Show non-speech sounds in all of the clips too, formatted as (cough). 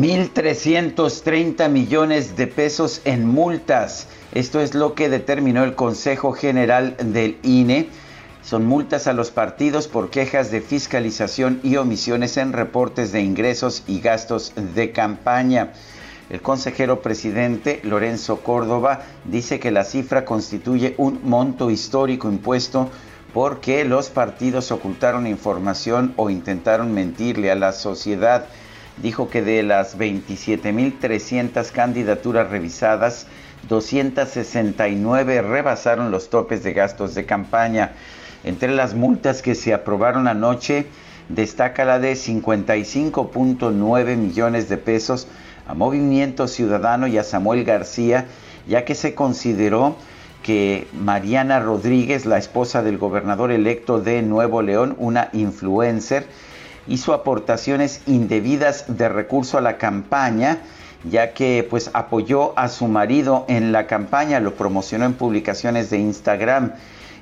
1.330 millones de pesos en multas. Esto es lo que determinó el Consejo General del INE. Son multas a los partidos por quejas de fiscalización y omisiones en reportes de ingresos y gastos de campaña. El consejero presidente Lorenzo Córdoba dice que la cifra constituye un monto histórico impuesto porque los partidos ocultaron información o intentaron mentirle a la sociedad dijo que de las 27.300 candidaturas revisadas, 269 rebasaron los topes de gastos de campaña. Entre las multas que se aprobaron anoche, destaca la de 55.9 millones de pesos a Movimiento Ciudadano y a Samuel García, ya que se consideró que Mariana Rodríguez, la esposa del gobernador electo de Nuevo León, una influencer, hizo aportaciones indebidas de recurso a la campaña, ya que pues apoyó a su marido en la campaña, lo promocionó en publicaciones de Instagram.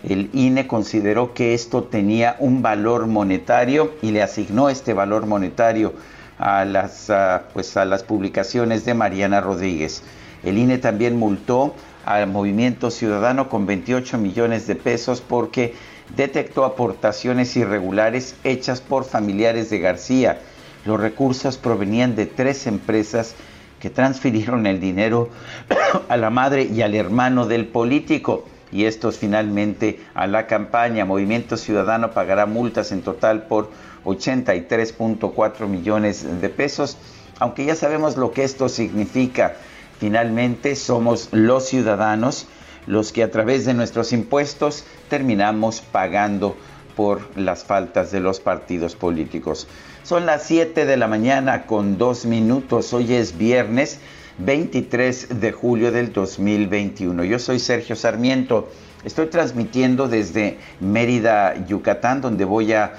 El INE consideró que esto tenía un valor monetario y le asignó este valor monetario a las, pues a las publicaciones de Mariana Rodríguez. El INE también multó al Movimiento Ciudadano con 28 millones de pesos porque detectó aportaciones irregulares hechas por familiares de García. Los recursos provenían de tres empresas que transfirieron el dinero (coughs) a la madre y al hermano del político y estos finalmente a la campaña. Movimiento Ciudadano pagará multas en total por 83.4 millones de pesos, aunque ya sabemos lo que esto significa. Finalmente somos los ciudadanos los que a través de nuestros impuestos terminamos pagando por las faltas de los partidos políticos. Son las 7 de la mañana con dos minutos. Hoy es viernes 23 de julio del 2021. Yo soy Sergio Sarmiento. Estoy transmitiendo desde Mérida, Yucatán, donde voy a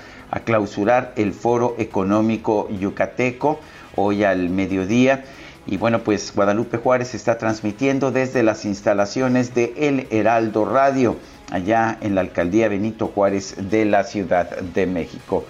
clausurar el Foro Económico Yucateco hoy al mediodía. Y bueno, pues Guadalupe Juárez está transmitiendo desde las instalaciones de El Heraldo Radio, allá en la alcaldía Benito Juárez de la Ciudad de México.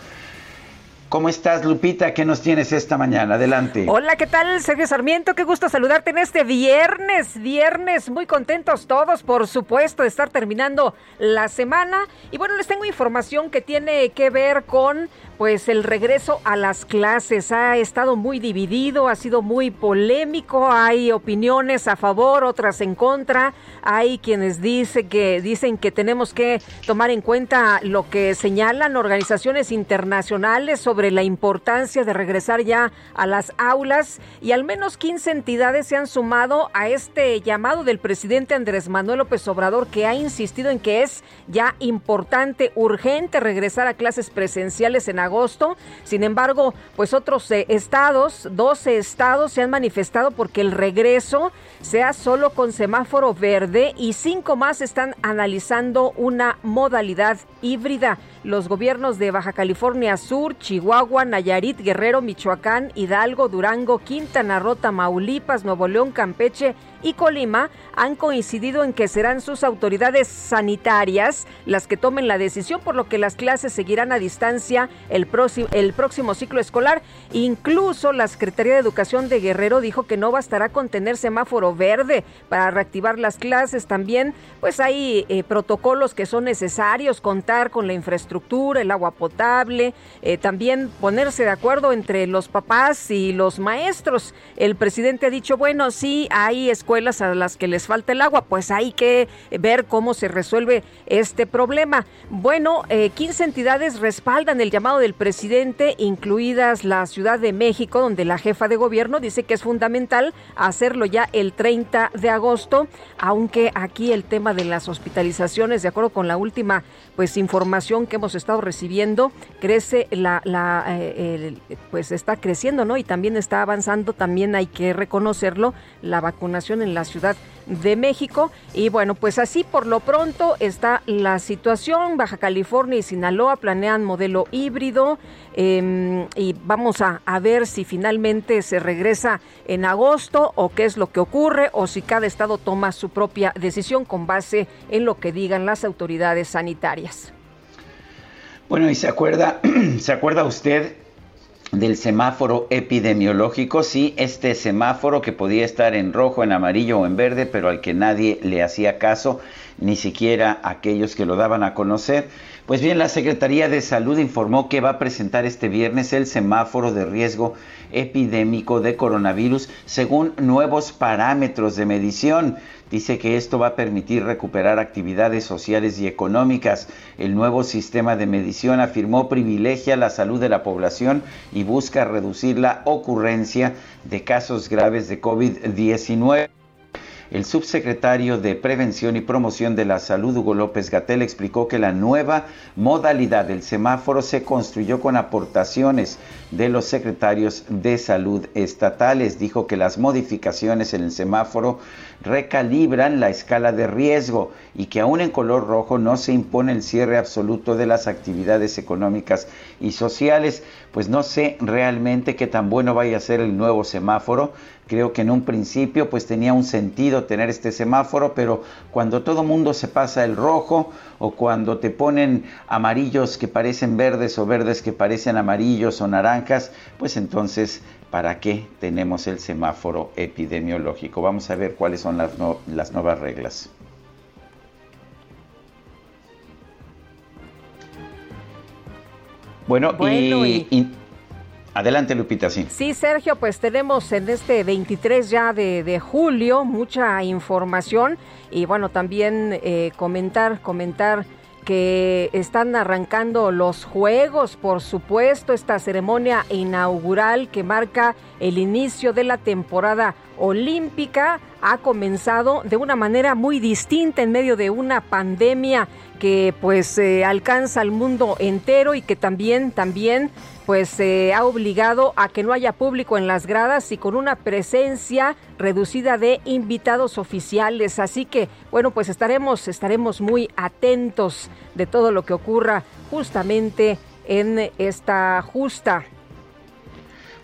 ¿Cómo estás, Lupita? ¿Qué nos tienes esta mañana? Adelante. Hola, ¿qué tal, Sergio Sarmiento? Qué gusto saludarte en este viernes, viernes. Muy contentos todos, por supuesto, de estar terminando la semana. Y bueno, les tengo información que tiene que ver con pues el regreso a las clases ha estado muy dividido, ha sido muy polémico, hay opiniones a favor, otras en contra, hay quienes dicen que dicen que tenemos que tomar en cuenta lo que señalan organizaciones internacionales sobre la importancia de regresar ya a las aulas y al menos 15 entidades se han sumado a este llamado del presidente Andrés Manuel López Obrador que ha insistido en que es ya importante, urgente regresar a clases presenciales en agosto. Sin embargo, pues otros eh, estados, 12 estados se han manifestado porque el regreso sea solo con semáforo verde y cinco más están analizando una modalidad híbrida. Los gobiernos de Baja California Sur, Chihuahua, Nayarit, Guerrero, Michoacán, Hidalgo, Durango, Quintana Roo, Tamaulipas, Nuevo León, Campeche y Colima han coincidido en que serán sus autoridades sanitarias las que tomen la decisión, por lo que las clases seguirán a distancia el próximo, el próximo ciclo escolar. Incluso la Secretaría de Educación de Guerrero dijo que no bastará con tener semáforo verde para reactivar las clases. También, pues hay eh, protocolos que son necesarios, contar con la infraestructura, el agua potable, eh, también ponerse de acuerdo entre los papás y los maestros. El presidente ha dicho, bueno, sí, hay escuelas a las que les falta el agua, pues hay que ver cómo se resuelve este problema. Bueno, 15 eh, entidades respaldan el llamado del presidente, incluidas la Ciudad de México, donde la jefa de gobierno dice que es fundamental hacerlo ya el 30 de agosto, aunque aquí el tema de las hospitalizaciones, de acuerdo con la última pues información que hemos estado recibiendo, crece la, la eh, pues está creciendo, ¿no? Y también está avanzando, también hay que reconocerlo, la vacunación en la Ciudad de México. Y bueno, pues así por lo pronto está la situación. Baja California y Sinaloa planean modelo híbrido em, y vamos a, a, ver si finalmente se regresa en agosto o qué es lo que ocurre o si cada estado toma su propia decisión con base en lo que digan las autoridades sanitarias. Bueno, y se acuerda, (clears throat) ¿se acuerda usted del semáforo epidemiológico, sí, este semáforo que podía estar en rojo, en amarillo o en verde, pero al que nadie le hacía caso, ni siquiera aquellos que lo daban a conocer. Pues bien, la Secretaría de Salud informó que va a presentar este viernes el semáforo de riesgo epidémico de coronavirus según nuevos parámetros de medición. Dice que esto va a permitir recuperar actividades sociales y económicas. El nuevo sistema de medición afirmó privilegia la salud de la población y busca reducir la ocurrencia de casos graves de COVID-19. El subsecretario de Prevención y Promoción de la Salud, Hugo López Gatel, explicó que la nueva modalidad del semáforo se construyó con aportaciones de los secretarios de salud estatales. Dijo que las modificaciones en el semáforo recalibran la escala de riesgo y que aún en color rojo no se impone el cierre absoluto de las actividades económicas y sociales. Pues no sé realmente qué tan bueno vaya a ser el nuevo semáforo. Creo que en un principio pues tenía un sentido tener este semáforo, pero cuando todo mundo se pasa el rojo o cuando te ponen amarillos que parecen verdes o verdes que parecen amarillos o naranjas, pues entonces ¿para qué tenemos el semáforo epidemiológico? Vamos a ver cuáles son las, las nuevas reglas. Bueno, y Adelante, Lupita, sí. Sí, Sergio, pues tenemos en este 23 ya de, julio mucha información y bueno, también eh, comentar, comentar que están arrancando los Juegos, por supuesto, esta ceremonia inaugural que marca el inicio de la temporada olímpica ha comenzado de una manera muy distinta en medio de una pandemia que pues eh, alcanza al mundo entero y que también también pues se ha obligado a que no haya público en las gradas y con una presencia reducida de invitados oficiales. Así que, bueno, pues estaremos, estaremos muy atentos de todo lo que ocurra justamente en esta justa.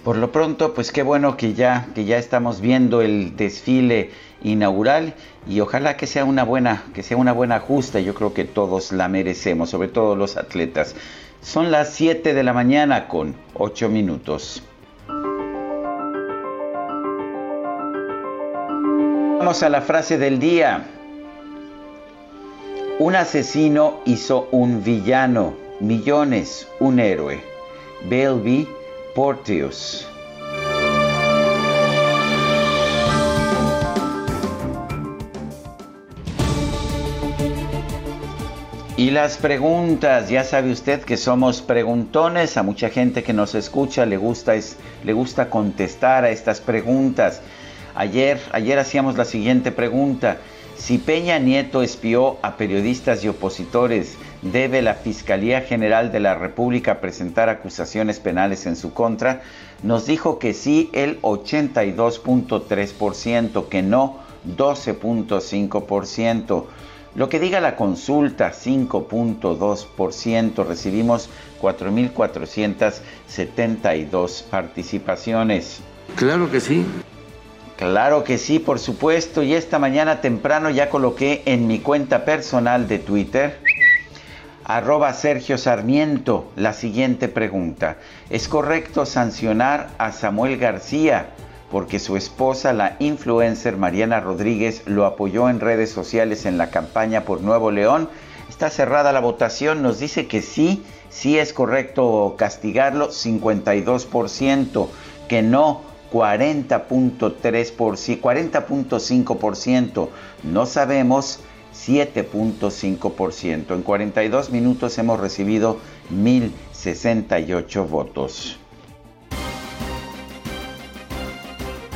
Por lo pronto, pues qué bueno que ya, que ya estamos viendo el desfile inaugural y ojalá que sea una buena, que sea una buena justa. Yo creo que todos la merecemos, sobre todo los atletas. Son las 7 de la mañana con 8 minutos. Vamos a la frase del día. Un asesino hizo un villano, millones, un héroe. Belby Porteus. Y las preguntas, ya sabe usted que somos preguntones, a mucha gente que nos escucha le gusta, es, le gusta contestar a estas preguntas. Ayer, ayer hacíamos la siguiente pregunta, si Peña Nieto espió a periodistas y opositores, ¿debe la Fiscalía General de la República presentar acusaciones penales en su contra? Nos dijo que sí el 82.3%, que no 12.5%. Lo que diga la consulta, 5.2%. Recibimos 4.472 participaciones. Claro que sí. Claro que sí, por supuesto. Y esta mañana temprano ya coloqué en mi cuenta personal de Twitter, arroba Sergio Sarmiento, la siguiente pregunta. ¿Es correcto sancionar a Samuel García porque su esposa, la influencer Mariana Rodríguez, lo apoyó en redes sociales en la campaña por Nuevo León? Está cerrada la votación, nos dice que sí, sí es correcto castigarlo, 52%, que no, 40.3%, 40.5%, no sabemos, 7.5%. En 42 minutos hemos recibido 1.068 votos.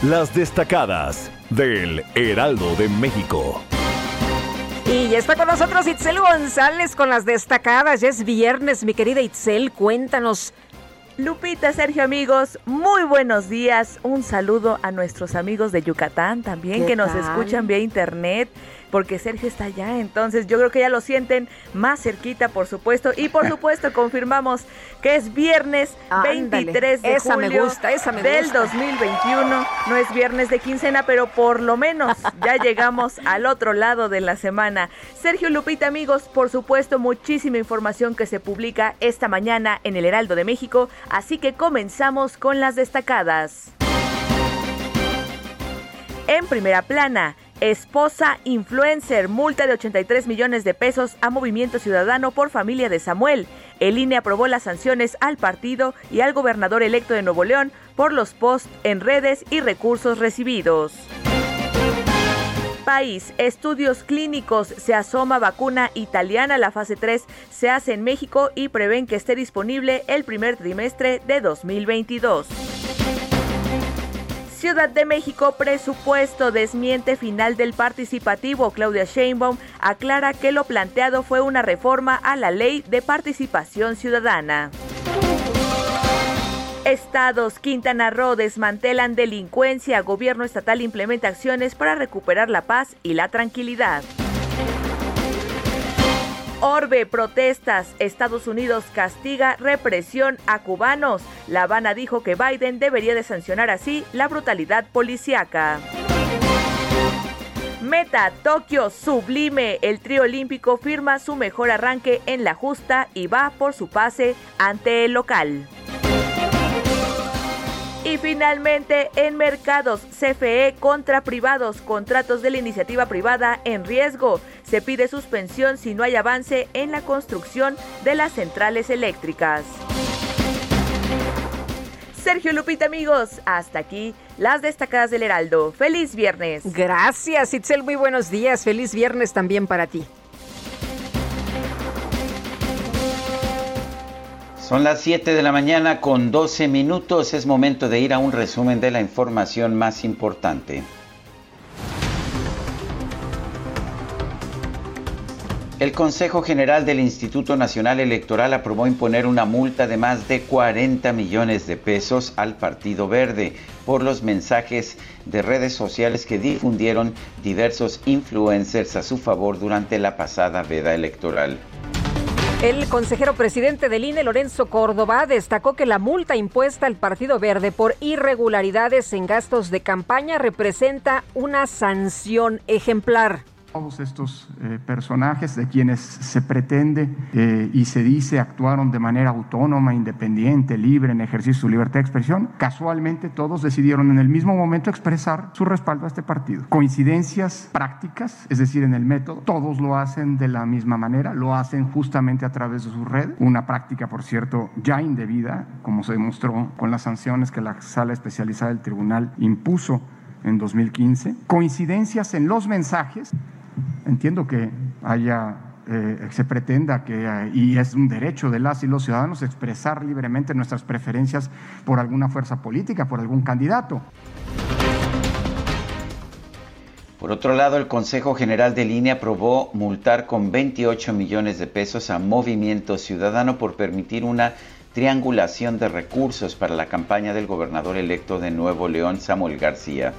Las destacadas del Heraldo de México. Y ya está con nosotros Itzel González con las destacadas. Ya es viernes, mi querida Itzel. Cuéntanos. Lupita, Sergio, amigos, muy buenos días. Un saludo a nuestros amigos de Yucatán también que nos escuchan vía internet porque Sergio está allá, entonces yo creo que ya lo sienten más cerquita, por supuesto, y por (laughs) supuesto confirmamos que es viernes 23 de esa julio me gusta, esa me del 2021. No es viernes de quincena, pero por lo menos ya (laughs) llegamos al otro lado de la semana. Sergio Lupita, amigos, por supuesto, muchísima información que se publica esta mañana en el Heraldo de México, así que comenzamos con las destacadas. En primera plana, Esposa influencer, multa de 83 millones de pesos a Movimiento Ciudadano por familia de Samuel. El INE aprobó las sanciones al partido y al gobernador electo de Nuevo León por los posts en redes y recursos recibidos. País, estudios clínicos, se asoma vacuna italiana, la fase 3 se hace en México y prevén que esté disponible el primer trimestre de 2022. Ciudad de México, presupuesto desmiente final del participativo. Claudia Sheinbaum aclara que lo planteado fue una reforma a la ley de participación ciudadana. Estados, Quintana Roo desmantelan delincuencia. Gobierno estatal implementa acciones para recuperar la paz y la tranquilidad. Orbe, protestas. Estados Unidos castiga represión a cubanos. La Habana dijo que Biden debería de sancionar así la brutalidad policíaca. Meta, Tokio, sublime. El trío olímpico firma su mejor arranque en la justa y va por su pase ante el local. Y finalmente, en mercados, CFE contra privados, contratos de la iniciativa privada en riesgo. Se pide suspensión si no hay avance en la construcción de las centrales eléctricas. Sergio Lupita, amigos, hasta aquí las destacadas del Heraldo. Feliz viernes. Gracias, Itzel. Muy buenos días. Feliz viernes también para ti. Son las 7 de la mañana con 12 minutos. Es momento de ir a un resumen de la información más importante. El Consejo General del Instituto Nacional Electoral aprobó imponer una multa de más de 40 millones de pesos al Partido Verde por los mensajes de redes sociales que difundieron diversos influencers a su favor durante la pasada veda electoral. El consejero presidente del INE, Lorenzo Córdoba, destacó que la multa impuesta al Partido Verde por irregularidades en gastos de campaña representa una sanción ejemplar todos estos eh, personajes de quienes se pretende eh, y se dice actuaron de manera autónoma, independiente, libre, en ejercicio de su libertad de expresión, casualmente todos decidieron en el mismo momento expresar su respaldo a este partido. Coincidencias prácticas, es decir, en el método, todos lo hacen de la misma manera, lo hacen justamente a través de su red, una práctica, por cierto, ya indebida, como se demostró con las sanciones que la sala especializada del tribunal impuso en 2015. Coincidencias en los mensajes entiendo que haya eh, se pretenda que, eh, y es un derecho de las y los ciudadanos, expresar libremente nuestras preferencias por alguna fuerza política, por algún candidato. Por otro lado, el Consejo General de Línea aprobó multar con 28 millones de pesos a Movimiento Ciudadano por permitir una triangulación de recursos para la campaña del gobernador electo de Nuevo León, Samuel García.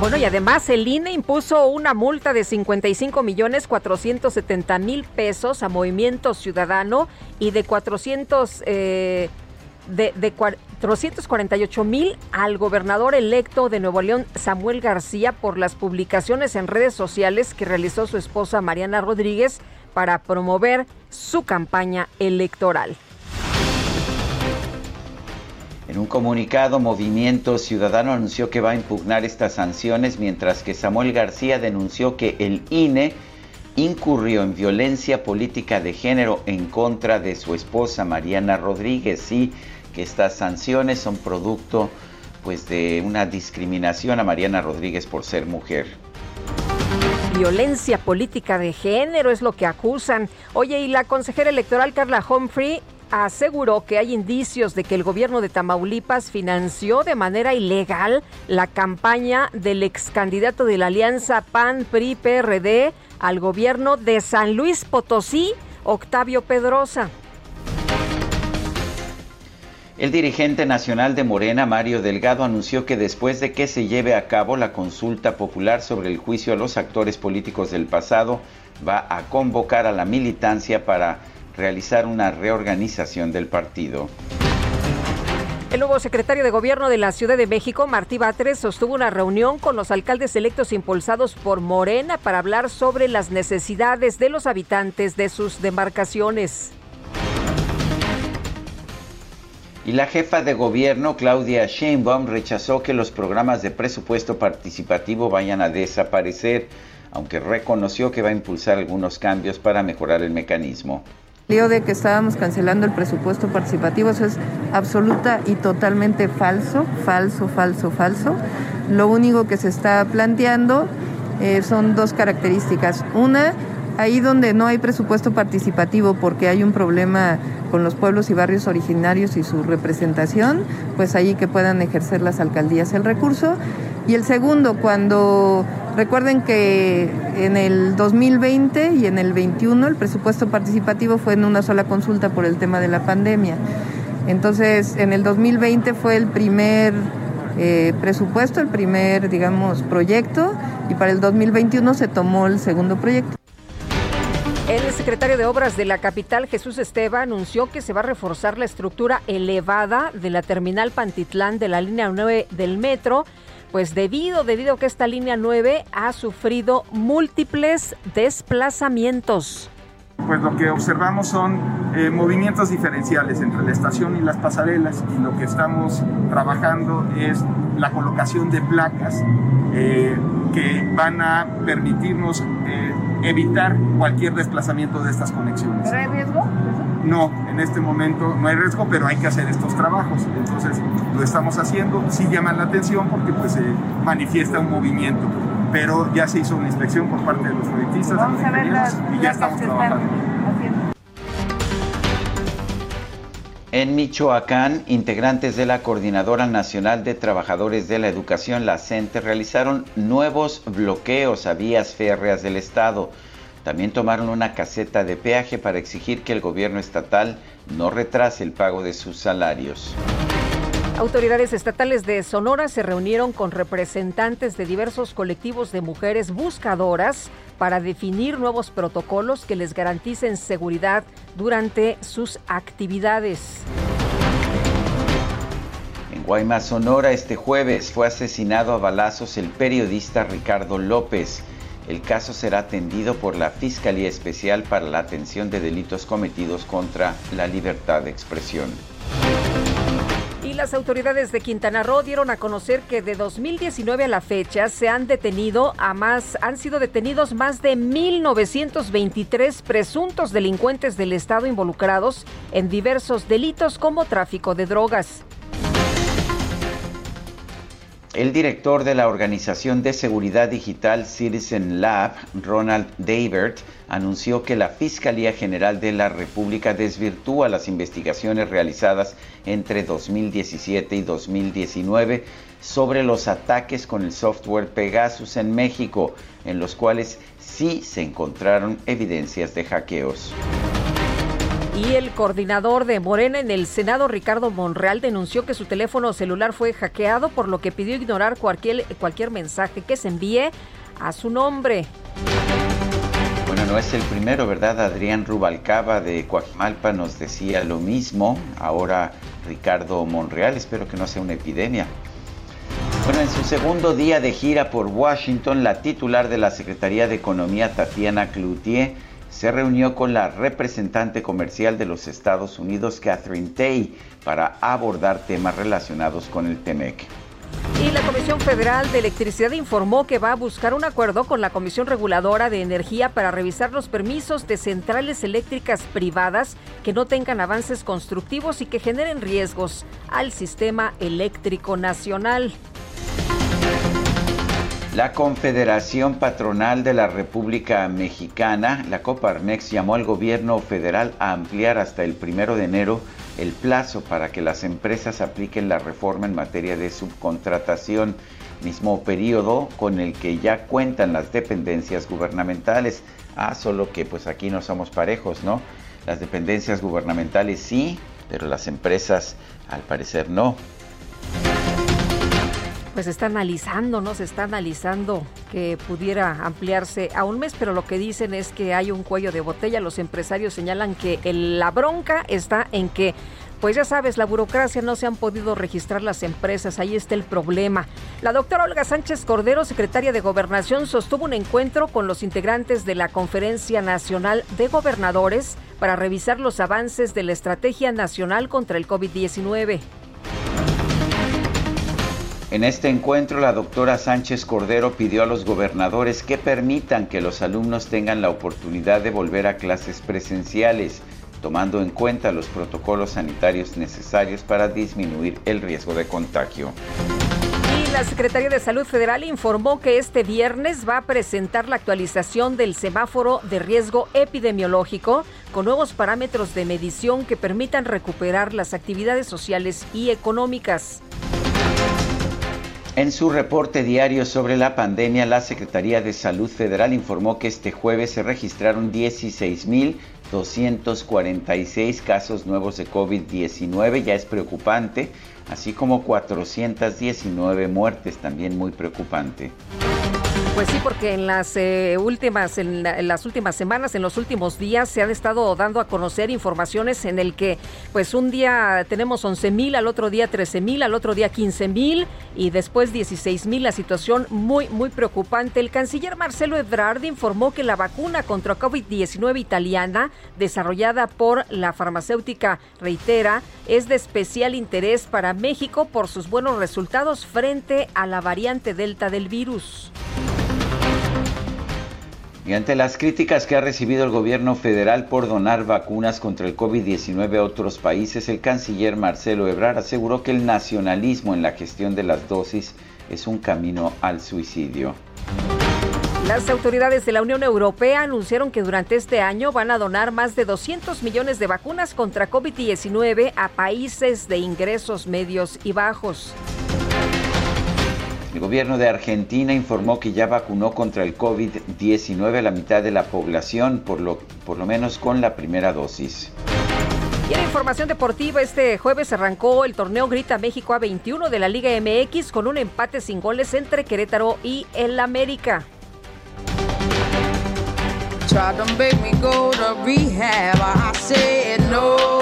Bueno, y además el INE impuso una multa de 55 millones 470 mil pesos a Movimiento Ciudadano y de 400... Eh, de, de 448 mil al gobernador electo de Nuevo León, Samuel García, por las publicaciones en redes sociales que realizó su esposa Mariana Rodríguez para promover su campaña electoral. En un comunicado, Movimiento Ciudadano anunció que va a impugnar estas sanciones, mientras que Samuel García denunció que el INE incurrió en violencia política de género en contra de su esposa Mariana Rodríguez y que estas sanciones son producto pues de una discriminación a Mariana Rodríguez por ser mujer. Violencia política de género es lo que acusan. Oye, y la consejera electoral Carla Humphrey aseguró que hay indicios de que el gobierno de Tamaulipas financió de manera ilegal la campaña del ex candidato de la alianza PAN-PRI-PRD al gobierno de San Luis Potosí, Octavio Pedrosa. El dirigente nacional de Morena, Mario Delgado, anunció que después de que se lleve a cabo la consulta popular sobre el juicio a los actores políticos del pasado, va a convocar a la militancia para realizar una reorganización del partido. El nuevo secretario de Gobierno de la Ciudad de México, Martí Batres, sostuvo una reunión con los alcaldes electos impulsados por Morena para hablar sobre las necesidades de los habitantes de sus demarcaciones. Y la jefa de gobierno, Claudia Sheinbaum, rechazó que los programas de presupuesto participativo vayan a desaparecer, aunque reconoció que va a impulsar algunos cambios para mejorar el mecanismo. El de que estábamos cancelando el presupuesto participativo, eso es absoluta y totalmente falso, falso, falso, falso. Lo único que se está planteando eh, son dos características. Una, ahí donde no hay presupuesto participativo porque hay un problema con los pueblos y barrios originarios y su representación, pues ahí que puedan ejercer las alcaldías el recurso. Y el segundo, cuando recuerden que en el 2020 y en el 21 el presupuesto participativo fue en una sola consulta por el tema de la pandemia. Entonces, en el 2020 fue el primer eh, presupuesto, el primer, digamos, proyecto, y para el 2021 se tomó el segundo proyecto. El secretario de Obras de la capital, Jesús Esteba, anunció que se va a reforzar la estructura elevada de la terminal Pantitlán de la línea 9 del metro, pues debido, debido a que esta línea 9 ha sufrido múltiples desplazamientos. Pues lo que observamos son eh, movimientos diferenciales entre la estación y las pasarelas y lo que estamos trabajando es la colocación de placas eh, que van a permitirnos eh, evitar cualquier desplazamiento de estas conexiones. ¿Pero hay riesgo? No, en este momento no hay riesgo, pero hay que hacer estos trabajos. Entonces lo estamos haciendo. Sí llaman la atención porque pues se manifiesta un movimiento, pero ya se hizo una inspección por parte de los proyectistas, Vamos de los a ver ingenieros las y ya estamos trabajando. haciendo. En Michoacán, integrantes de la Coordinadora Nacional de Trabajadores de la Educación, la CENTE, realizaron nuevos bloqueos a vías férreas del Estado. También tomaron una caseta de peaje para exigir que el gobierno estatal no retrase el pago de sus salarios. Autoridades estatales de Sonora se reunieron con representantes de diversos colectivos de mujeres buscadoras para definir nuevos protocolos que les garanticen seguridad durante sus actividades. En Guaymas, Sonora, este jueves fue asesinado a balazos el periodista Ricardo López. El caso será atendido por la Fiscalía Especial para la Atención de Delitos Cometidos contra la Libertad de Expresión. Y las autoridades de Quintana Roo dieron a conocer que de 2019 a la fecha se han detenido a más, han sido detenidos más de 1.923 presuntos delincuentes del Estado involucrados en diversos delitos como tráfico de drogas. El director de la Organización de Seguridad Digital Citizen Lab, Ronald Davert, anunció que la Fiscalía General de la República desvirtúa las investigaciones realizadas entre 2017 y 2019 sobre los ataques con el software Pegasus en México, en los cuales sí se encontraron evidencias de hackeos. Y el coordinador de Morena en el Senado, Ricardo Monreal, denunció que su teléfono celular fue hackeado, por lo que pidió ignorar cualquier, cualquier mensaje que se envíe a su nombre. Buena no es el primero, ¿verdad? Adrián Rubalcaba de Coajimalpa nos decía lo mismo. Ahora Ricardo Monreal, espero que no sea una epidemia. Bueno, en su segundo día de gira por Washington, la titular de la Secretaría de Economía, Tatiana Cloutier, se reunió con la representante comercial de los Estados Unidos, Catherine Tay, para abordar temas relacionados con el TEMEC. Y la Comisión Federal de Electricidad informó que va a buscar un acuerdo con la Comisión Reguladora de Energía para revisar los permisos de centrales eléctricas privadas que no tengan avances constructivos y que generen riesgos al sistema eléctrico nacional. La Confederación Patronal de la República Mexicana, la Coparmex, llamó al gobierno federal a ampliar hasta el primero de enero el plazo para que las empresas apliquen la reforma en materia de subcontratación, mismo periodo con el que ya cuentan las dependencias gubernamentales. Ah, solo que pues aquí no somos parejos, ¿no? Las dependencias gubernamentales sí, pero las empresas al parecer no. Pues está analizando, ¿no? Se está analizando que pudiera ampliarse a un mes, pero lo que dicen es que hay un cuello de botella. Los empresarios señalan que la bronca está en que pues ya sabes, la burocracia no se han podido registrar las empresas, ahí está el problema. La doctora Olga Sánchez Cordero, secretaria de Gobernación, sostuvo un encuentro con los integrantes de la Conferencia Nacional de Gobernadores para revisar los avances de la Estrategia Nacional contra el COVID-19. En este encuentro, la doctora Sánchez Cordero pidió a los gobernadores que permitan que los alumnos tengan la oportunidad de volver a clases presenciales, tomando en cuenta los protocolos sanitarios necesarios para disminuir el riesgo de contagio. Y la Secretaría de Salud Federal informó que este viernes va a presentar la actualización del semáforo de riesgo epidemiológico con nuevos parámetros de medición que permitan recuperar las actividades sociales y económicas. En su reporte diario sobre la pandemia, la Secretaría de Salud Federal informó que este jueves se registraron 16.246 casos nuevos de COVID-19, ya es preocupante, así como 419 muertes, también muy preocupante. Pues sí, porque en las eh, últimas en, las últimas semanas, en los últimos días se han estado dando a conocer informaciones en el que pues un día tenemos 11 mil, al otro día 13 mil, al otro día 15 mil y después 16 mil. La situación muy muy preocupante. El canciller Marcelo Ebrard informó que la vacuna contra COVID-19 italiana desarrollada por la farmacéutica Reitera es de especial interés para México por sus buenos resultados frente a la variante Delta del virus. Y ante las críticas que ha recibido el gobierno federal por donar vacunas contra el COVID-19 a otros países, el canciller Marcelo Ebrard aseguró que el nacionalismo en la gestión de las dosis es un camino al suicidio. Las autoridades de la Unión Europea anunciaron que durante este año van a donar más de 200 millones de vacunas contra COVID-19 a países de ingresos medios y bajos. El gobierno de Argentina informó que ya vacunó contra el COVID-19 a la mitad de la población, por lo, por lo menos con la primera dosis. Y en información deportiva, este jueves arrancó el torneo Grita México A21 de la Liga MX con un empate sin goles entre Querétaro y el América. no,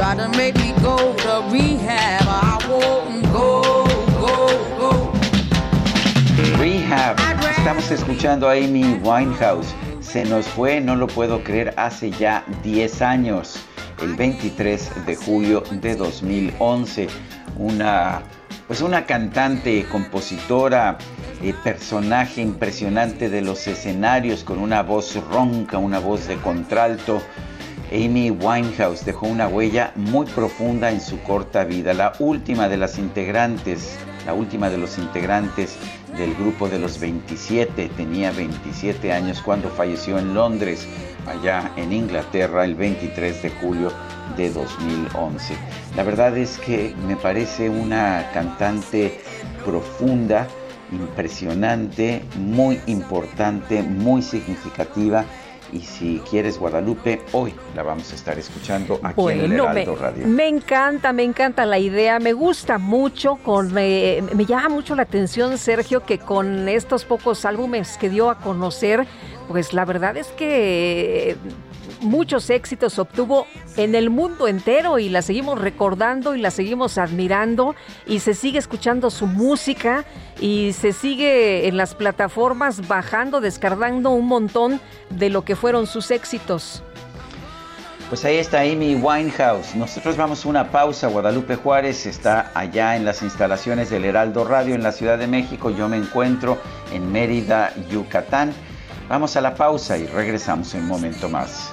try to make me go to rehab. I won't go, go, go. Rehab. Estamos escuchando a Amy Winehouse. Se nos fue, no lo puedo creer, hace ya 10 años, el 23 de julio de 2011. Una pues una cantante, compositora, eh, personaje impresionante de los escenarios con una voz ronca, una voz de contralto. Amy Winehouse dejó una huella muy profunda en su corta vida, la última de las integrantes, la última de los integrantes del grupo de los 27, tenía 27 años cuando falleció en Londres, allá en Inglaterra, el 23 de julio de 2011. La verdad es que me parece una cantante profunda, impresionante, muy importante, muy significativa y si quieres Guadalupe, hoy la vamos a estar escuchando aquí en el Heraldo Radio. Me encanta, me encanta la idea, me gusta mucho, con, me, me llama mucho la atención Sergio que con estos pocos álbumes que dio a conocer, pues la verdad es que muchos éxitos obtuvo en el mundo entero y la seguimos recordando y la seguimos admirando y se sigue escuchando su música y se sigue en las plataformas bajando, descargando un montón de lo que fueron sus éxitos. Pues ahí está Amy Winehouse. Nosotros vamos a una pausa. Guadalupe Juárez está allá en las instalaciones del Heraldo Radio en la Ciudad de México. Yo me encuentro en Mérida, Yucatán. Vamos a la pausa y regresamos en un momento más.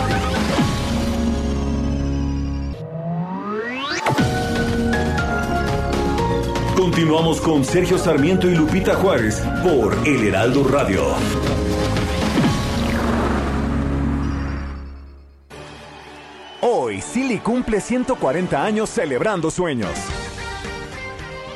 Continuamos con Sergio Sarmiento y Lupita Juárez por El Heraldo Radio. Hoy, Silly cumple 140 años celebrando sueños.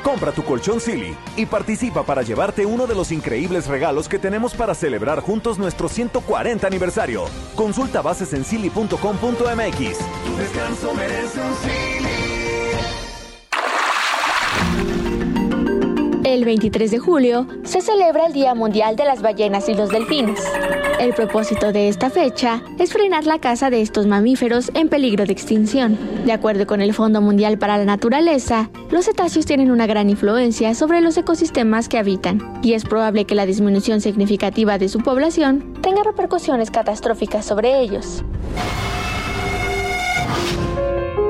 Compra tu colchón Silly y participa para llevarte uno de los increíbles regalos que tenemos para celebrar juntos nuestro 140 aniversario. Consulta bases en silly.com.mx. Tu descanso merece un Silly. El 23 de julio se celebra el Día Mundial de las Ballenas y los Delfines. El propósito de esta fecha es frenar la caza de estos mamíferos en peligro de extinción. De acuerdo con el Fondo Mundial para la Naturaleza, los cetáceos tienen una gran influencia sobre los ecosistemas que habitan, y es probable que la disminución significativa de su población tenga repercusiones catastróficas sobre ellos.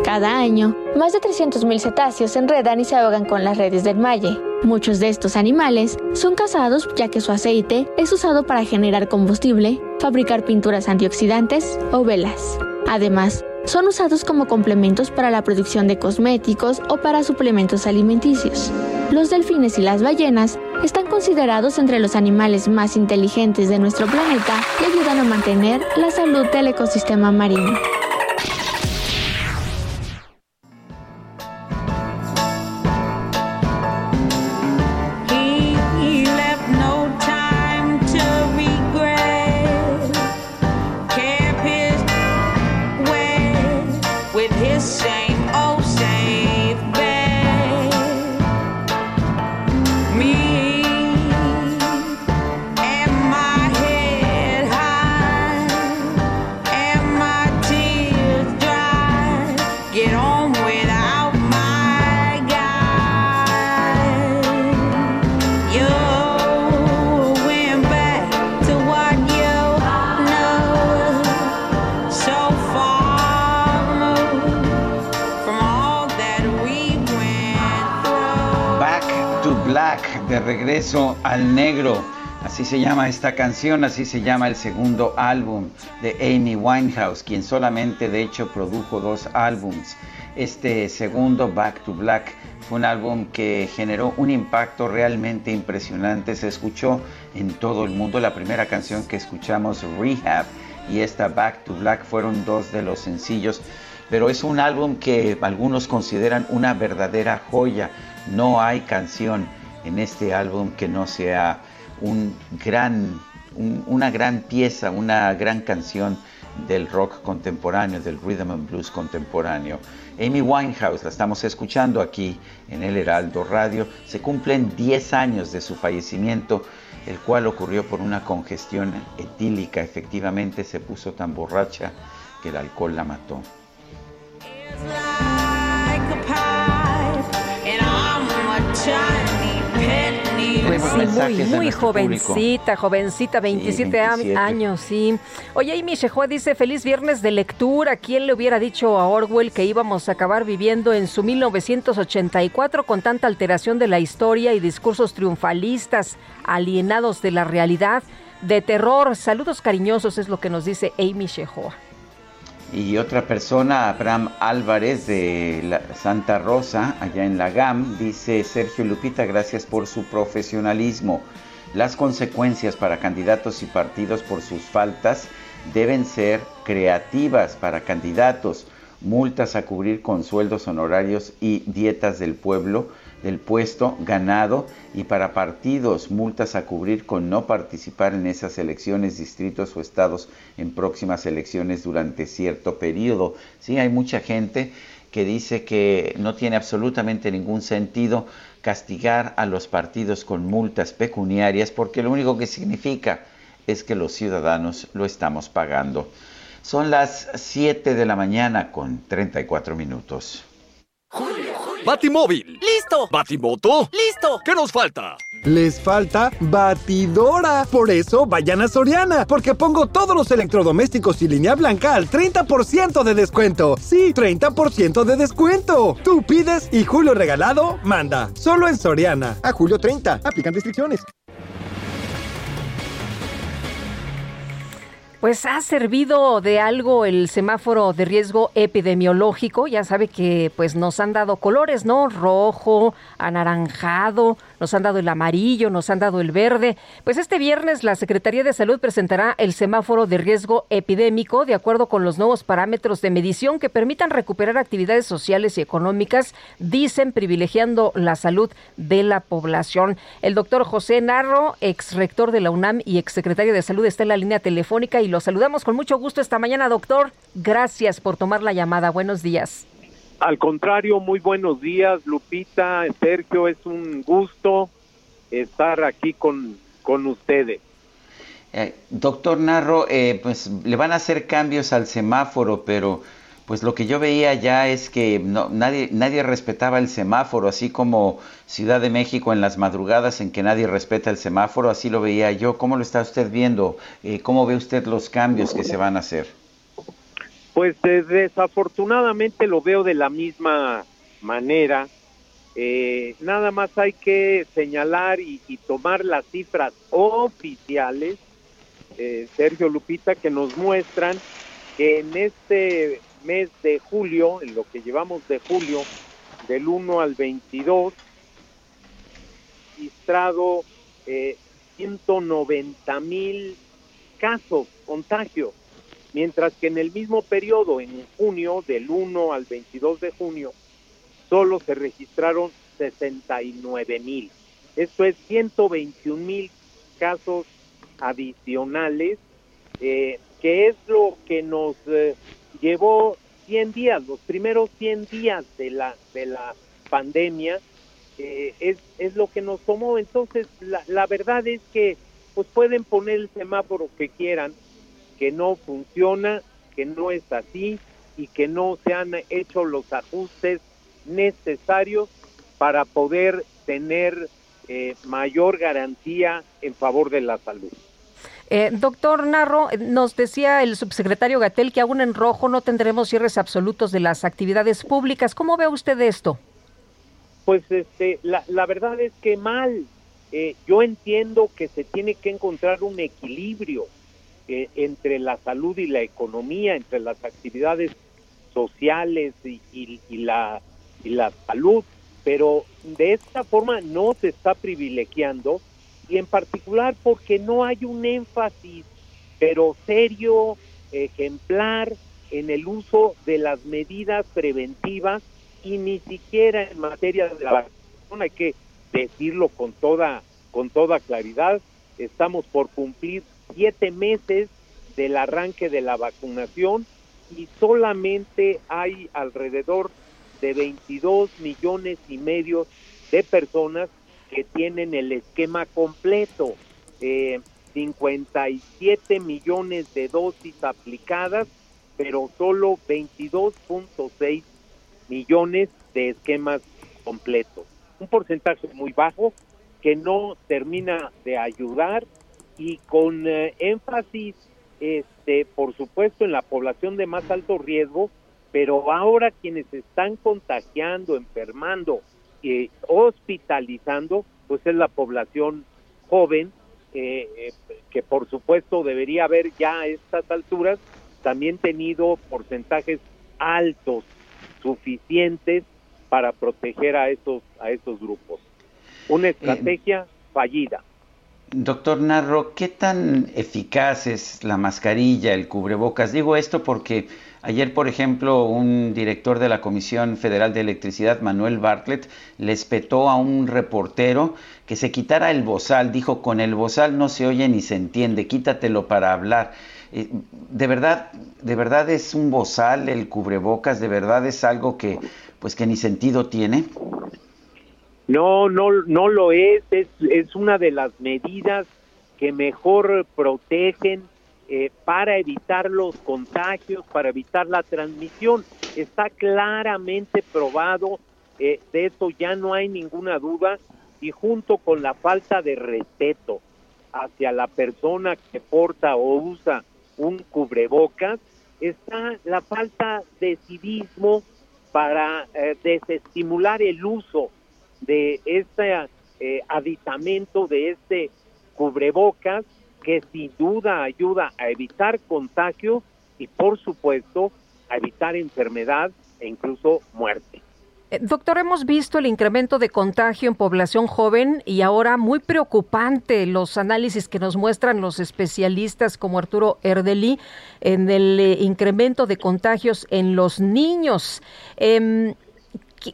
Cada año, más de 300.000 cetáceos se enredan y se ahogan con las redes del malle. Muchos de estos animales son cazados ya que su aceite es usado para generar combustible, fabricar pinturas antioxidantes o velas. Además, son usados como complementos para la producción de cosméticos o para suplementos alimenticios. Los delfines y las ballenas están considerados entre los animales más inteligentes de nuestro planeta y ayudan a mantener la salud del ecosistema marino. Regreso al negro. Así se llama esta canción, así se llama el segundo álbum de Amy Winehouse, quien solamente de hecho produjo dos álbums. Este segundo, Back to Black, fue un álbum que generó un impacto realmente impresionante. Se escuchó en todo el mundo. La primera canción que escuchamos, Rehab, y esta Back to Black fueron dos de los sencillos. Pero es un álbum que algunos consideran una verdadera joya. No hay canción en este álbum que no sea un gran, una gran pieza, una gran canción del rock contemporáneo, del rhythm and blues contemporáneo. Amy Winehouse, la estamos escuchando aquí en el Heraldo Radio, se cumplen 10 años de su fallecimiento, el cual ocurrió por una congestión etílica. Efectivamente se puso tan borracha que el alcohol la mató. Muy, muy jovencita, jovencita, 27, años, sí. Oye, Amy Shehoa dice, feliz viernes de lectura. ¿Quién le hubiera dicho a Orwell que íbamos a acabar viviendo en su 1984 con tanta alteración de la historia y discursos triunfalistas, alienados de la realidad? de terror. Saludos cariñosos es lo que nos dice Amy Shehoa. Y otra persona, Abraham Álvarez de Santa Rosa, allá en la GAM, dice Sergio Lupita, gracias por su profesionalismo. Las consecuencias para candidatos y partidos por sus faltas deben ser creativas para candidatos, multas a cubrir con sueldos honorarios y dietas del pueblo, del puesto ganado y para partidos, multas a cubrir con no participar en esas elecciones, distritos o estados en próximas elecciones durante cierto periodo. Sí, hay mucha gente que dice que no tiene absolutamente ningún sentido castigar a los partidos con multas pecuniarias porque lo único que significa es que los ciudadanos lo estamos pagando. Son las 7 de la mañana con 34 minutos. Batimóvil. ¡Listo! Batimoto. ¡Listo! ¿Qué nos falta? Les falta batidora. Por eso vayan a Soriana, porque pongo todos los electrodomésticos y línea blanca al 30% de descuento. Sí, 30% de descuento. Tú pides y Julio Regalado manda. Solo en Soriana. A julio 30. Aplican restricciones. Pues ha servido de algo el semáforo de riesgo epidemiológico. Ya sabe que pues nos han dado colores, ¿no? Rojo, anaranjado, nos han dado el amarillo, nos han dado el verde. Pues este viernes la Secretaría de Salud presentará el semáforo de riesgo epidémico de acuerdo con los nuevos parámetros de medición que permitan recuperar actividades sociales y económicas, dicen privilegiando la salud de la población. El doctor José Narro, ex rector de la UNAM y ex secretario de Salud, está en la línea telefónica y lo saludamos con mucho gusto esta mañana, doctor. Gracias por tomar la llamada. Buenos días. Al contrario, muy buenos días, Lupita, Sergio, es un gusto estar aquí con, con ustedes. Eh, doctor Narro, eh, pues le van a hacer cambios al semáforo, pero pues lo que yo veía ya es que no, nadie, nadie respetaba el semáforo, así como Ciudad de México en las madrugadas en que nadie respeta el semáforo, así lo veía yo. ¿Cómo lo está usted viendo? Eh, ¿Cómo ve usted los cambios que se van a hacer? Pues eh, desafortunadamente lo veo de la misma manera. Eh, nada más hay que señalar y, tomar las cifras oficiales, eh, Sergio Lupita, que nos muestran que en este mes de julio, en lo que llevamos de julio, del 1 al 22, registrado 190 mil casos, contagios mientras que en el mismo periodo, en junio, del 1 al 22 de junio, solo se registraron 69 mil. Esto es 121 mil casos adicionales, eh, que es lo que nos eh, llevó 100 días, los primeros 100 días de la, de la pandemia, eh, es, es lo que nos tomó. Entonces, la, la verdad es que pues pueden poner el semáforo que quieran, que no funciona, que no es así y que no se han hecho los ajustes necesarios para poder tener eh, mayor garantía en favor de la salud. Eh, doctor Narro, nos decía el subsecretario Gatel que aún en rojo no tendremos cierres absolutos de las actividades públicas. ¿Cómo ve usted esto? Pues este, la, la verdad es que mal. Eh, yo entiendo que se tiene que encontrar un equilibrio entre la salud y la economía, entre las actividades sociales y, la, y la salud, pero de esta forma no se está privilegiando y en particular porque no hay un énfasis, pero serio, ejemplar, en el uso de las medidas preventivas y ni siquiera en materia de la vacunación, hay que decirlo con toda, con toda claridad, estamos por cumplir siete meses del arranque de la vacunación y solamente hay alrededor de 22 millones y medio de personas que tienen el esquema completo. 57 eh, millones de dosis aplicadas, pero solo 22.6 millones de esquemas completos. Un porcentaje muy bajo que no termina de ayudar y con eh, énfasis, este, por supuesto, en la población de más alto riesgo, pero ahora quienes están contagiando, enfermando, eh, hospitalizando, pues es la población joven eh, que por supuesto debería haber ya a estas alturas también tenido porcentajes altos suficientes para proteger a esos a esos grupos. Una estrategia fallida. Doctor Narro, ¿qué tan eficaz es la mascarilla, el cubrebocas? Digo esto porque ayer, por ejemplo, un director de la Comisión Federal de Electricidad, Manuel Bartlett, le espetó a un reportero que se quitara el bozal. Dijo, con el bozal no se oye ni se entiende, quítatelo para hablar. Eh, ¿De verdad, de verdad es un bozal el cubrebocas? ¿De verdad es algo que, pues, que ni sentido tiene? No, no, no lo es. es. Una de las medidas que mejor protegen eh, para evitar los contagios, para evitar la transmisión. Está claramente probado, eh, de eso ya no hay ninguna duda, y junto con la falta de respeto hacia la persona que porta o usa un cubrebocas, está la falta de civismo para eh, desestimular el uso de este eh, aditamento, de este cubrebocas, que sin duda ayuda a evitar contagio y por supuesto a evitar enfermedad e incluso muerte. Eh, doctor, hemos visto el incremento de contagio en población joven y ahora muy preocupante los análisis que nos muestran los especialistas como Arturo Erdeli en el eh, incremento de contagios en los niños. Em,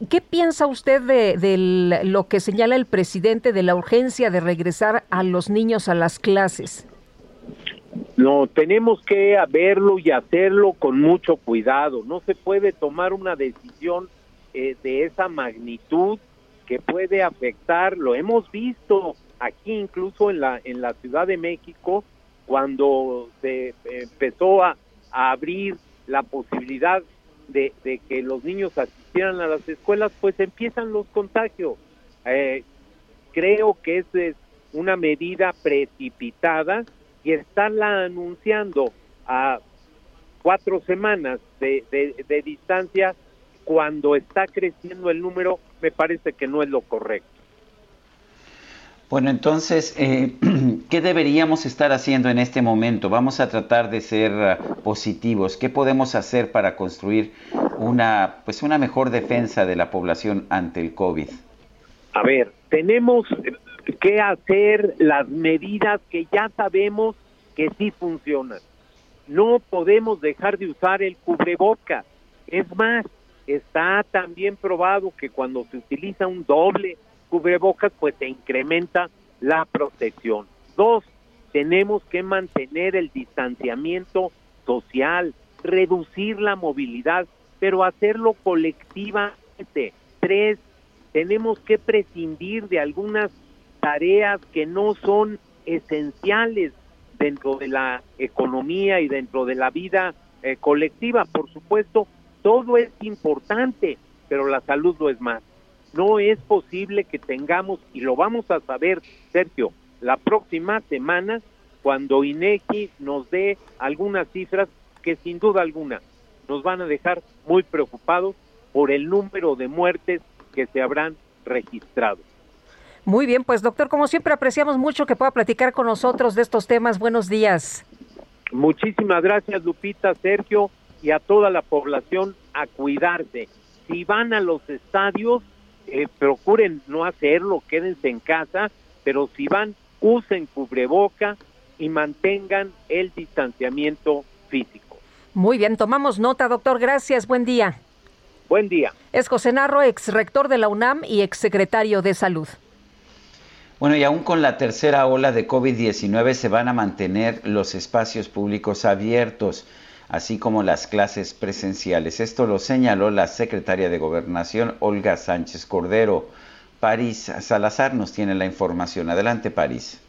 ¿Qué, piensa usted de, lo que señala el presidente de la urgencia de regresar a los niños a las clases? No, tenemos que verlo y hacerlo con mucho cuidado. No se puede tomar una decisión eh, de esa magnitud que puede afectar. Lo hemos visto aquí incluso en la en la Ciudad de México cuando se empezó a abrir la posibilidad de, que los niños asistieran a las escuelas, pues empiezan los contagios. Eh, creo que es una medida precipitada y estarla anunciando a cuatro semanas de, de distancia cuando está creciendo el número me parece que no es lo correcto. Bueno, entonces, eh, (clears throat) ¿qué deberíamos estar haciendo en este momento? Vamos a tratar de ser uh, positivos. ¿Qué podemos hacer para construir una, pues, una mejor defensa de la población ante el COVID? A ver, tenemos que hacer las medidas que ya sabemos que sí funcionan. No podemos dejar de usar el cubreboca. Es más, está también probado que cuando se utiliza un doble cubrebocas, pues se incrementa la protección. Dos, tenemos que mantener el distanciamiento social, reducir la movilidad, pero hacerlo colectivamente. Tres, tenemos que prescindir de algunas tareas que no son esenciales dentro de la economía y dentro de la vida eh, colectiva. Por supuesto, todo es importante, pero la salud lo es más. No es posible que tengamos, y lo vamos a saber, Sergio, la próxima semana, cuando INEGI nos dé algunas cifras que sin duda alguna nos van a dejar muy preocupados por el número de muertes que se habrán registrado. Muy bien, pues doctor, como siempre apreciamos mucho que pueda platicar con nosotros de estos temas. Buenos días. Muchísimas gracias, Lupita, Sergio, y a toda la población a cuidarse. Si van a los estadios, eh, procuren no hacerlo, quédense en casa, pero si van, usen cubreboca y mantengan el distanciamiento físico. Muy bien, tomamos nota, doctor. Gracias, buen día. Buen día. Es José Narro, ex rector de la UNAM y ex secretario de Salud. Bueno, y aún con la tercera ola de COVID-19 se van a mantener los espacios públicos abiertos así como las clases presenciales. Esto lo señaló la secretaria de Gobernación, Olga Sánchez Cordero. París Salazar nos tiene la información. Adelante, París.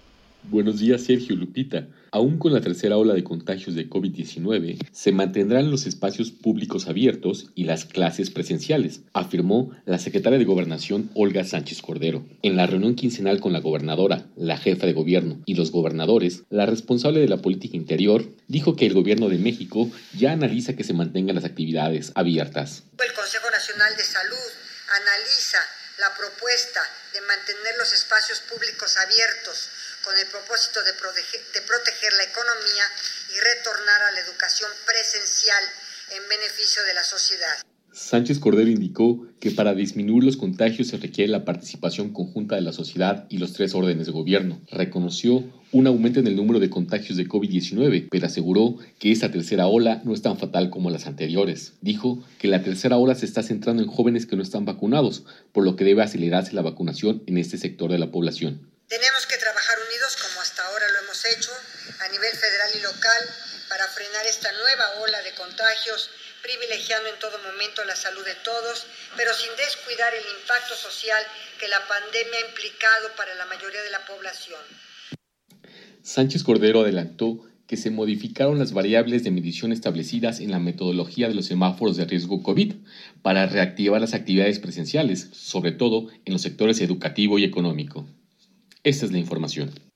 Buenos días, Sergio Lupita. Aún con la tercera ola de contagios de COVID-19, se mantendrán los espacios públicos abiertos y las clases presenciales, afirmó la secretaria de Gobernación Olga Sánchez Cordero. En la reunión quincenal con la gobernadora, la jefa de gobierno y los gobernadores, la responsable de la política interior dijo que el gobierno de México ya analiza que se mantengan las actividades abiertas. El Consejo Nacional de Salud analiza la propuesta de mantener los espacios públicos abiertos con el propósito de, de proteger la economía y retornar a la educación presencial en beneficio de la sociedad. Sánchez Cordero indicó que para disminuir los contagios se requiere la participación conjunta de la sociedad y los tres órdenes de gobierno. Reconoció un aumento en el número de contagios de COVID-19, pero aseguró que esta tercera ola no es tan fatal como las anteriores. Dijo que la tercera ola se está centrando en jóvenes que no están vacunados, por lo que debe acelerarse la vacunación en este sector de la población. Tenemos que trabajar unidos como hasta ahora lo hemos hecho a nivel federal y local para frenar esta nueva ola de contagios privilegiando en todo momento la salud de todos, pero sin descuidar el impacto social que la pandemia ha implicado para la mayoría de la población. Sánchez Cordero adelantó que se modificaron las variables de medición establecidas en la metodología de los semáforos de riesgo COVID para reactivar las actividades presenciales, sobre todo en los sectores educativo y económico. Esta es la información.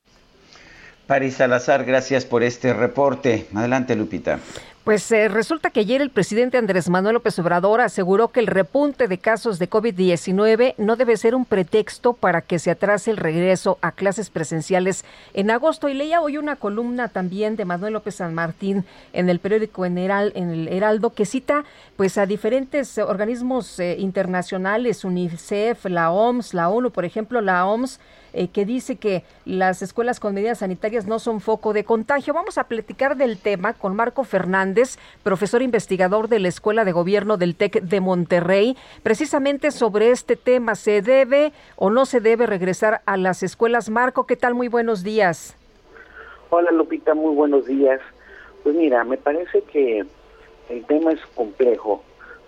Paris Salazar, gracias por este reporte. Adelante, Lupita. Pues eh, resulta que ayer el presidente Andrés Manuel López Obrador aseguró que el repunte de casos de COVID-19 no debe ser un pretexto para que se atrase el regreso a clases presenciales en agosto. Y leía hoy una columna también de Manuel López San Martín en el periódico en, en el Heraldo que cita pues a diferentes organismos eh, internacionales, UNICEF, la OMS, la ONU, por ejemplo, la OMS eh, que dice que las escuelas con medidas sanitarias no son foco de contagio. Vamos a platicar del tema con Marco Fernández, profesor investigador de la Escuela de Gobierno del TEC de Monterrey, precisamente sobre este tema. ¿Se debe o no se debe regresar a las escuelas? Marco, ¿qué tal? Muy buenos días. Hola Lupita, muy buenos días. Pues mira, me parece que el tema es complejo,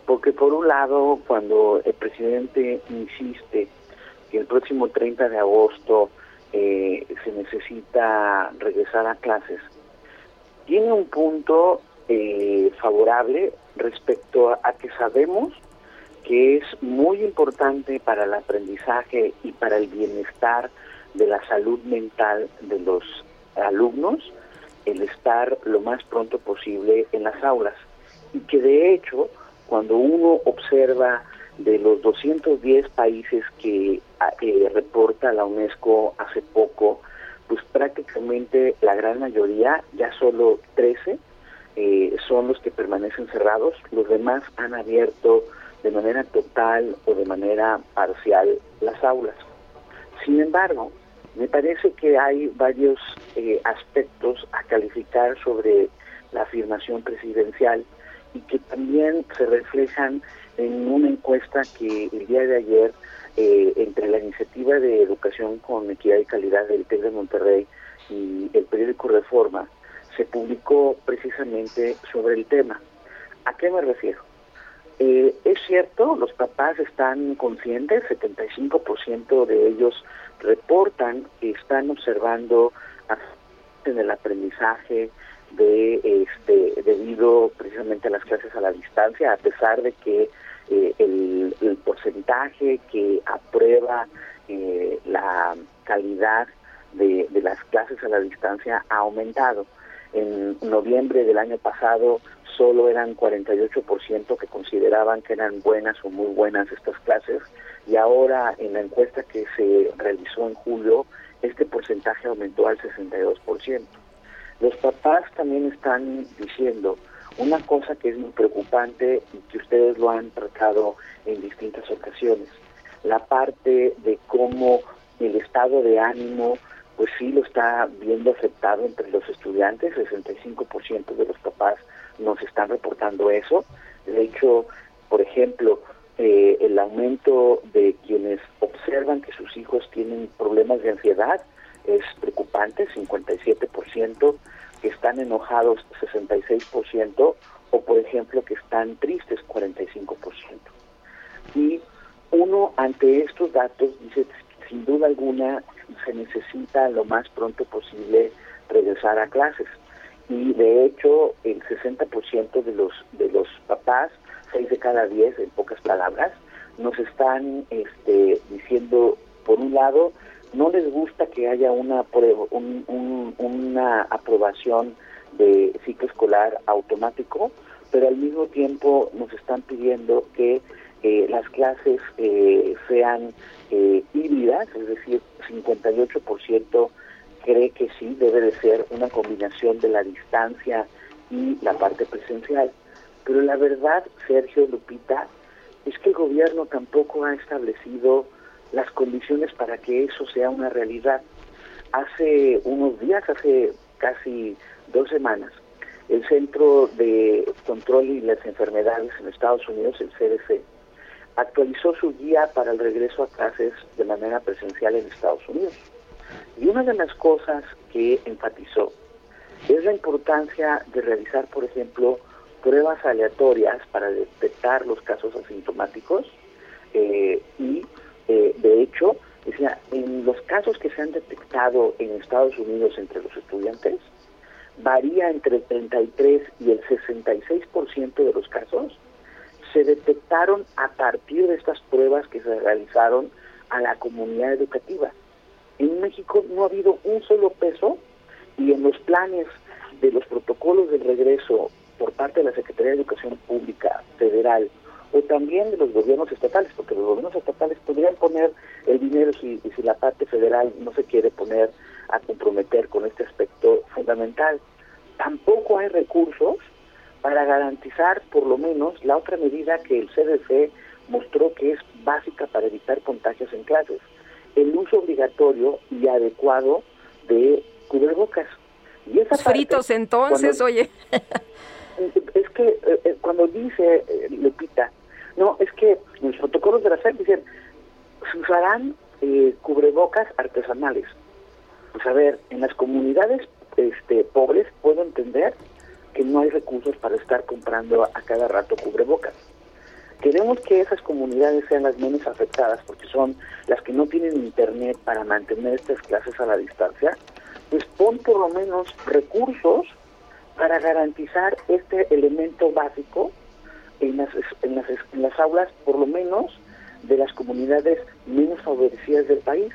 porque por un lado, cuando el presidente insiste que el próximo 30 de agosto eh, se necesita regresar a clases. Tiene un punto eh, favorable respecto a, que sabemos que es muy importante para el aprendizaje y para el bienestar de la salud mental de los alumnos el estar lo más pronto posible en las aulas y que de hecho cuando uno observa de los 210 países que eh, reporta la UNESCO hace poco, pues prácticamente la gran mayoría, ya solo 13, eh, son los que permanecen cerrados, los demás han abierto de manera total o de manera parcial las aulas. Sin embargo, me parece que hay varios eh, aspectos a calificar sobre la afirmación presidencial y que también se reflejan en una encuesta que el día de ayer, eh, entre la iniciativa de educación con equidad y calidad del TEC de Monterrey y el periódico Reforma, se publicó precisamente sobre el tema. ¿A qué me refiero? Eh, es cierto, los papás están conscientes, 75% de ellos reportan que están observando en el aprendizaje de este debido precisamente a las clases a la distancia, a pesar de que eh, el, porcentaje que aprueba eh, la calidad de, las clases a la distancia ha aumentado. En noviembre del año pasado solo eran 48% que consideraban que eran buenas o muy buenas estas clases y ahora en la encuesta que se realizó en julio este porcentaje aumentó al 62%. Los papás también están diciendo una cosa que es muy preocupante y que ustedes lo han tratado en distintas ocasiones, la parte de cómo el estado de ánimo, pues sí lo está viendo afectado entre los estudiantes, 65% de los papás nos están reportando eso. De hecho, por ejemplo, eh, el aumento de quienes observan que sus hijos tienen problemas de ansiedad es preocupante, 57% que están enojados 66% o por ejemplo que están tristes 45%. Y uno ante estos datos dice, sin duda alguna se necesita lo más pronto posible regresar a clases. Y de hecho el 60% de los de los papás, 6 de cada 10 en pocas palabras, nos están este, diciendo por un lado no les gusta que haya una, una aprobación de ciclo escolar automático, pero al mismo tiempo nos están pidiendo que eh, las clases eh, sean eh, híbridas, es decir, 58% cree que sí debe de ser una combinación de la distancia y la parte presencial. Pero la verdad, Sergio Lupita, es que el gobierno tampoco ha establecido las condiciones para que eso sea una realidad. Hace unos días, hace casi dos semanas, el Centro de Control y las Enfermedades en Estados Unidos, el CDC, actualizó su guía para el regreso a clases de manera presencial en Estados Unidos. Y una de las cosas que enfatizó es la importancia de realizar, por ejemplo, pruebas aleatorias para detectar los casos asintomáticos eh, y, eh, de hecho, decía, en los casos que se han detectado en Estados Unidos entre los estudiantes, varía entre el 33 y el 66% de los casos se detectaron a partir de estas pruebas que se realizaron a la comunidad educativa. En México no ha habido un solo peso y en los planes de los protocolos de regreso por parte de la Secretaría de Educación Pública Federal o también de los gobiernos estatales, porque los gobiernos estatales podrían poner el dinero si, si la parte federal no se quiere poner a comprometer con este aspecto fundamental. Tampoco hay recursos para garantizar por lo menos la otra medida que el CDC mostró que es básica para evitar contagios en clases, el uso obligatorio y adecuado de cubrebocas. Y esa Fritos entonces, oye. (laughs) Es que eh, eh, cuando dice eh, Lupita, no, es que los protocolos de la SEP dicen, se usarán cubrebocas artesanales. Pues a ver, en las comunidades este, pobres puedo entender que no hay recursos para estar comprando a cada rato cubrebocas. Queremos que esas comunidades sean las menos afectadas porque son las que no tienen internet para mantener estas clases a la distancia, pues pon por lo menos recursos para garantizar este elemento básico en las, en las, en las aulas, por lo menos de las comunidades menos favorecidas del país.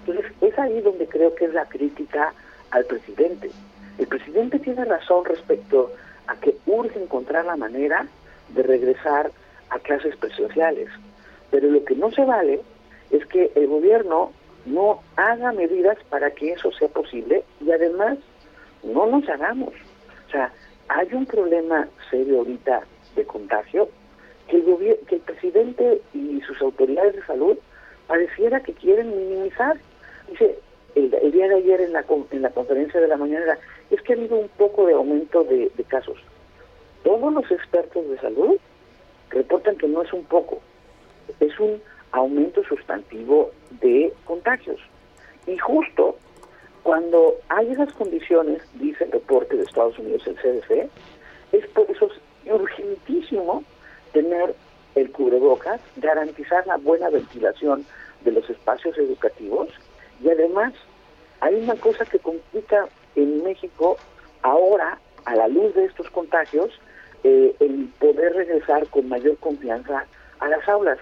Entonces, es ahí donde creo que es la crítica al presidente. El presidente tiene razón respecto a que urge encontrar la manera de regresar a clases presenciales. Pero lo que no se vale es que el gobierno no haga medidas para que eso sea posible y además no nos hagamos. O sea, hay un problema serio ahorita de contagio que el, que el presidente y sus autoridades de salud pareciera que quieren minimizar. Dice, el, día de ayer en la, en la conferencia de la mañana es que ha habido un poco de aumento de, casos. Todos los expertos de salud reportan que no es un poco, es un aumento sustantivo de contagios. Y justo cuando hay esas condiciones, dice el reporte de Estados Unidos, el CDC, es por eso urgentísimo tener el cubrebocas, garantizar la buena ventilación de los espacios educativos y además, hay una cosa que complica en México ahora, a la luz de estos contagios, eh, el poder regresar con mayor confianza a las aulas.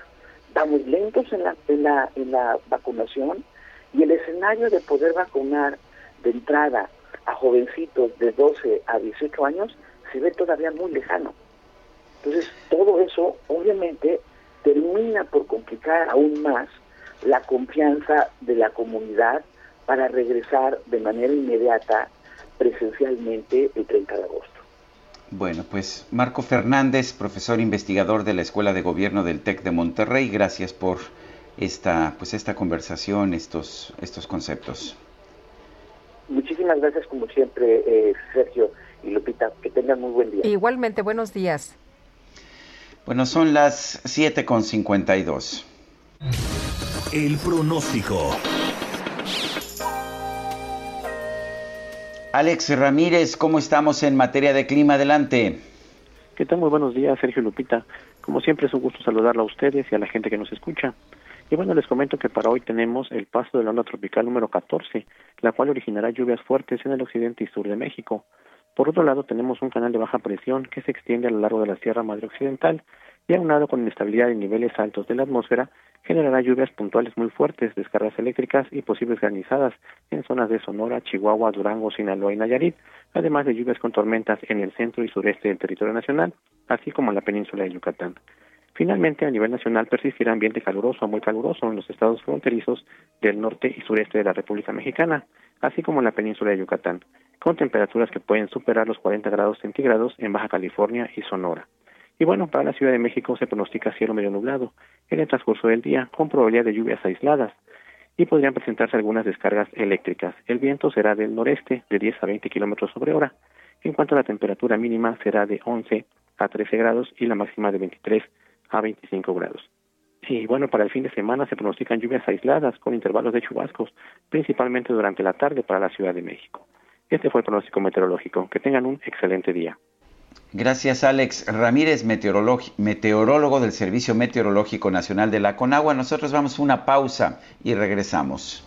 Vamos lentos en la, en la, en la vacunación y el escenario de poder vacunar de entrada a jovencitos de 12 a 18 años se ve todavía muy lejano. Entonces, todo eso obviamente termina por complicar aún más la confianza de la comunidad para regresar de manera inmediata presencialmente el 30 de agosto. Bueno, pues Marco Fernández, profesor investigador de la Escuela de Gobierno del TEC de Monterrey, gracias por esta, pues esta conversación, estos, estos conceptos. Muchísimas gracias como siempre, eh, Sergio y Lupita. Que tengan muy buen día. Igualmente, buenos días. Bueno, son las 7.52. El pronóstico. Alex Ramírez, ¿cómo estamos en materia de clima? Adelante. ¿Qué tal? Muy buenos días, Sergio Lupita. Como siempre es un gusto saludarla a ustedes y a la gente que nos escucha. Y bueno, les comento que para hoy tenemos el paso de la onda tropical número 14, la cual originará lluvias fuertes en el occidente y sur de México. Por otro lado, tenemos un canal de baja presión que se extiende a lo largo de la Sierra Madre Occidental y aunado con inestabilidad en niveles altos de la atmósfera, generará lluvias puntuales muy fuertes, descargas eléctricas y posibles granizadas en zonas de Sonora, Chihuahua, Durango, Sinaloa y Nayarit, además de lluvias con tormentas en el centro y sureste del territorio nacional, así como en la península de Yucatán. Finalmente, a nivel nacional persistirá ambiente caluroso a muy caluroso en los estados fronterizos del norte y sureste de la República Mexicana, así como en la península de Yucatán, con temperaturas que pueden superar los 40 grados centígrados en Baja California y Sonora. Y bueno, para la Ciudad de México se pronostica cielo medio nublado en el transcurso del día, con probabilidad de lluvias aisladas, y podrían presentarse algunas descargas eléctricas. El viento será del noreste de 10 a 20 kilómetros sobre hora. En cuanto a la temperatura mínima, será de 11 a 13 grados y la máxima de 23 a 25 grados. Y bueno, para el fin de semana se pronostican lluvias aisladas con intervalos de chubascos, principalmente durante la tarde para la Ciudad de México. Este fue el pronóstico meteorológico. Que tengan un excelente día. Gracias, Alex Ramírez, meteorólogo del Servicio Meteorológico Nacional de la Conagua. Nosotros vamos a una pausa y regresamos.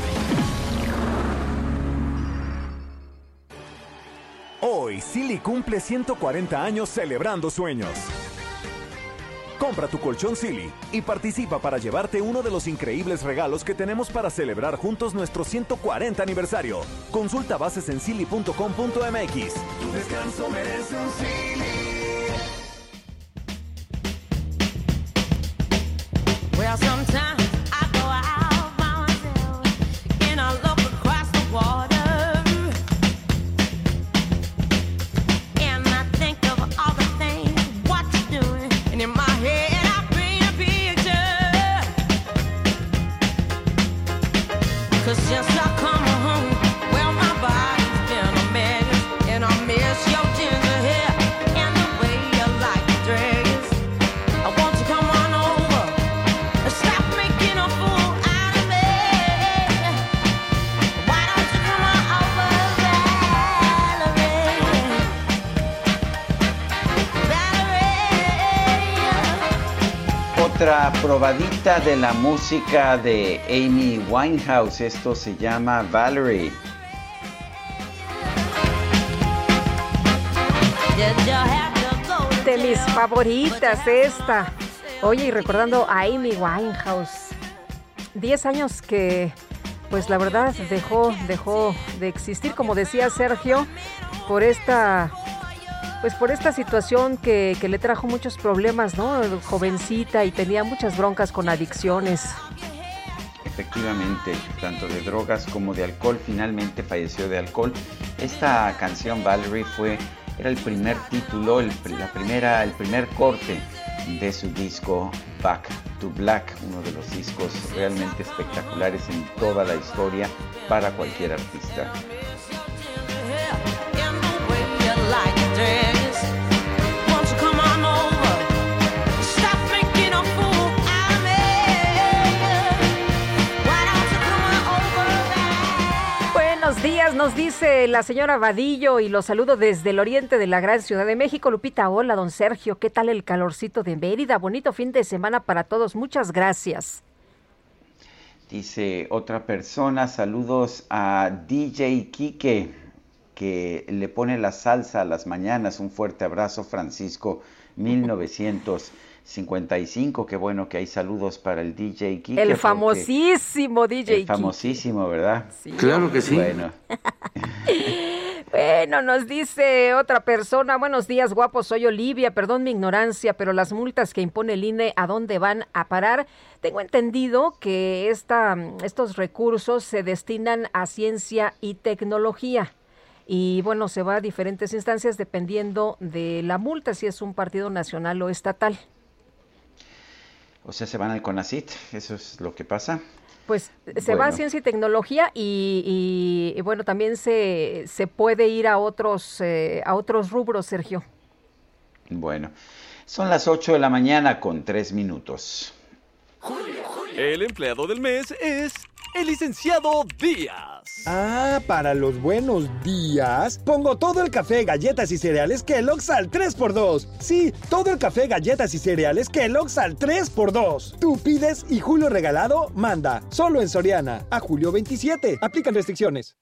Silly cumple 140 años celebrando sueños. Compra tu colchón Silly y participa para llevarte uno de los increíbles regalos que tenemos para celebrar juntos nuestro 140 aniversario. Consulta bases en silly.com.mx. Tu descanso merece un Silly. Probadita de la música de Amy Winehouse. Esto se llama Valerie. De mis favoritas esta. Oye, y recordando a Amy Winehouse. Diez años que, pues la verdad, dejó, dejó de existir, como decía Sergio, por esta pues por esta situación que, le trajo muchos problemas, ¿no? Jovencita y tenía muchas broncas con adicciones. Efectivamente, tanto de drogas como de alcohol, finalmente falleció de alcohol. Esta canción Valerie fue era el primer título, el, la primera, el primer corte de su disco Back to Black, uno de los discos realmente espectaculares en toda la historia para cualquier artista. Buenos días, nos dice la señora Vadillo y los saludo desde el oriente de la gran Ciudad de México. Lupita, hola, don Sergio, ¿qué tal el calorcito de Mérida? Bonito fin de semana para todos, muchas gracias. Dice otra persona, saludos a DJ Quique que le pone la salsa a las mañanas. Un fuerte abrazo, Francisco, 1955. Qué bueno que hay saludos para el DJ Kike. El famosísimo DJ El famosísimo, ¿verdad? Claro que sí. Bueno. (laughs) Bueno, nos dice otra persona, buenos días guapos, soy Olivia, perdón mi ignorancia, pero las multas que impone el INE, ¿a dónde van a parar? Tengo entendido que esta, estos recursos se destinan a ciencia y tecnología y bueno, se va a diferentes instancias dependiendo de la multa, si es un partido nacional o estatal. O sea, se van al CONACIT, eso es lo que pasa. Pues se va a ciencia y tecnología y, bueno, también se, se puede ir a otros, eh, a otros rubros, Sergio. Bueno, son las 8 de la mañana con 3 minutos. El empleado del mes es el licenciado Díaz. Ah, para los buenos días, pongo todo el café, galletas y cereales Kellogg's al 3x2. Sí, todo el café, galletas y cereales Kellogg's al 3x2. Tú pides y Julio Regalado manda. Solo en Soriana. A julio 27. Aplican restricciones.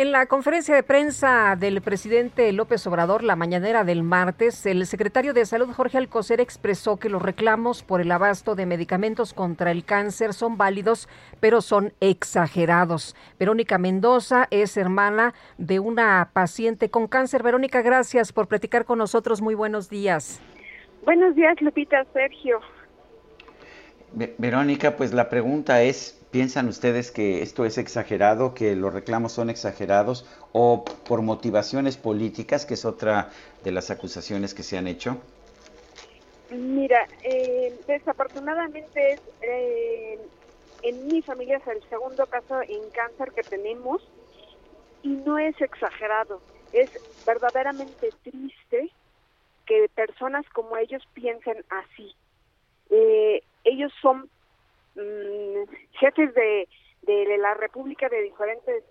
En la conferencia de prensa del presidente López Obrador la mañanera del martes, el secretario de Salud Jorge Alcocer expresó que los reclamos por el abasto de medicamentos contra el cáncer son válidos, pero son exagerados. Verónica Mendoza es hermana de una paciente con cáncer. Verónica, gracias por platicar con nosotros. Muy buenos días. Buenos días, Lupita, Sergio. Verónica, pues la pregunta es, ¿Piensan ustedes que esto es exagerado, que los reclamos son exagerados o por motivaciones políticas, que es otra de las acusaciones que se han hecho? Mira, eh, desafortunadamente eh, en mi familia es el segundo caso en cáncer que tenemos y no es exagerado, es verdaderamente triste que personas como ellos piensen así. Eh, ellos son Mm, jefes de, la República de diferentes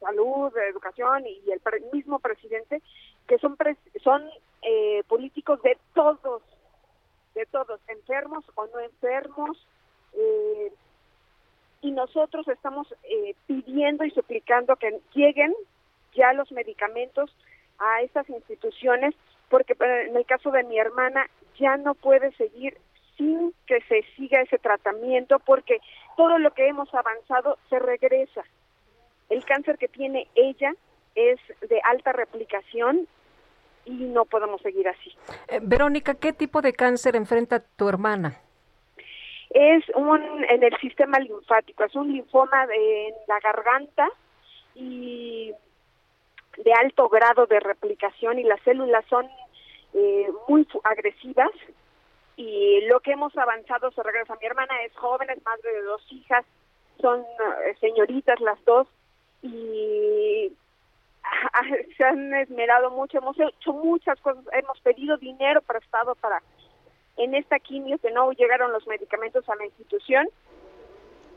salud, de educación y el mismo presidente, que son son eh, políticos de todos, de todos, enfermos o no enfermos, eh, y nosotros estamos eh, pidiendo y suplicando que lleguen ya los medicamentos a estas instituciones, porque en el caso de mi hermana ya no puede seguir sin que se siga ese tratamiento porque todo lo que hemos avanzado se regresa. El cáncer que tiene ella es de alta replicación y no podemos seguir así. Eh, Verónica, ¿qué tipo de cáncer enfrenta tu hermana? Es un en el sistema linfático, es un linfoma de, en la garganta y de alto grado de replicación y las células son eh, muy agresivas y lo que hemos avanzado se regresa. Mi hermana es joven, es madre de dos hijas, son eh, señoritas las dos y (laughs) se han esmerado mucho, hemos hecho muchas cosas, hemos pedido dinero prestado para en esta quimio que no llegaron los medicamentos a la institución.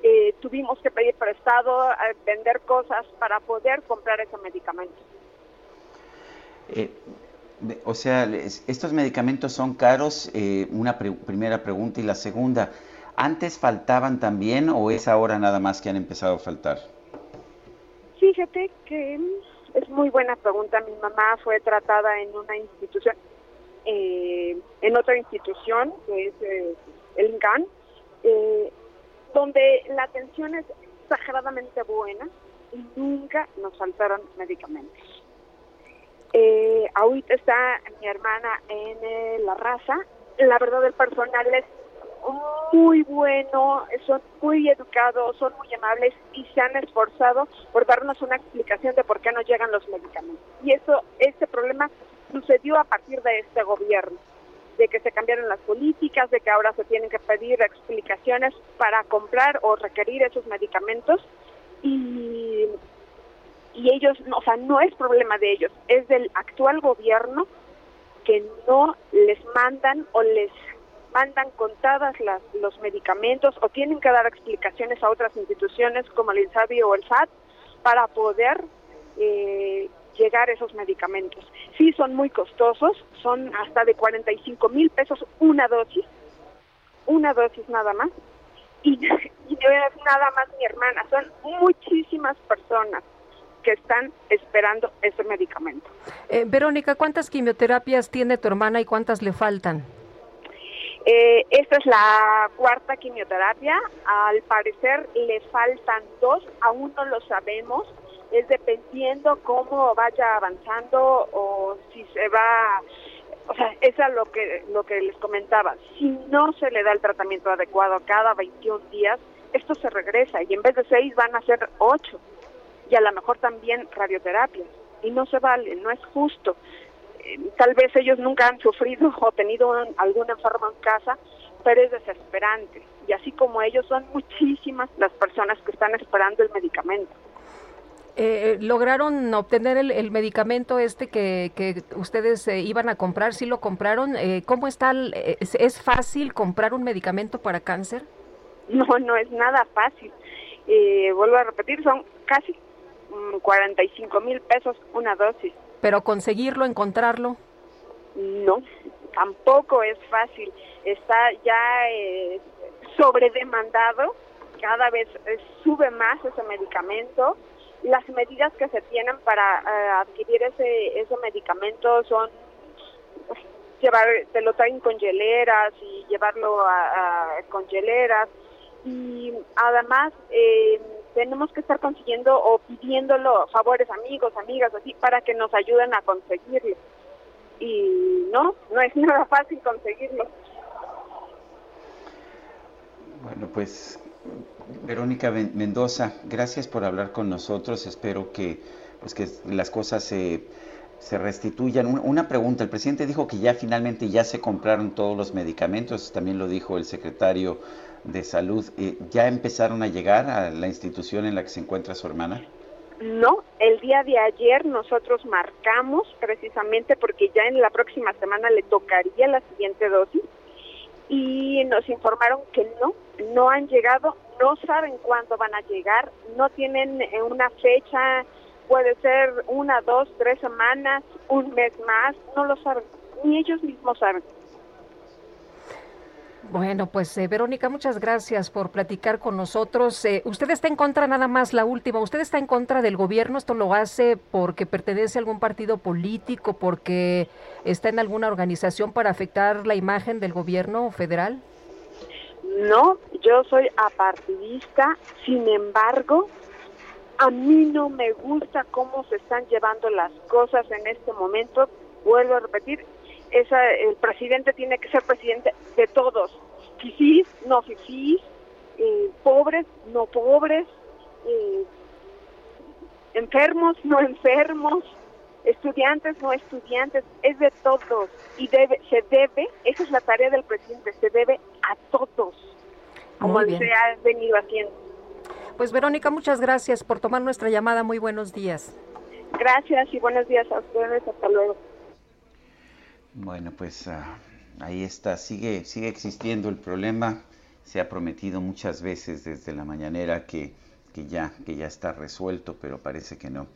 Eh, tuvimos que pedir prestado, vender cosas para poder comprar ese medicamento. Eh, o sea, estos medicamentos son caros, eh, una primera pregunta y la segunda, ¿antes faltaban también o es ahora nada más que han empezado a faltar? Fíjate que es muy buena pregunta. Mi mamá fue tratada en una institución, eh, en otra institución, que es eh, el INCAN, donde la atención es exageradamente buena y nunca nos faltaron medicamentos. Eh, ahorita está mi hermana en eh, la raza. La verdad, el personal es muy bueno, son muy educados, son muy amables y se han esforzado por darnos una explicación de por qué no llegan los medicamentos. Y eso, este problema sucedió a partir de este gobierno, de que se cambiaron las políticas, de que ahora se tienen que pedir explicaciones para comprar o requerir esos medicamentos y y ellos, o sea, no es problema de ellos, es del actual gobierno que no les mandan o les mandan contadas las, los medicamentos o tienen que dar explicaciones a otras instituciones como el INSABI o el SAT para poder eh, llegar esos medicamentos. Sí, son muy costosos, son hasta de 45 mil pesos una dosis, una dosis nada más, y, (laughs) y nada más mi hermana, son muchísimas personas que están esperando ese medicamento. Eh, Verónica, ¿cuántas quimioterapias tiene tu hermana y cuántas le faltan? Eh, esta es la cuarta quimioterapia. Al parecer le faltan dos, aún no lo sabemos. Es dependiendo cómo vaya avanzando o si se va. O sea, eso es lo que, lo que les comentaba. Si no se le da el tratamiento adecuado cada 21 días, esto se regresa y en vez de seis van a ser ocho y a lo mejor también radioterapia. Y no se vale, no es justo. Eh, tal vez ellos nunca han sufrido (laughs) o tenido algún enfermo en casa, pero es desesperante. Y así como ellos, son muchísimas las personas que están esperando el medicamento. Eh, ¿Lograron obtener el, medicamento este que, que ustedes eh, iban a comprar? ¿Sí lo compraron? Eh, ¿Cómo está? es, fácil comprar un medicamento para cáncer? No, no es nada fácil. vuelvo a repetir, son casi 45 mm, mil pesos una dosis. ¿Pero conseguirlo, encontrarlo? No, tampoco es fácil. Está ya sobredemandado, cada vez sube más ese medicamento las medidas que se tienen para eh, adquirir ese, ese medicamento son llevar, te lo traen con hieleras y llevarlo a, con hieleras y además eh, tenemos que estar consiguiendo o pidiéndolo favores amigos, amigas, así para que nos ayuden a conseguirlo y no, no es (laughs) nada fácil conseguirlo. Bueno, pues Verónica Mendoza, gracias por hablar con nosotros. Espero que, pues que las cosas se, se restituyan. Una pregunta, el presidente dijo que ya finalmente ya se compraron todos los medicamentos, también lo dijo el secretario de Salud. Eh, ¿Ya empezaron a llegar a la institución en la que se encuentra su hermana? No, el día de ayer nosotros marcamos precisamente porque ya en la próxima semana le tocaría la siguiente dosis y nos informaron que no, no han llegado, no saben cuándo van a llegar, no tienen eh, una fecha, puede ser una, dos, tres semanas, un mes más, no lo saben, ni ellos mismos saben. Bueno, pues eh, Verónica, muchas gracias por platicar con nosotros. Eh, usted está en contra, nada más la última, usted está en contra del gobierno, esto lo hace porque pertenece a algún partido político, porque está en alguna organización para afectar la imagen del gobierno federal. No, yo soy apartidista, sin embargo, a mí no me gusta cómo se están llevando las cosas en este momento. Vuelvo a repetir, esa, el presidente tiene que ser presidente de todos, fifís, no fifís, eh, pobres, no pobres, eh, enfermos, no enfermos, estudiantes, no estudiantes, es de todos y debe, se debe, esa es la tarea del presidente, se debe a todos, como se ha venido haciendo. Pues Verónica, muchas gracias por tomar nuestra llamada, muy buenos días. Gracias y buenos días a ustedes, hasta luego. Bueno, pues ah, ahí está, sigue, sigue existiendo el problema. Se ha prometido muchas veces desde la mañanera que, que, ya, que ya está resuelto, pero parece que no.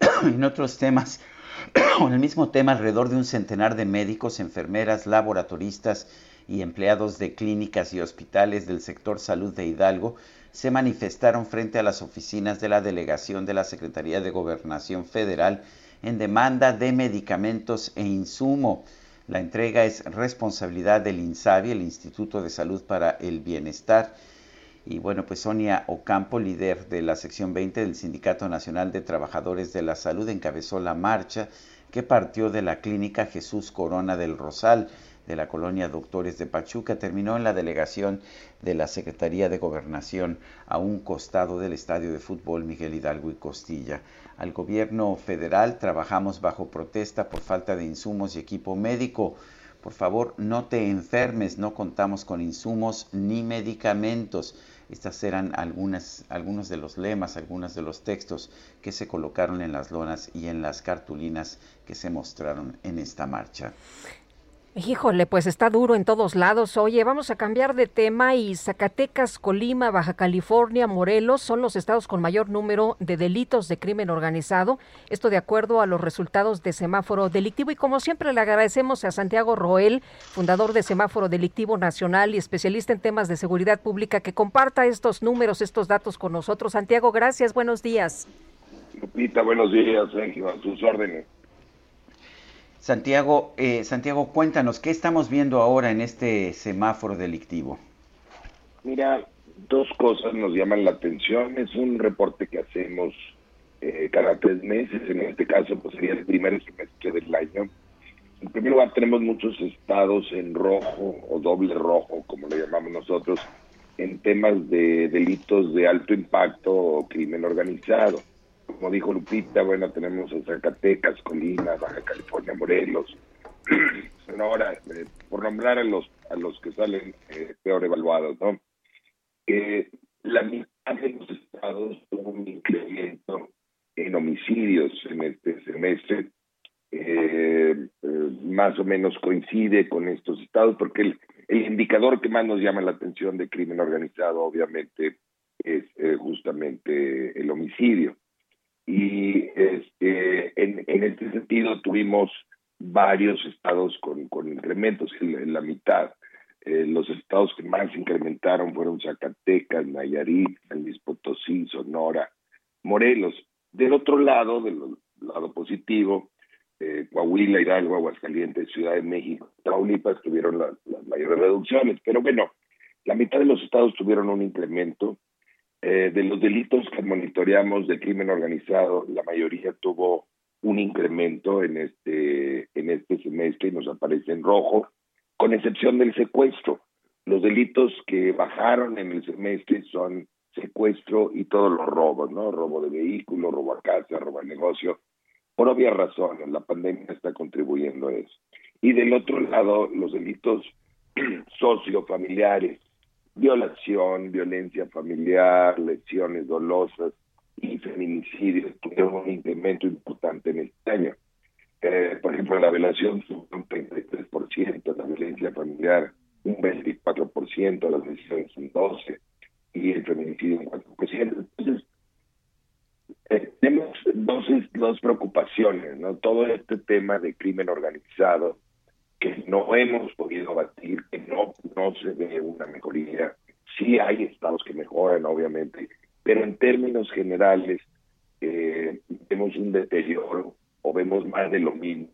(clears throat) en otros temas, (clears throat) con el mismo tema, alrededor de un centenar de médicos, enfermeras, laboratoristas y empleados de clínicas y hospitales del sector salud de Hidalgo se manifestaron frente a las oficinas de la delegación de la Secretaría de Gobernación Federal en demanda de medicamentos e insumo. La entrega es responsabilidad del INSABI, el Instituto de Salud para el Bienestar. Y bueno, pues Sonia Ocampo, líder de la sección 20 del Sindicato Nacional de Trabajadores de la Salud, encabezó la marcha que partió de la clínica Jesús Corona del Rosal de la colonia Doctores de Pachuca terminó en la delegación de la Secretaría de Gobernación a un costado del estadio de fútbol Miguel Hidalgo y Costilla al gobierno federal. Trabajamos bajo protesta por falta de insumos y equipo médico. Por favor, no te enfermes, no contamos con insumos ni medicamentos. Estas eran algunas, algunos de los lemas, algunos de los textos que se colocaron en las lonas y en las cartulinas que se mostraron en esta marcha. Híjole, pues está duro en todos lados. Oye, vamos a cambiar de tema y Zacatecas, Colima, Baja California, Morelos son los estados con mayor número de delitos de crimen organizado. Esto de acuerdo a los resultados de semáforo delictivo. Y como siempre le agradecemos a Santiago Roel, fundador de Semáforo Delictivo Nacional y especialista en temas de seguridad pública, que comparta estos números, estos datos con nosotros. Santiago, gracias, buenos días. Lupita, buenos días, sus órdenes. Santiago, eh, Santiago, cuéntanos, ¿qué estamos viendo ahora en este semáforo delictivo? Mira, dos cosas nos llaman la atención. Es un reporte que hacemos eh, cada tres meses, en este caso pues sería el primer semestre del año. En primer lugar, tenemos muchos estados en rojo o doble rojo, como le llamamos nosotros, en temas de delitos de alto impacto o crimen organizado como dijo Lupita, bueno, tenemos Zacatecas, Colima, Baja California, Morelos, (clears throat) Sonora, eh, por nombrar a los a los que salen eh, peor evaluados, ¿no? Eh, la mitad de los estados tuvo un incremento en homicidios en este semestre. Eh, más o menos coincide con estos estados, porque el, el, indicador que más nos llama la atención de crimen organizado, obviamente, es justamente el homicidio. Y este, en, este sentido tuvimos varios estados con, incrementos, en, la mitad. Eh, los estados que más incrementaron fueron Zacatecas, Nayarit, San Luis Potosí, Sonora, Morelos. Del otro lado, del lado positivo, eh, Coahuila, Hidalgo, Aguascalientes, Ciudad de México, Tamaulipas tuvieron las mayores reducciones. Pero bueno, la mitad de los estados tuvieron un incremento. Eh, de los delitos que monitoreamos de crimen organizado, la mayoría tuvo un incremento en este, en este semestre y nos aparece en rojo, con excepción del secuestro. Los delitos que bajaron en el semestre son secuestro y todos los robos, ¿no? Robo de vehículo, robo a casa, robo a negocio, por obvias razones, la pandemia está contribuyendo a eso. Y del otro lado, los delitos (clears throat) sociofamiliares, violación, violencia familiar, lesiones dolosas, y feminicidios tuvieron un incremento importante en este año. Eh, por ejemplo, la violación subió un 33%, la violencia familiar un 24%, las lesiones un 12% y el feminicidio un 4%. Entonces, eh, tenemos dos, dos preocupaciones, ¿no? Todo este tema de crimen organizado que no hemos podido batir, que no, no se ve una mejoría. Sí hay estados que mejoran, obviamente, pero en términos generales eh, vemos un deterioro o vemos más de lo mismo.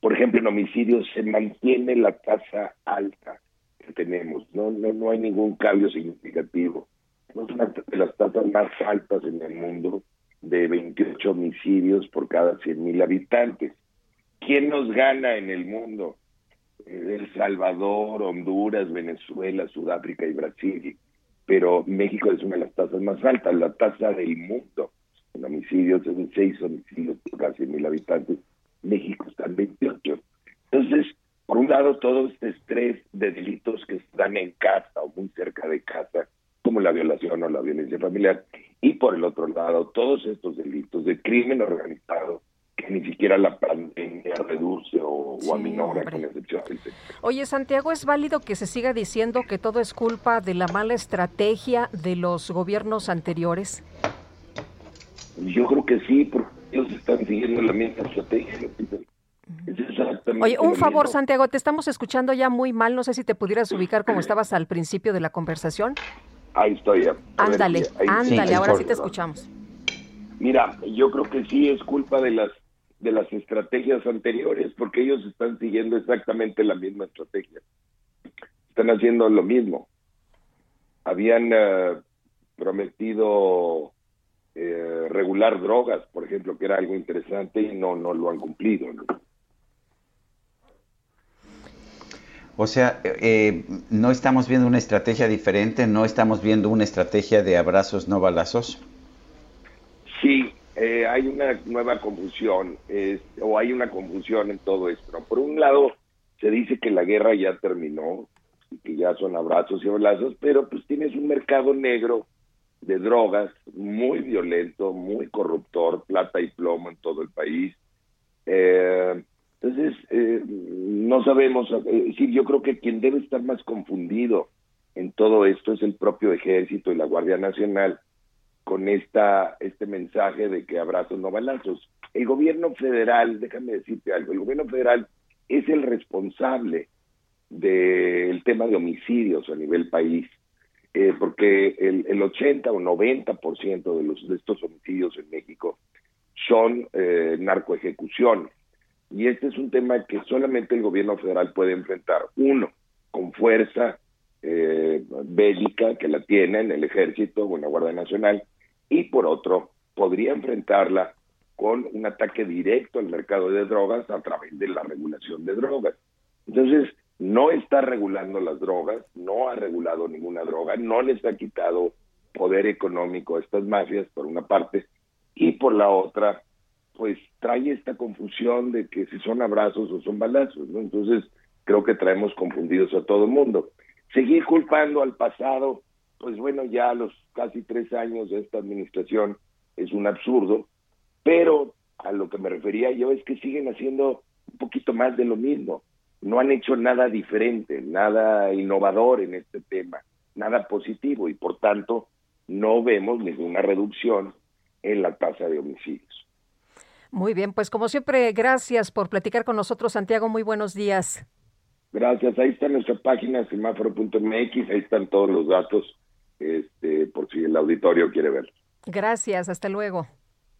Por ejemplo, en homicidios se mantiene la tasa alta que tenemos, no, no, no hay ningún cambio significativo. Es una de las tasas más altas en el mundo, de 28 homicidios por cada 100.000 habitantes. ¿Quién nos gana en el mundo? El Salvador, Honduras, Venezuela, Sudáfrica y Brasil pero México es una de las tasas más altas, la tasa del mundo en homicidios es de 6 homicidios por casi mil habitantes, México está en 28. Entonces, por un lado, todo este estrés de delitos que están en casa o muy cerca de casa, como la violación o la violencia familiar, y por el otro lado, todos estos delitos de crimen organizado que ni siquiera la pandemia reduce o, aminora con excepción Oye, Santiago, ¿es válido que se siga diciendo que todo es culpa de la mala estrategia de los gobiernos anteriores? Yo creo que sí, porque ellos están siguiendo la misma estrategia. Oye, un favor, Santiago, te estamos escuchando ya muy mal. No sé si te pudieras ubicar como estabas al principio de la conversación. Ahí estoy ya. Ándale, ándale, ahora sí te escuchamos. Mira, yo creo que sí es culpa de las de las estrategias anteriores, porque ellos están siguiendo exactamente la misma estrategia. Están haciendo lo mismo. Habían eh, prometido eh, regular drogas, por ejemplo, que era algo interesante y no, no lo han cumplido. O sea, eh, no estamos viendo una estrategia diferente, no estamos viendo una estrategia de abrazos no balazos. Sí, eh, hay una nueva confusión, o hay una confusión en todo esto. Por un lado, se dice que la guerra ya terminó, y que ya son abrazos y abrazos, pero pues tienes un mercado negro de drogas muy violento, muy corruptor, plata y plomo en todo el país. Eh, entonces, eh, no sabemos, sí, yo creo que quien debe estar más confundido en todo esto es el propio ejército y la Guardia Nacional, con esta este mensaje de que abrazos no balazos. El gobierno federal, déjame decirte algo, el gobierno federal es el responsable del tema de homicidios a nivel país, eh, porque el, el 80 o 90% de, los, de estos homicidios en México son eh, narcoejecuciones. Y este es un tema que solamente el gobierno federal puede enfrentar. Uno, con fuerza eh, bélica que la tiene en el ejército o en la Guardia Nacional, y por otro, podría enfrentarla con un ataque directo al mercado de drogas a través de la regulación de drogas. Entonces, no está regulando las drogas, no ha regulado ninguna droga, no les ha quitado poder económico a estas mafias, por una parte, y por la otra, pues trae esta confusión de que si son abrazos o son balazos, ¿no? Entonces, creo que traemos confundidos a todo el mundo. Seguir culpando al pasado, pues bueno, ya a los casi tres años de esta administración es un absurdo, pero a lo que me refería yo es que siguen haciendo un poquito más de lo mismo. No han hecho nada diferente, nada innovador en este tema, nada positivo y por tanto no vemos ninguna reducción en la tasa de homicidios. Muy bien, pues como siempre, gracias por platicar con nosotros, Santiago. Muy buenos días. Gracias. Ahí está nuestra página semáforo.mx, ahí están todos los datos, este, por si el auditorio quiere ver. Gracias, hasta luego.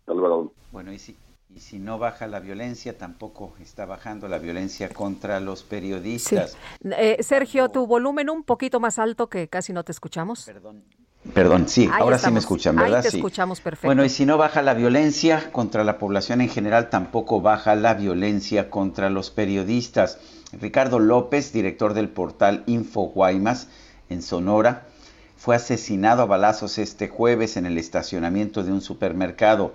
Hasta luego. Bueno, y si, y si no baja la violencia, tampoco está bajando la violencia contra los periodistas. Eh, Sergio, tu volumen un poquito más alto que casi no te escuchamos. Perdón. Perdón, sí, ahora sí me escuchan, ¿verdad? Ahí te sí. escuchamos perfecto. Bueno, y si no baja la violencia contra la población en general, tampoco baja la violencia contra los periodistas. Ricardo López, director del portal Info Guaymas en Sonora, fue asesinado a balazos este jueves en el estacionamiento de un supermercado.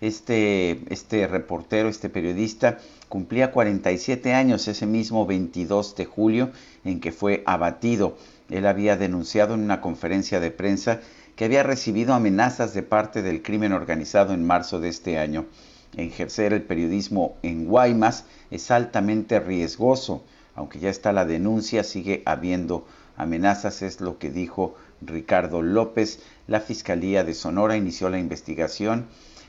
Este, este reportero, este periodista, cumplía 47 años ese mismo 22 de julio en que fue abatido. Él había denunciado en una conferencia de prensa que había recibido amenazas de parte del crimen organizado en marzo de este año. Ejercer el periodismo en Guaymas es altamente riesgoso. Aunque ya está la denuncia, sigue habiendo amenazas, es lo que dijo Ricardo López. La Fiscalía de Sonora inició la investigación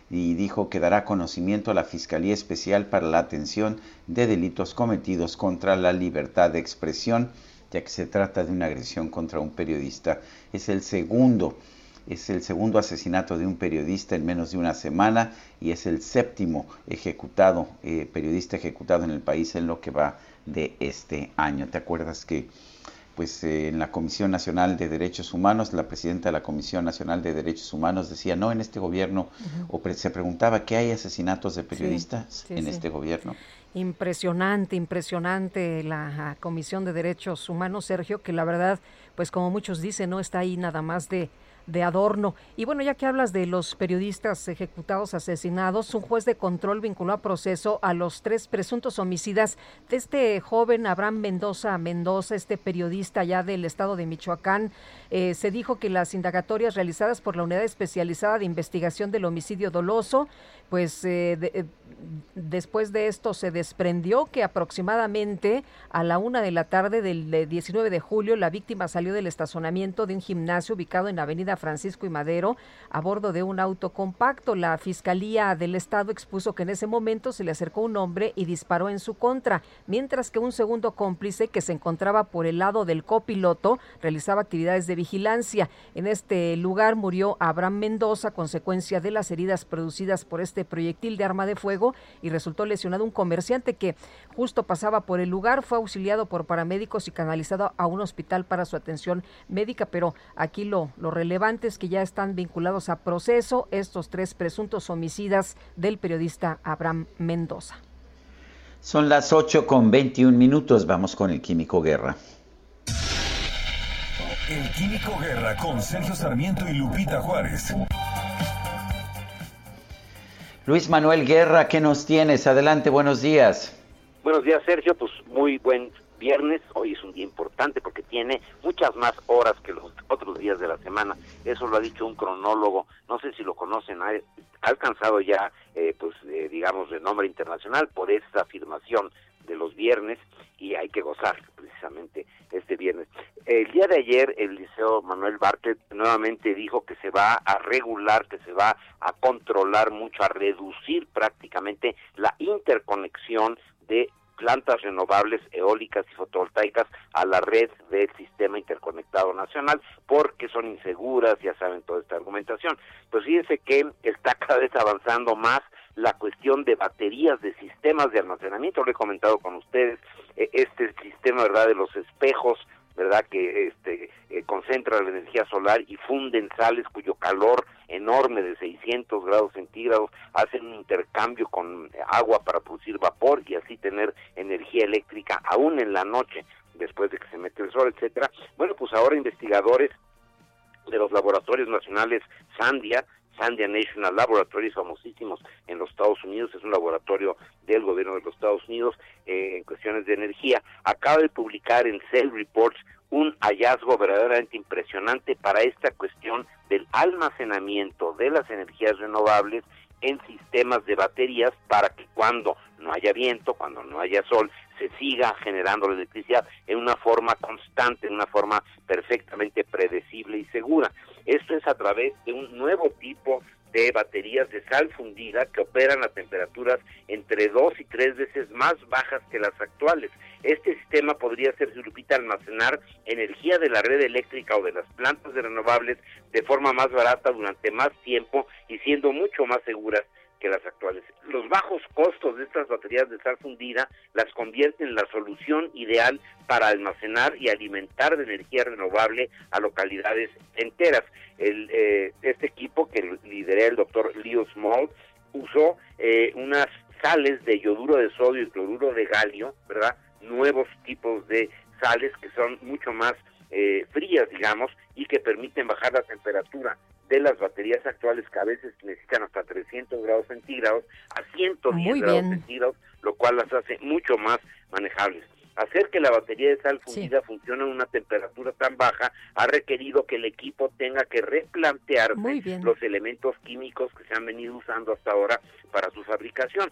y dijo que dará conocimiento a la Fiscalía Especial para la Atención de Delitos Cometidos contra la Libertad de Expresión, ya que se trata de una agresión contra un periodista. Es el segundo, es el segundo asesinato de un periodista en menos de una semana y es el séptimo ejecutado, eh, periodista ejecutado en el país en lo que va de este año. ¿Te acuerdas que pues eh, en la Comisión Nacional de Derechos Humanos, la presidenta de la Comisión Nacional de Derechos Humanos decía, no, en este gobierno, o pre se preguntaba, ¿qué hay asesinatos de periodistas Sí, sí, en sí. este gobierno? Impresionante, impresionante la ah, Comisión de Derechos Humanos, Sergio, que la verdad, pues como muchos dicen, no está ahí nada más de, de adorno. Y bueno, ya que hablas de los periodistas ejecutados, asesinados, un juez de control vinculó a proceso a los tres presuntos homicidas de este joven Abraham Mendoza Mendoza, este periodista ya del estado de Michoacán. Eh, se dijo que las indagatorias realizadas por la Unidad Especializada de Investigación del Homicidio Doloso, pues eh, eh, después de esto se desprendió que aproximadamente a la una de la tarde del eh, 19 de julio la víctima salió del estacionamiento de un gimnasio ubicado en Avenida Francisco y Madero a bordo de un auto compacto. La Fiscalía del Estado expuso que en ese momento se le acercó un hombre y disparó en su contra, mientras que un segundo cómplice que se encontraba por el lado del copiloto realizaba actividades de vigilancia. En este lugar murió Abraham Mendoza consecuencia de las heridas producidas por este proyectil de arma de fuego y resultó lesionado un comerciante que justo pasaba por el lugar, fue auxiliado por paramédicos y canalizado a un hospital para su atención médica, pero aquí lo, lo relevante es que ya están vinculados a proceso estos tres presuntos homicidas del periodista Abraham Mendoza. Son las 8 con 21 minutos, vamos con el Químico Guerra. El Químico Guerra con Sergio Sarmiento y Lupita Juárez. Luis Manuel Guerra, ¿qué nos tienes? Adelante, buenos días. Buenos días, Sergio. Pues muy buen viernes. Hoy es un día importante porque tiene muchas más horas que los otros días de la semana. Eso lo ha dicho un cronólogo. No sé si lo conocen. Ha, alcanzado ya, eh, pues, eh, digamos, renombre internacional por esta afirmación de los viernes y hay que gozar precisamente este viernes. El día de ayer el Liceo Manuel Bartlett nuevamente dijo que se va a regular, que se va a controlar mucho, a reducir prácticamente la interconexión de plantas renovables eólicas y fotovoltaicas a la red del sistema interconectado nacional porque son inseguras, ya saben toda esta argumentación. Pues fíjense que está cada vez avanzando más la cuestión de baterías de sistemas de almacenamiento, lo he comentado con ustedes, eh, este sistema verdad de los espejos verdad que este eh, concentra la energía solar y funden sales cuyo calor enorme de 600 grados centígrados hacen un intercambio con agua para producir vapor y así tener energía eléctrica aún en la noche después de que se mete el sol, etcétera. Bueno, pues ahora investigadores de los laboratorios nacionales Sandia Sandia National Laboratories, famosísimos en los Estados Unidos, es un laboratorio del gobierno de los Estados Unidos eh, en cuestiones de energía, acaba de publicar en Cell Reports un hallazgo verdaderamente impresionante para esta cuestión del almacenamiento de las energías renovables en sistemas de baterías para que cuando no haya viento, cuando no haya sol, se siga generando la electricidad en una forma constante, en una forma perfectamente predecible y segura. Esto es a través de un nuevo tipo de baterías de sal fundida que operan a temperaturas entre dos y tres veces más bajas que las actuales. Este sistema podría ser, Lupita, almacenar energía de la red eléctrica o de las plantas de renovables de forma más barata durante más tiempo y siendo mucho más seguras que las actuales. Los bajos costos de estas baterías de sal fundida las convierten en la solución ideal para almacenar y alimentar de energía renovable a localidades enteras. El, eh, este equipo que lideré el doctor Leo Small usó eh, unas sales de yoduro de sodio y cloruro de galio, ¿verdad? Nuevos tipos de sales que son mucho más eh, frías, digamos, y que permiten bajar la temperatura de las baterías actuales que a veces necesitan hasta 300 grados centígrados a 110 grados centígrados, lo cual las hace mucho más manejables. Hacer que la batería de sal fundida funcione a una temperatura tan baja ha requerido que el equipo tenga que replantearse los elementos químicos que se han venido usando hasta ahora para su fabricación.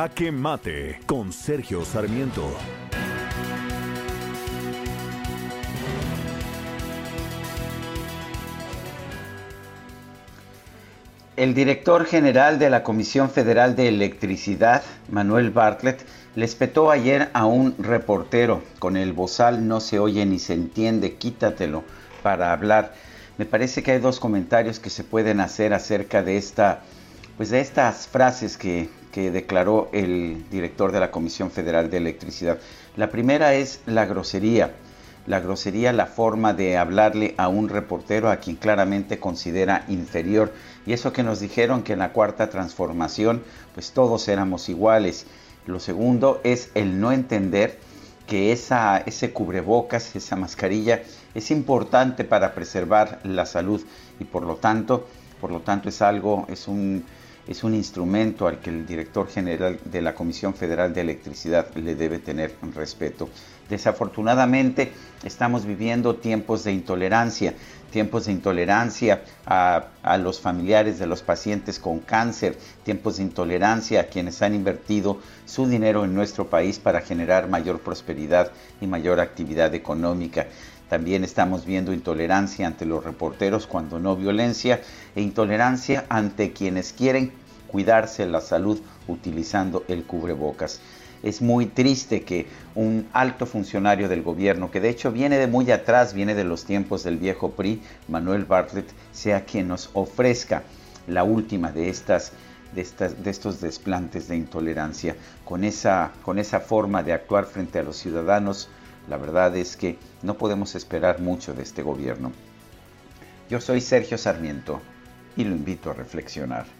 Jaque Mate con Sergio Sarmiento. El director general de la Comisión Federal de Electricidad, Manuel Bartlett, le espetó ayer a un reportero con el bozal no se oye ni se entiende, quítatelo para hablar. Me parece que hay dos comentarios que se pueden hacer acerca de esta pues de estas frases que que declaró el director de la Comisión Federal de Electricidad. La primera es la grosería. La grosería, la forma de hablarle a un reportero a quien claramente considera inferior. Y eso que nos dijeron que en la cuarta transformación, pues todos éramos iguales. Lo segundo es el no entender que esa, ese cubrebocas, esa mascarilla, es importante para preservar la salud y por lo tanto, por lo tanto es algo, es un, es un instrumento al que el director general de la Comisión Federal de Electricidad le debe tener respeto. Desafortunadamente estamos viviendo tiempos de intolerancia, tiempos de intolerancia a, los familiares de los pacientes con cáncer, tiempos de intolerancia a quienes han invertido su dinero en nuestro país para generar mayor prosperidad y mayor actividad económica. También estamos viendo intolerancia ante los reporteros cuando no violencia e intolerancia ante quienes quieren cuidarse la salud utilizando el cubrebocas. Es muy triste que un alto funcionario del gobierno, que de hecho viene de muy atrás, viene de los tiempos del viejo PRI, Manuel Bartlett, sea quien nos ofrezca la última de estas de, estas, de estos desplantes de intolerancia, con esa, con esa forma de actuar frente a los ciudadanos, la verdad es que no podemos esperar mucho de este gobierno. Yo soy Sergio Sarmiento y lo invito a reflexionar.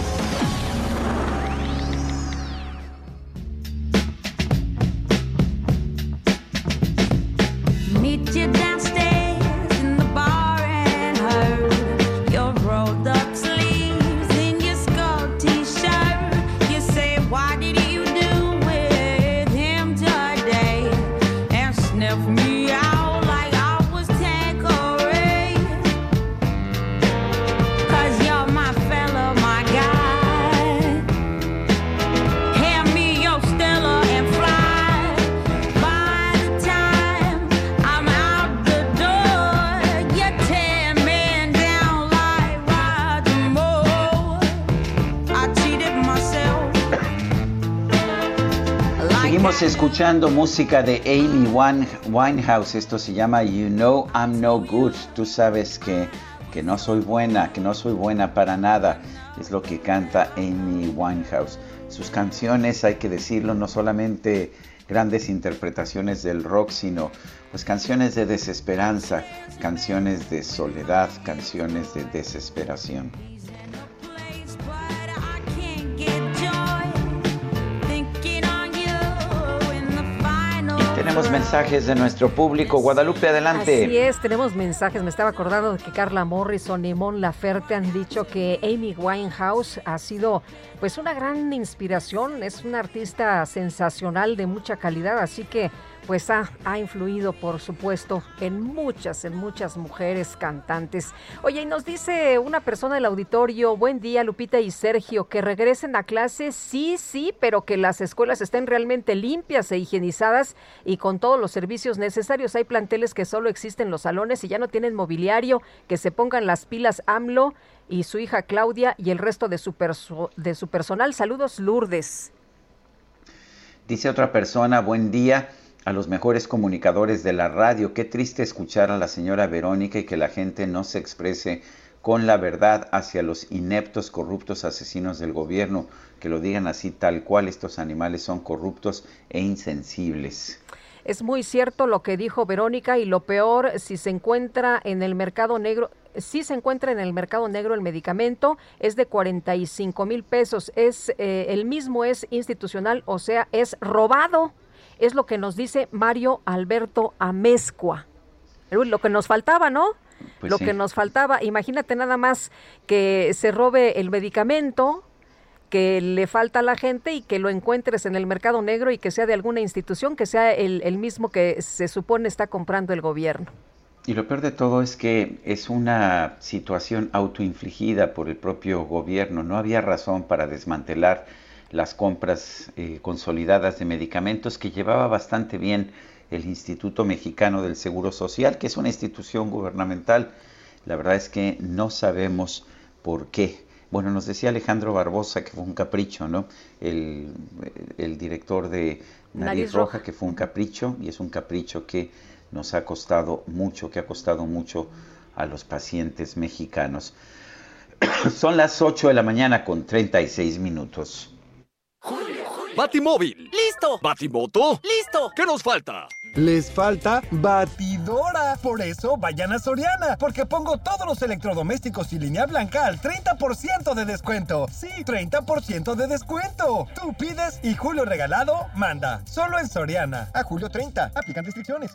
Escuchando música de Amy Winehouse. Esto se llama You Know I'm No Good. Tú sabes que, que no soy buena, que no soy buena para nada. Es lo que canta Amy Winehouse. Sus canciones, hay que decirlo, no solamente grandes interpretaciones del rock, sino pues canciones de desesperanza, canciones de soledad, canciones de desesperación. Tenemos mensajes de nuestro público. Guadalupe, adelante. Así es, tenemos mensajes. Me estaba acordando de que Carla Morrison y Mon Laferte han dicho que Amy Winehouse ha sido pues una gran inspiración. Es una artista sensacional de mucha calidad, así que pues ha, ha, influido, por supuesto, en muchas, en muchas mujeres cantantes. Oye, y nos dice una persona del auditorio, buen día Lupita y Sergio, que regresen a clase, sí, sí, pero que las escuelas estén realmente limpias e higienizadas y con todos los servicios necesarios. Hay planteles que solo existen los salones y ya no tienen mobiliario, que se pongan las pilas AMLO y su hija Claudia y el resto de su, de su personal. Saludos, Lourdes. Dice otra persona, buen día a los mejores comunicadores de la radio. Qué triste escuchar a la señora Verónica y que la gente no se exprese con la verdad hacia los ineptos, corruptos asesinos del gobierno, que lo digan así tal cual, estos animales son corruptos e insensibles. Es muy cierto lo que dijo Verónica y lo peor, si se encuentra en el mercado negro, si se encuentra en el mercado negro el medicamento, es de 45 mil pesos. Es, eh, el mismo es institucional, o sea, es robado. Es lo que nos dice Mario Alberto Amezcua. Lo que nos faltaba, ¿no? Pues lo que nos faltaba. Imagínate nada más que se robe el medicamento que le falta a la gente y que lo encuentres en el mercado negro y que sea de alguna institución, que sea el, el mismo que se supone está comprando el gobierno. Y lo peor de todo es que es una situación autoinfligida por el propio gobierno. No había razón para desmantelar las compras eh, consolidadas de medicamentos que llevaba bastante bien el Instituto Mexicano del Seguro Social, que es una institución gubernamental. La verdad es que no sabemos por qué. Bueno, nos decía Alejandro Barbosa que fue un capricho, ¿no? El, director de Nariz, Roja, que fue un capricho, y es un capricho que nos ha costado mucho, que ha costado mucho a los pacientes mexicanos. (coughs) Son las 8 de la mañana con 36 minutos. Batimóvil. ¡Listo! Batimoto. ¡Listo! ¿Qué nos falta? Les falta batidora. Por eso vayan a Soriana, porque pongo todos los electrodomésticos y línea blanca al 30% de descuento. Sí, 30% de descuento. Tú pides y Julio Regalado manda. Solo en Soriana. A julio 30. Aplican restricciones.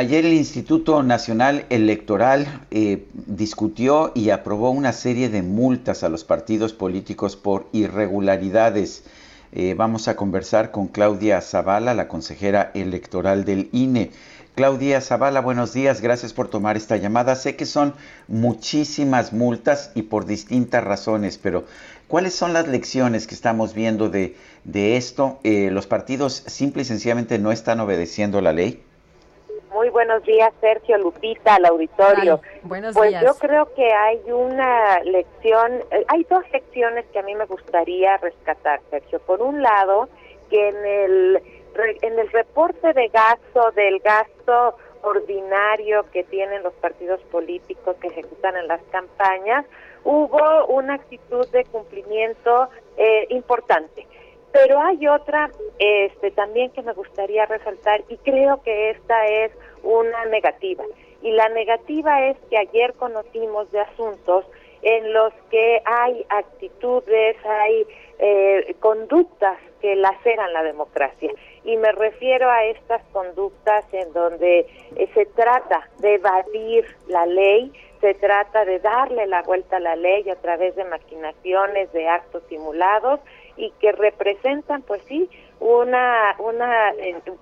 Ayer el Instituto Nacional Electoral eh, discutió y aprobó una serie de multas a los partidos políticos por irregularidades. Eh, vamos a conversar con Claudia Zavala, la consejera electoral del INE. Claudia Zavala, buenos días, gracias por tomar esta llamada. Sé que son muchísimas multas y por distintas razones, pero ¿cuáles son las lecciones que estamos viendo de, esto? Eh, ¿Los partidos simple y sencillamente no están obedeciendo la ley? Muy buenos días, Sergio Lupita, al auditorio. buenos pues días. yo creo que hay una lección, eh, hay dos lecciones que a mí me gustaría rescatar, Sergio. Por un lado, que en el en el reporte de gasto del gasto ordinario que tienen los partidos políticos que ejecutan en las campañas, hubo una actitud de cumplimiento eh, importante. Pero hay otra este, también que me gustaría resaltar y creo que esta es una negativa. Y la negativa es que ayer conocimos de asuntos en los que hay actitudes, hay eh, conductas que laceran la democracia. Y me refiero a estas conductas en donde eh, se trata de evadir la ley, se trata de darle la vuelta a la ley a través de maquinaciones, de actos simulados y que representan, pues sí, una una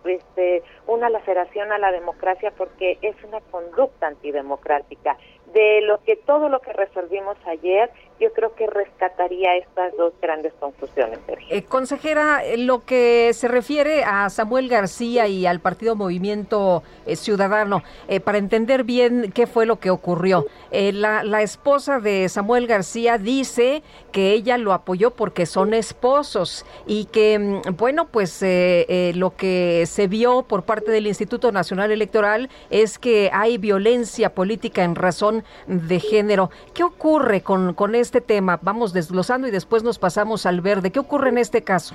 este, una laceración a la democracia porque es una conducta antidemocrática. De lo que todo lo que resolvimos ayer yo creo que rescataría estas dos grandes conclusiones. Eh, consejera, eh, lo que se refiere a Samuel García y al partido Movimiento eh, Ciudadano, para entender bien qué fue lo que ocurrió, la, la, esposa de Samuel García dice que ella lo apoyó porque son esposos y que, mm, bueno, pues lo que se vio por parte del Instituto Nacional Electoral es que hay violencia política en razón de género. ¿Qué ocurre con, con este tema? Vamos desglosando y después nos pasamos al verde. ¿Qué ocurre en este caso?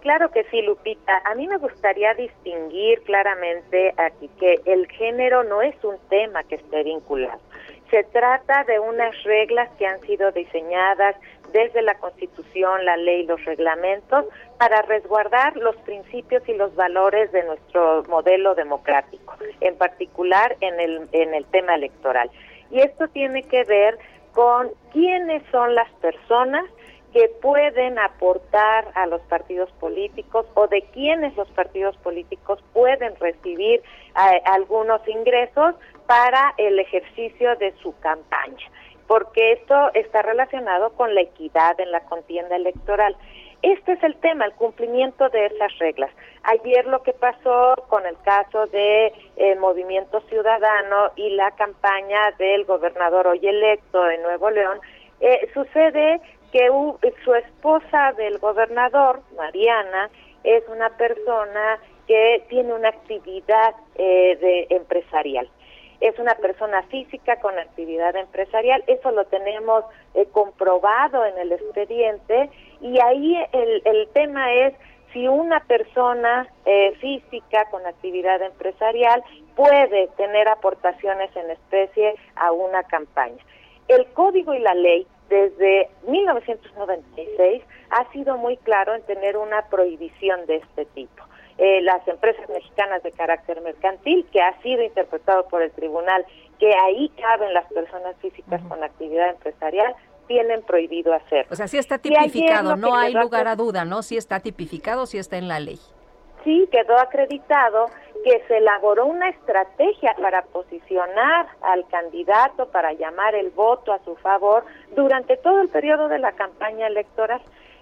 Claro que sí, Lupita. A mí me gustaría distinguir claramente aquí que el género no es un tema que esté vinculado. Se trata de unas reglas que han sido diseñadas desde la Constitución, la ley, los reglamentos, para resguardar los principios y los valores de nuestro modelo democrático, en particular en el, en el tema electoral. Y esto tiene que ver con quiénes son las personas que pueden aportar a los partidos políticos o de quiénes los partidos políticos pueden recibir eh, algunos ingresos para el ejercicio de su campaña, porque esto está relacionado con la equidad en la contienda electoral. Este es el tema, el cumplimiento de esas reglas. Ayer lo que pasó con el caso de eh, Movimiento Ciudadano y la campaña del gobernador hoy electo de Nuevo León, eh, sucede que su esposa del gobernador, Mariana, es una persona que tiene una actividad eh, de empresarial es una persona física con actividad empresarial, eso lo tenemos eh, comprobado en el expediente y ahí el, el tema es si una persona eh, física con actividad empresarial puede tener aportaciones en especie a una campaña. El código y la ley desde 1996 ha sido muy claro en tener una prohibición de este tipo. Eh, las empresas mexicanas de carácter mercantil, que ha sido interpretado por el tribunal que ahí caben las personas físicas con actividad empresarial, tienen prohibido hacer. O sea, sí está tipificado, no hay lugar a duda, ¿no? Sí está tipificado, sí está en la ley. Sí, quedó acreditado que se elaboró una estrategia para posicionar al candidato, para llamar el voto a su favor durante todo el periodo de la campaña electoral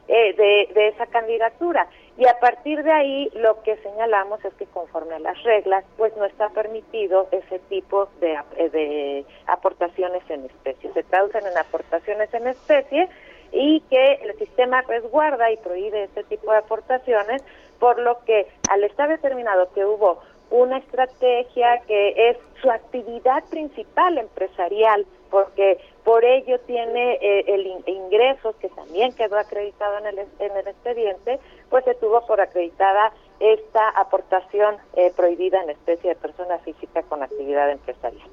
eh, de, de esa candidatura. Y a partir de ahí lo que señalamos es que conforme a las reglas, pues no está permitido ese tipo de, eh, de aportaciones en especie. Se traducen en aportaciones en especie y que el sistema resguarda y prohíbe ese tipo de aportaciones, por lo que al estar determinado que hubo una estrategia que es su actividad principal empresarial, porque por ello tiene eh, el ingresos que también quedó acreditado en el, en el expediente, pues se tuvo por acreditada esta aportación eh, prohibida en especie de persona física con actividad empresarial.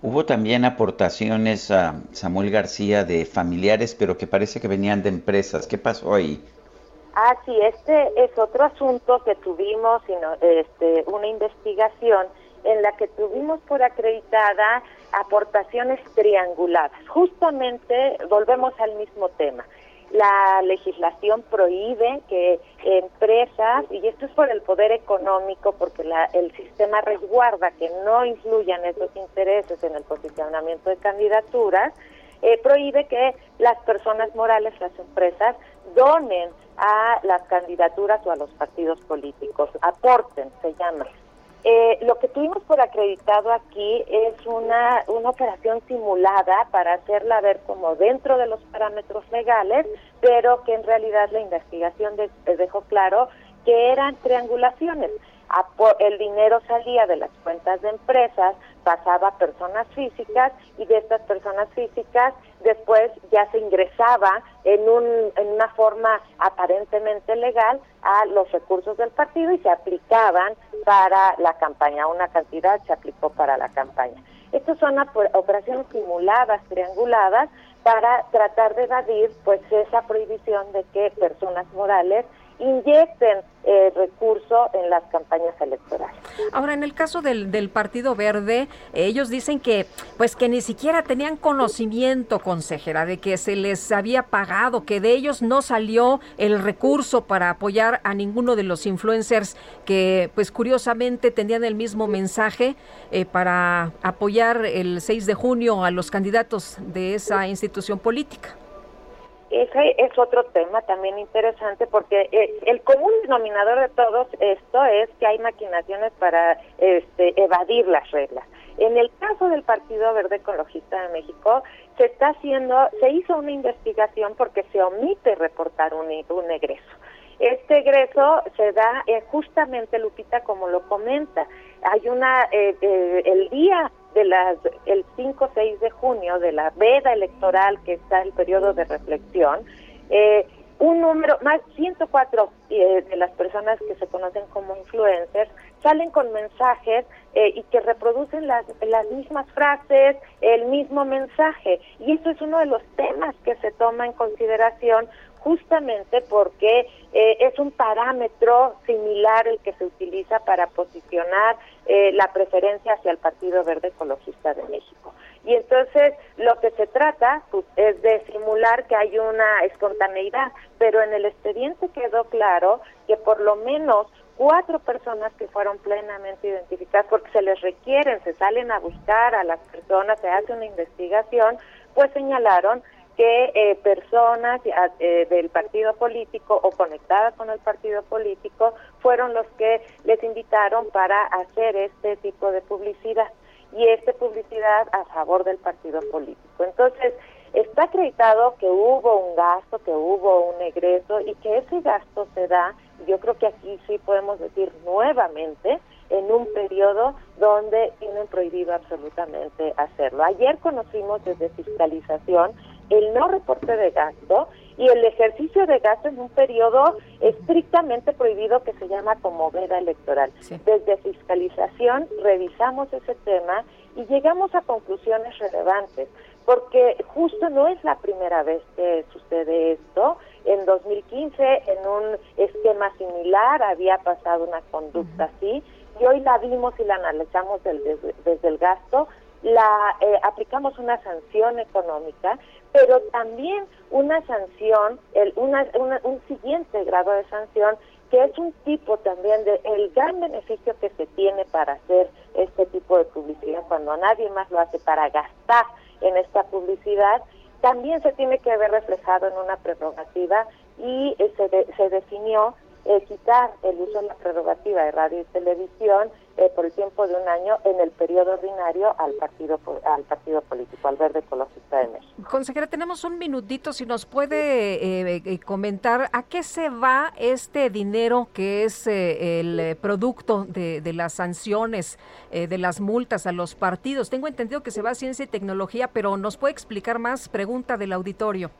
Hubo también aportaciones a Samuel García de familiares, pero que parece que venían de empresas. ¿Qué pasó ahí? Ah, sí, este es otro asunto que tuvimos, este, una investigación en la que tuvimos por acreditada aportaciones trianguladas. Justamente volvemos al mismo tema. La legislación prohíbe que empresas, y esto es por el poder económico, porque el sistema resguarda que no influyan esos intereses en el posicionamiento de candidaturas, eh, prohíbe que las personas morales, las empresas, donen a las candidaturas o a los partidos políticos, aporten, se llama. Eh, lo que tuvimos por acreditado aquí es una, una operación simulada para hacerla ver como dentro de los parámetros legales, pero que en realidad la investigación dejó claro que eran triangulaciones el dinero salía de las cuentas de empresas, pasaba a personas físicas y de estas personas físicas después ya se ingresaba en, un, en una forma aparentemente legal a los recursos del partido y se aplicaban para la campaña. Una cantidad se aplicó para la campaña. Estas son operaciones simuladas, trianguladas, para tratar de evadir pues esa prohibición de que personas morales inyecten eh, recurso en las campañas electorales. Ahora, en el caso del, del Partido Verde, ellos dicen que, pues, que ni siquiera tenían conocimiento, consejera, de que se les había pagado, que de ellos no salió el recurso para apoyar a ninguno de los influencers que, pues, curiosamente tenían el mismo mensaje eh, para apoyar el 6 de junio a los candidatos de esa institución política. Ese es otro tema también interesante porque eh, el común denominador de todo esto es que hay maquinaciones para este, evadir las reglas. En el caso del Partido Verde Ecologista de México, se está haciendo, se hizo una investigación porque se omite reportar un, un egreso. Este egreso se da eh, justamente, Lupita, como lo comenta. Hay una, eh, el día de las el 5 6 de junio de la veda electoral que está el periodo de reflexión eh, un número más 104 eh, de las personas que se conocen como influencers salen con mensajes eh, y que reproducen las, las mismas frases, el mismo mensaje. Y eso es uno de los temas que se toma en consideración justamente porque eh, es un parámetro similar el que se utiliza para posicionar eh, la preferencia hacia el Partido Verde Ecologista de México. Y entonces lo que se trata pues, es de simular que hay una espontaneidad, pero en el expediente quedó claro que por lo menos cuatro personas que fueron plenamente identificadas, porque se les requieren, se salen a buscar a las personas, se hace una investigación, pues señalaron que eh, personas eh, del partido político o conectadas con el partido político fueron los que les invitaron para hacer este tipo de publicidad y esta publicidad a favor del partido político. Entonces, está acreditado que hubo un gasto, que hubo un egreso y que ese gasto se da, yo creo que aquí sí podemos decir nuevamente, en un periodo donde tienen prohibido absolutamente hacerlo. Ayer conocimos desde fiscalización el no reporte de gasto y el ejercicio de gasto en un periodo estrictamente prohibido que se llama como veda electoral. Desde fiscalización revisamos ese tema y llegamos a conclusiones relevantes, porque justo no es la primera vez que sucede esto. En 2015, en un esquema similar, había pasado una conducta así, y hoy la vimos y la analizamos desde, desde el gasto, la eh, aplicamos una sanción económica, pero también una sanción, el, una, un siguiente grado de sanción que es un tipo también de el gran beneficio que se tiene para hacer este tipo de publicidad cuando nadie más lo hace para gastar en esta publicidad también se tiene que ver reflejado en una prerrogativa y eh, se, se definió eh, quitar el uso de la prerrogativa de radio y televisión eh, por el tiempo de un año en el periodo ordinario al partido al partido político, al Verde Ecologista de México. Consejera, tenemos un minutito, si nos puede eh, comentar a qué se va este dinero que es el producto de, de, las sanciones, de las multas a los partidos. Tengo entendido que se va a ciencia y tecnología, pero ¿nos puede explicar más? Pregunta del auditorio.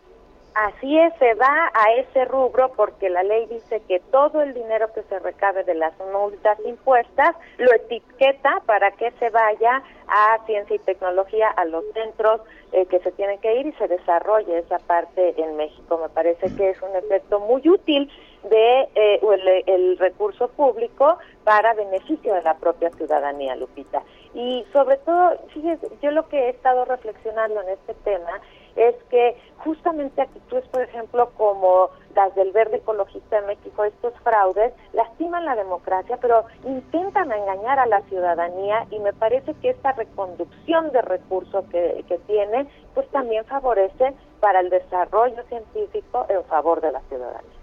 Así es, se va a ese rubro porque la ley dice que todo el dinero que se recabe de las multas impuestas lo etiqueta para que se vaya a ciencia y tecnología, a los centros eh, que se tienen que ir y se desarrolle esa parte en México. Me parece que es un efecto muy útil de eh, el, el, recurso público para beneficio de la propia ciudadanía, Lupita. Y sobre todo, fíjese, yo lo que he estado reflexionando en este tema es que justamente actitudes, por ejemplo, como las del Verde Ecologista de México, estos fraudes, lastiman la democracia, pero intentan engañar a la ciudadanía y me parece que esta reconducción de recursos que, que tiene, pues también favorece para el desarrollo científico en favor de la ciudadanía.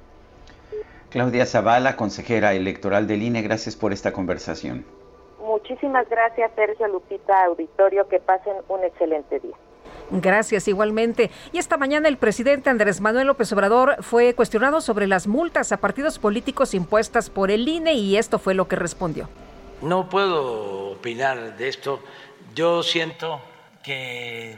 Claudia Zavala, consejera electoral del INE, gracias por esta conversación. Muchísimas gracias, Sergio Lupita, auditorio, que pasen un excelente día. Gracias, igualmente. Y esta mañana el presidente Andrés Manuel López Obrador fue cuestionado sobre las multas a partidos políticos impuestas por el INE y esto fue lo que respondió. No puedo opinar de esto. Yo siento que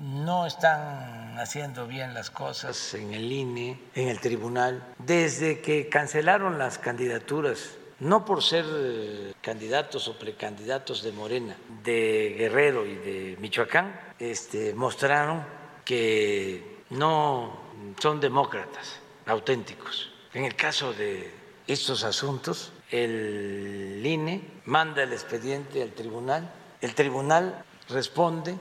no están haciendo bien las cosas en el INE, en el tribunal, desde que cancelaron las candidaturas no por ser eh, candidatos o precandidatos de Morena, de Guerrero y de Michoacán, este, mostraron que no son demócratas auténticos, en el caso de estos asuntos, el INE manda el expediente al tribunal, el tribunal responde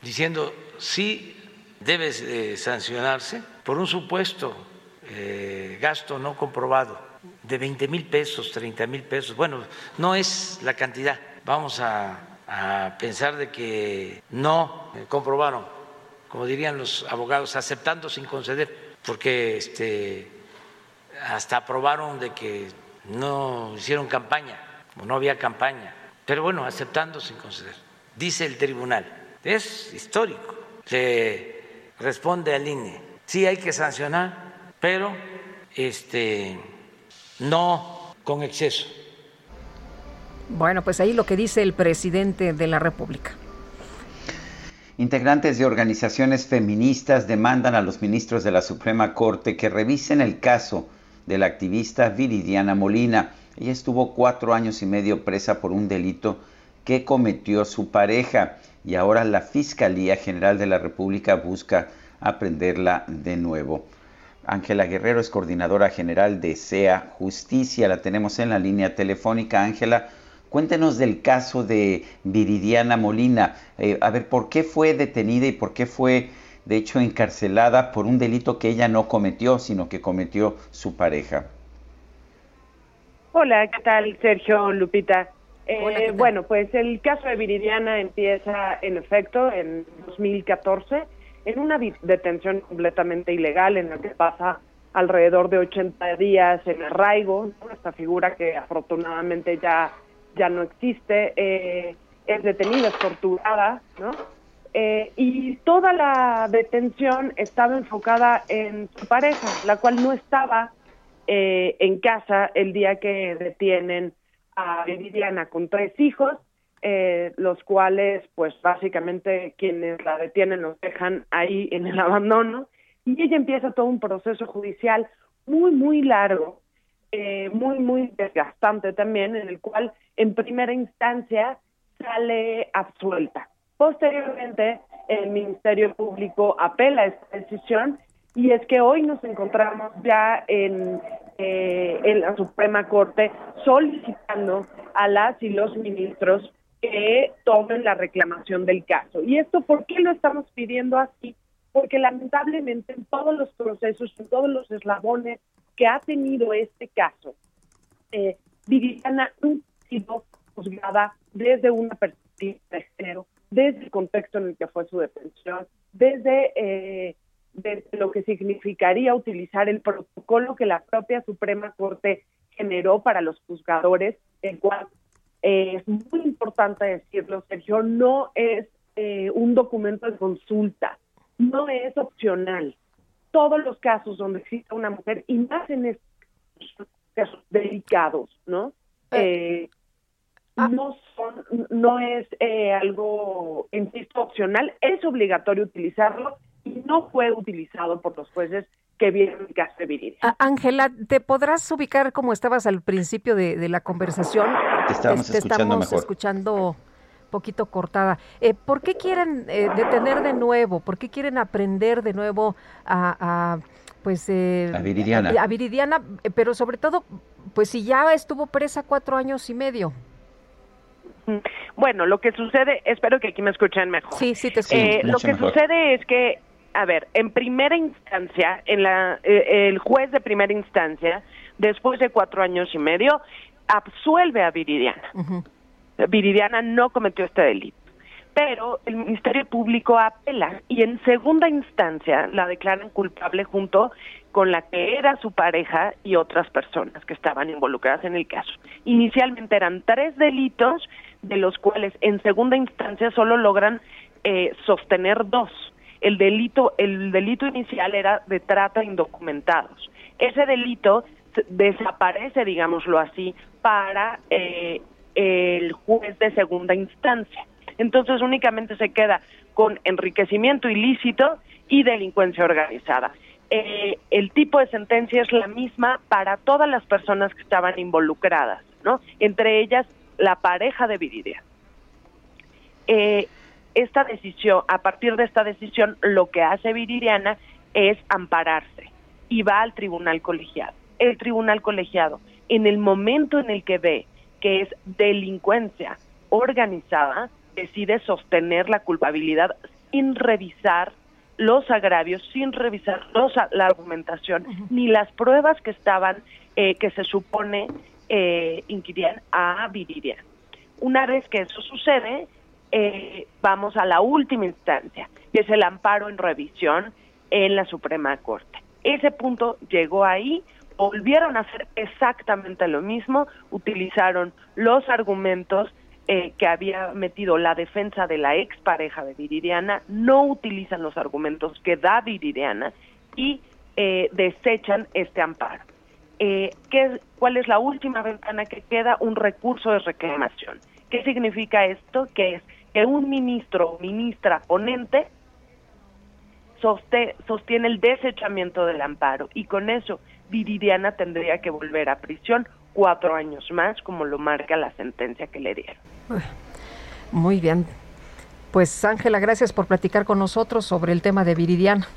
diciendo sí debe eh, sancionarse por un supuesto eh, gasto no comprobado de 20 mil pesos, 30 mil pesos. Bueno, no es la cantidad. Vamos a, pensar de que no comprobaron, como dirían los abogados, aceptando sin conceder, porque este, hasta aprobaron de que no hicieron campaña, o no había campaña. Pero bueno, aceptando sin conceder. Dice el tribunal, es histórico, le responde al INE, sí hay que sancionar, pero este no con exceso. Bueno, pues ahí lo que dice el presidente de la República. Integrantes de organizaciones feministas demandan a los ministros de la Suprema Corte que revisen el caso de la activista Viridiana Molina. Ella estuvo cuatro años y medio presa por un delito que cometió su pareja y ahora la Fiscalía General de la República busca aprenderla de nuevo. Ángela Guerrero es coordinadora general de SEA Justicia. La tenemos en la línea telefónica. Ángela, cuéntenos del caso de Viridiana Molina. Eh, a ver, ¿por qué fue detenida y por qué fue, de hecho, encarcelada por un delito que ella no cometió, sino que cometió su pareja? Hola, ¿qué tal, Sergio Lupita? Eh, bueno, pues el caso de Viridiana empieza, en efecto, en 2014 en una detención completamente ilegal en la que pasa alrededor de 80 días en arraigo, esta figura que afortunadamente ya, ya no existe, eh, es detenida, es torturada, ¿no? Eh, y toda la detención estaba enfocada en su pareja, la cual no estaba eh, en casa el día que detienen a Viviana con tres hijos eh, los cuales pues básicamente quienes la detienen los dejan ahí en el (laughs) abandono. Y ella empieza todo un proceso judicial muy muy largo eh, muy muy desgastante también en el cual en primera instancia sale absuelta. Posteriormente el ministerio público apela esta decisión y es que hoy nos encontramos ya en, eh, en la Suprema Corte solicitando a las y los ministros que tomen la reclamación del caso. ¿Y esto por qué lo estamos pidiendo así? Porque lamentablemente en todos los procesos, en todos los eslabones que ha tenido este caso, eh, Viviana no ha sido juzgada desde una perspectiva de cero, desde el contexto en el que fue su detención, desde, eh, desde lo que significaría utilizar el protocolo que la propia Suprema Corte generó para los juzgadores, el cual es muy importante decirlo, Sergio, no es eh, un documento de consulta, no es opcional. Todos los casos donde existe una mujer, y más en estos casos delicados, ¿no? Eh, eh ah. no son, no es eh, algo, insisto, opcional, es obligatorio utilizarlo y no fue utilizado por los jueces que vieron el caso de Ángela, ¿te podrás ubicar como estabas al principio de, la conversación? Te estábamos escuchando estamos escuchando poquito cortada. Eh, ¿Por qué quieren eh, detener de nuevo? ¿Por qué quieren aprender de nuevo a, pues eh, a Viridiana? A, Viridiana, eh, pero sobre todo, pues si ya estuvo presa cuatro años y medio. Bueno, lo que sucede, espero que aquí me escuchen mejor. Sí, sí te escucho. lo que sucede es que a ver, en primera instancia, en la, eh, el juez de primera instancia, después de cuatro años y medio, absuelve a Viridiana. Viridiana no cometió este delito. Pero el Ministerio Público apela y en segunda instancia la declaran culpable junto con la que era su pareja y otras personas que estaban involucradas en el caso. Inicialmente eran tres delitos, de los cuales en segunda instancia solo logran eh, sostener dos el delito, el delito inicial era de trata indocumentados. Ese delito desaparece, digámoslo así, para eh, el juez de segunda instancia. Entonces únicamente se queda con enriquecimiento ilícito y delincuencia organizada. Eh, el tipo de sentencia es la misma para todas las personas que estaban involucradas, ¿no? Entre ellas la pareja de Viridia. Eh, esta decisión, a partir de esta decisión, lo que hace Viridiana es ampararse y va al tribunal colegiado. el tribunal colegiado, en el momento en el que ve que es delincuencia organizada, decide sostener la culpabilidad sin revisar los agravios, sin revisar los, la argumentación, ni las pruebas que estaban, eh, que se supone eh, inquirían a Viridiana. Una vez que eso sucede, eh, vamos a la última instancia, que es el amparo en revisión en la Suprema Corte. Ese punto llegó ahí, volvieron a hacer exactamente lo mismo, utilizaron los argumentos eh, que había metido la defensa de la expareja de Viridiana, no utilizan los argumentos que da Viridiana y eh, desechan este amparo. Eh, ¿qué, ¿Cuál es la última ventana que queda? Un recurso de reclamación. ¿Qué significa esto? Que es que un ministro o ministra ponente sostiene el desechamiento del amparo y con eso Viridiana tendría que volver a prisión cuatro años más, como lo marca la sentencia que le dieron. Muy bien. Pues Ángela, gracias por platicar con nosotros sobre el tema de Viridiana.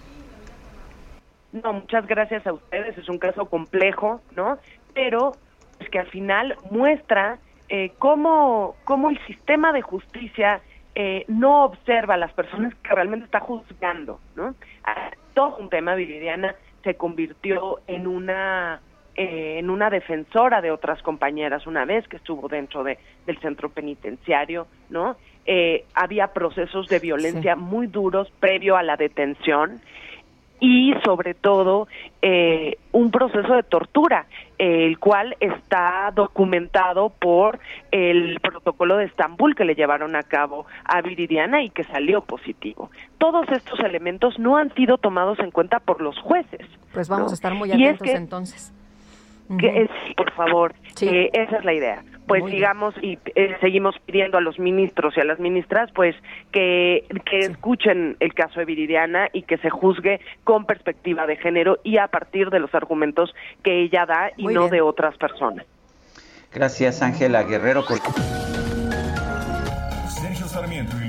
No, muchas gracias a ustedes. Es un caso complejo, ¿no? Pero es que al final muestra eh, cómo, cómo el sistema de justicia eh, no observa a las personas que realmente está juzgando, ¿no? Ah, todo un tema, Viridiana se convirtió en una eh, en una defensora de otras compañeras una vez que estuvo dentro de, del centro penitenciario, ¿no? Eh, había procesos de violencia muy duros previo a la detención y sobre todo eh, un proceso de tortura, el cual está documentado por el protocolo de Estambul que le llevaron a cabo a Viridiana y que salió positivo. Todos estos elementos no han sido tomados en cuenta por los jueces. Pues vamos a estar muy atentos entonces. Que es, por favor, eh, esa es la idea. Pues sigamos y eh, seguimos pidiendo a los ministros y a las ministras, pues que, que escuchen el caso de Viridiana y que se juzgue con perspectiva de género y a partir de los argumentos que ella da y no de otras personas. Gracias, Ángela Guerrero. Sergio Sarmiento y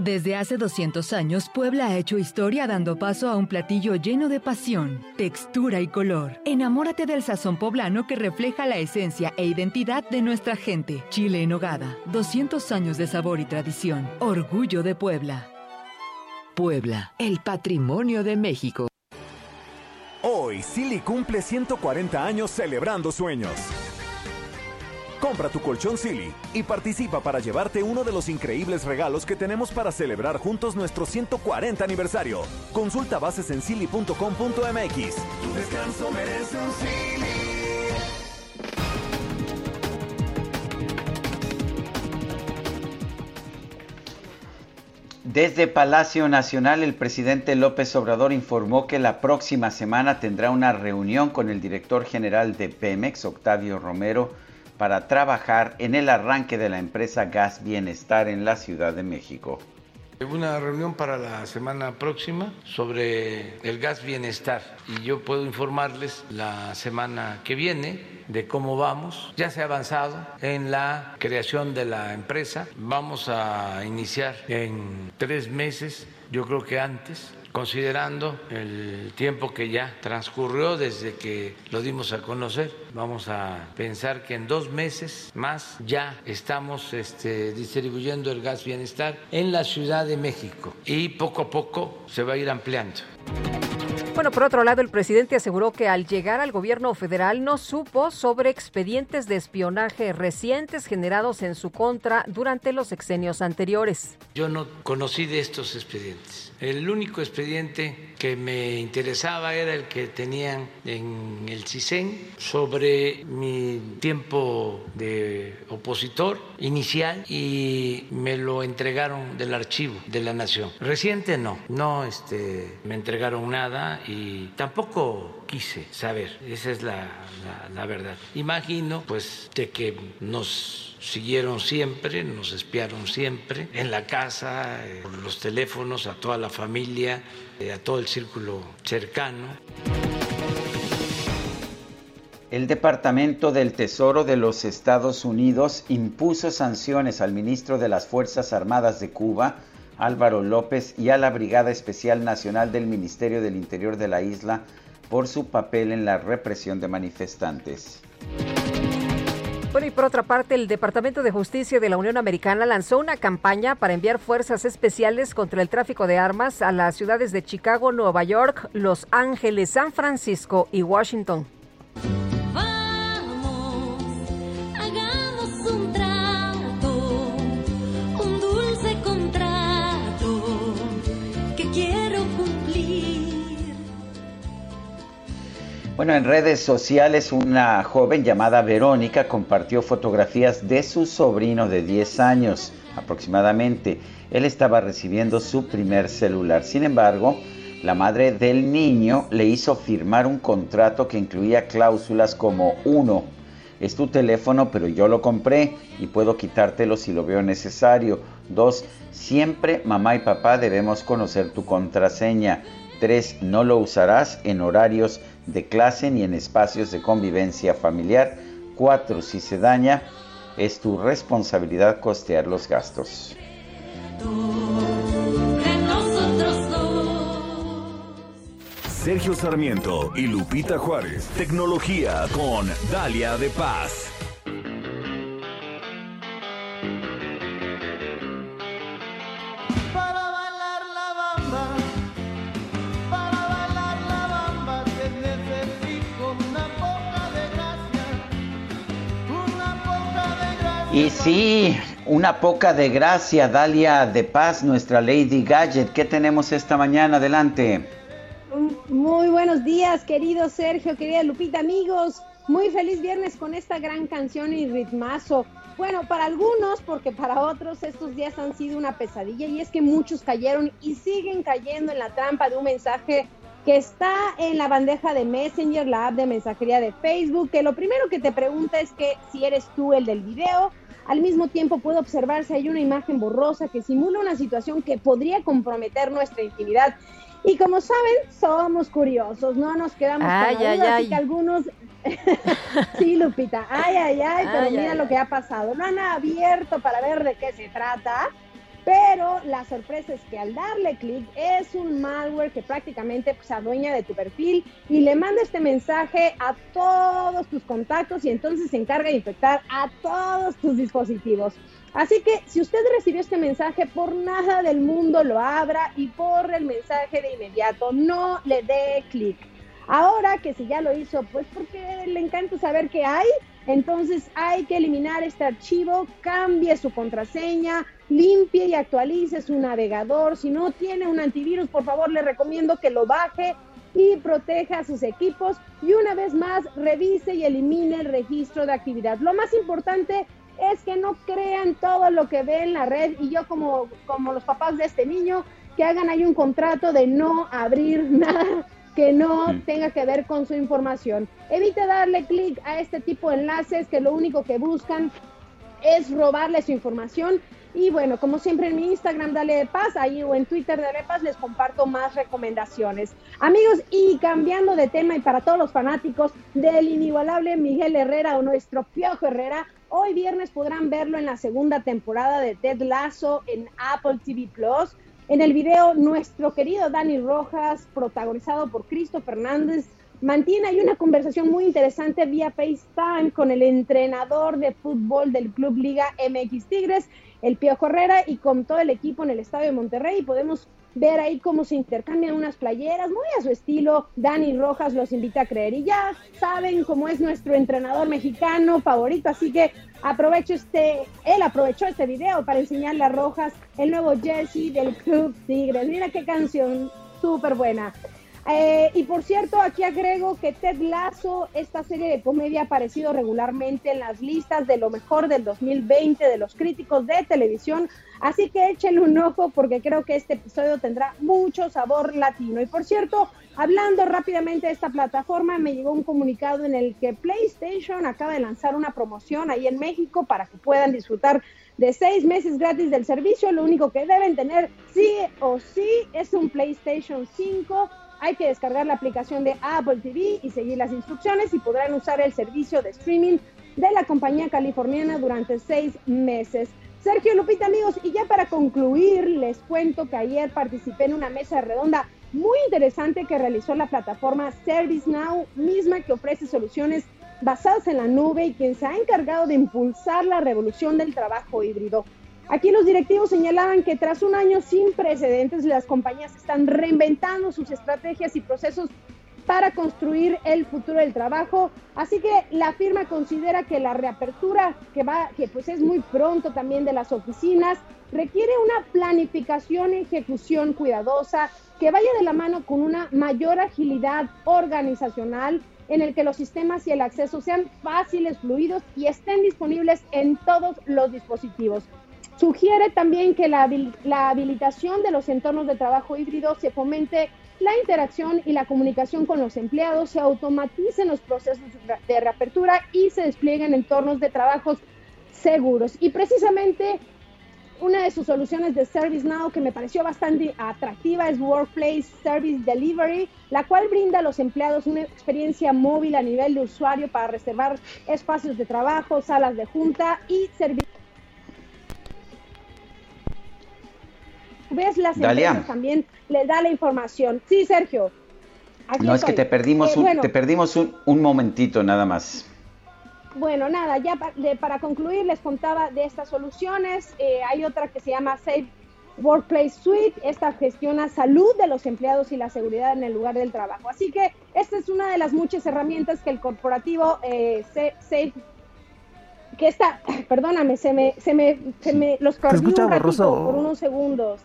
Desde hace 200 años, Puebla ha hecho historia dando paso a un platillo lleno de pasión, textura y color. Enamórate del sazón poblano que refleja la esencia e identidad de nuestra gente. Chile en hogada, 200 años de sabor y tradición. Orgullo de Puebla. Puebla, el patrimonio de México. Hoy, Silly cumple 140 años celebrando sueños. Compra tu colchón Silly y participa para llevarte uno de los increíbles regalos que tenemos para celebrar juntos nuestro 140 aniversario. Consulta bases en silly.com.mx. Tu descanso merece un Silly. Desde Palacio Nacional, el presidente López Obrador informó que la próxima semana tendrá una reunión con el director general de Pemex, Octavio Romero, para trabajar en el arranque de la empresa Gas Bienestar en la Ciudad de México. Una reunión para la semana próxima sobre el gas bienestar y yo puedo informarles la semana que viene de cómo vamos. Ya se ha avanzado en la creación de la empresa. Vamos a iniciar en tres meses, yo creo que antes, considerando el tiempo que ya transcurrió desde que lo dimos a conocer, vamos a pensar que en dos meses más ya estamos este, distribuyendo el gas bienestar en la Ciudad de México y poco a poco se va a ir ampliando. Bueno, por otro lado, el presidente aseguró que al llegar al gobierno federal no supo sobre expedientes de espionaje recientes generados en su contra durante los exenios anteriores. Yo no conocí de estos expedientes. El único expediente que me interesaba era el que tenían en el CISEN sobre mi tiempo de opositor inicial y me lo entregaron del archivo de la Nación. Reciente no, no este, me entregaron nada y tampoco quise saber, esa es la, la verdad. Imagino pues de que nos siguieron siempre, nos espiaron siempre, en la casa, por los teléfonos, a toda la familia, a todo el círculo cercano. El Departamento del Tesoro de los Estados Unidos impuso sanciones al ministro de las Fuerzas Armadas de Cuba, Álvaro López, y a la Brigada Especial Nacional del Ministerio del Interior de la isla por su papel en la represión de manifestantes. Bueno, y por otra parte, el Departamento de Justicia de la Unión Americana lanzó una campaña para enviar fuerzas especiales contra el tráfico de armas a las ciudades de Chicago, Nueva York, Los Ángeles, San Francisco y Washington. Bueno, en redes sociales una joven llamada Verónica compartió fotografías de su sobrino de 10 años aproximadamente. Él estaba recibiendo su primer celular. Sin embargo, la madre del niño le hizo firmar un contrato que incluía cláusulas como uno, es tu teléfono, pero yo lo compré y puedo quitártelo si lo veo necesario. 2. Siempre mamá y papá debemos conocer tu contraseña. 3. No lo usarás en horarios de clase ni en espacios de convivencia familiar. 4. Si se daña, es tu responsabilidad costear los gastos. Sergio Sarmiento y Lupita Juárez. Tecnología con Dalia de Paz. Y sí, una poca de gracia, Dalia de Paz, nuestra Lady Gadget. ¿Qué tenemos esta mañana? Adelante. Muy buenos días, querido Sergio, querida Lupita, amigos. Muy feliz viernes con esta gran canción y ritmazo. Bueno, para algunos, porque para otros estos días han sido una pesadilla y es que muchos cayeron y siguen cayendo en la trampa de un mensaje que está en la bandeja de Messenger, la app de mensajería de Facebook, que lo primero que te pregunta es que si eres tú el del video, al mismo tiempo puede observarse hay una imagen borrosa que simula una situación que podría comprometer nuestra intimidad. Y como saben, somos curiosos, no nos quedamos ay, con la duda, así que algunos (laughs) sí, Lupita, ay, ay, ay, pero mira lo que ha pasado. No han abierto para ver de qué se trata, pero la sorpresa es que al darle clic es un malware que prácticamente pues, se adueña de tu perfil y le manda este mensaje a todos tus contactos y entonces se encarga de infectar a todos tus dispositivos. Así que si usted recibió este mensaje, por nada del mundo lo abra y borre el mensaje de inmediato. No le dé clic. Ahora que si ya lo hizo, pues porque le encanta saber qué hay, entonces hay que eliminar este archivo, cambie su contraseña, limpie y actualice su navegador. Si no tiene un antivirus, por favor le recomiendo que lo baje y proteja sus equipos. Y una vez más, revise y elimine el registro de actividad. Lo más importante es que no crean todo lo que ve en la red y yo como, como los papás de este niño, que hagan ahí un contrato de no abrir (laughs) nada que no tenga que ver con su información. Evite darle clic a este tipo de enlaces que lo único que buscan es robarle su información. Y bueno, como siempre en mi Instagram, Dale de Paz, ahí o en Twitter, Dale de Paz, les comparto más recomendaciones. Amigos, y cambiando de tema y para todos los fanáticos del inigualable Miguel Herrera o nuestro Piojo Herrera, hoy viernes podrán verlo en la segunda temporada de Ted Lasso en Apple TV Plus. En el video, nuestro querido Dani Rojas, protagonizado por Cristo Fernández, mantiene ahí una conversación muy interesante vía FaceTime con el entrenador de fútbol del Club Liga MX Tigres, el Pío Herrera, y con todo el equipo en el Estadio de Monterrey. Y podemos ver ahí cómo se intercambian unas playeras, muy a su estilo. Dani Rojas los invita a creer. Y ya saben cómo es nuestro entrenador mexicano favorito, así que aprovecho este, él aprovechó este video para enseñarle a Rojas el nuevo jersey del Club Tigres. Mira qué canción súper buena. Eh, y por cierto, aquí agrego que Ted Lasso, esta serie de comedia ha aparecido regularmente en las listas de lo mejor del 2020 de los críticos de televisión, así que échenle un ojo porque creo que este episodio tendrá mucho sabor latino. Y por cierto, hablando rápidamente de esta plataforma, me llegó un comunicado en el que PlayStation acaba de lanzar una promoción ahí en México para que puedan disfrutar de seis meses gratis del servicio. Lo único que deben tener sí o sí es un PlayStation 5 hay que descargar la aplicación de Apple TV y seguir las instrucciones y podrán usar el servicio de streaming de la compañía californiana durante seis meses. Sergio Lupita, amigos, y ya para concluir, les cuento que ayer participé en una mesa redonda muy interesante que realizó la plataforma ServiceNow, misma que ofrece soluciones basadas en la nube y quien se ha encargado de impulsar la revolución del trabajo híbrido. Aquí los directivos señalaban que tras un año sin precedentes, las compañías están reinventando sus estrategias y procesos para construir el futuro del trabajo. Así que la firma considera que la reapertura, que va, que pues es muy pronto también de las oficinas, requiere una planificación y ejecución cuidadosa que vaya de la mano con una mayor agilidad organizacional en el que los sistemas y el acceso sean fáciles, fluidos y estén disponibles en todos los dispositivos. Sugiere también que la, habilitación de los entornos de trabajo híbrido se fomente la interacción y la comunicación con los empleados, se automaticen los procesos de reapertura y se desplieguen entornos de trabajos seguros. Y precisamente una de sus soluciones de ServiceNow que me pareció bastante atractiva es Workplace Service Delivery, la cual brinda a los empleados una experiencia móvil a nivel de usuario para reservar espacios de trabajo, salas de junta y servicios ves las empresas también le da la información. Sí, Sergio. no, es que te perdimos, eh, un, te perdimos un, momentito nada más. Bueno, nada, ya para concluir les contaba de estas soluciones. Eh, hay otra que se llama Safe Workplace Suite. Esta gestiona salud de los empleados y la seguridad en el lugar del trabajo. Así que esta es una de las muchas herramientas que el corporativo eh, Safe que está, (clears throat) perdóname, se me, se me, se me los perdí un ratito por unos segundos.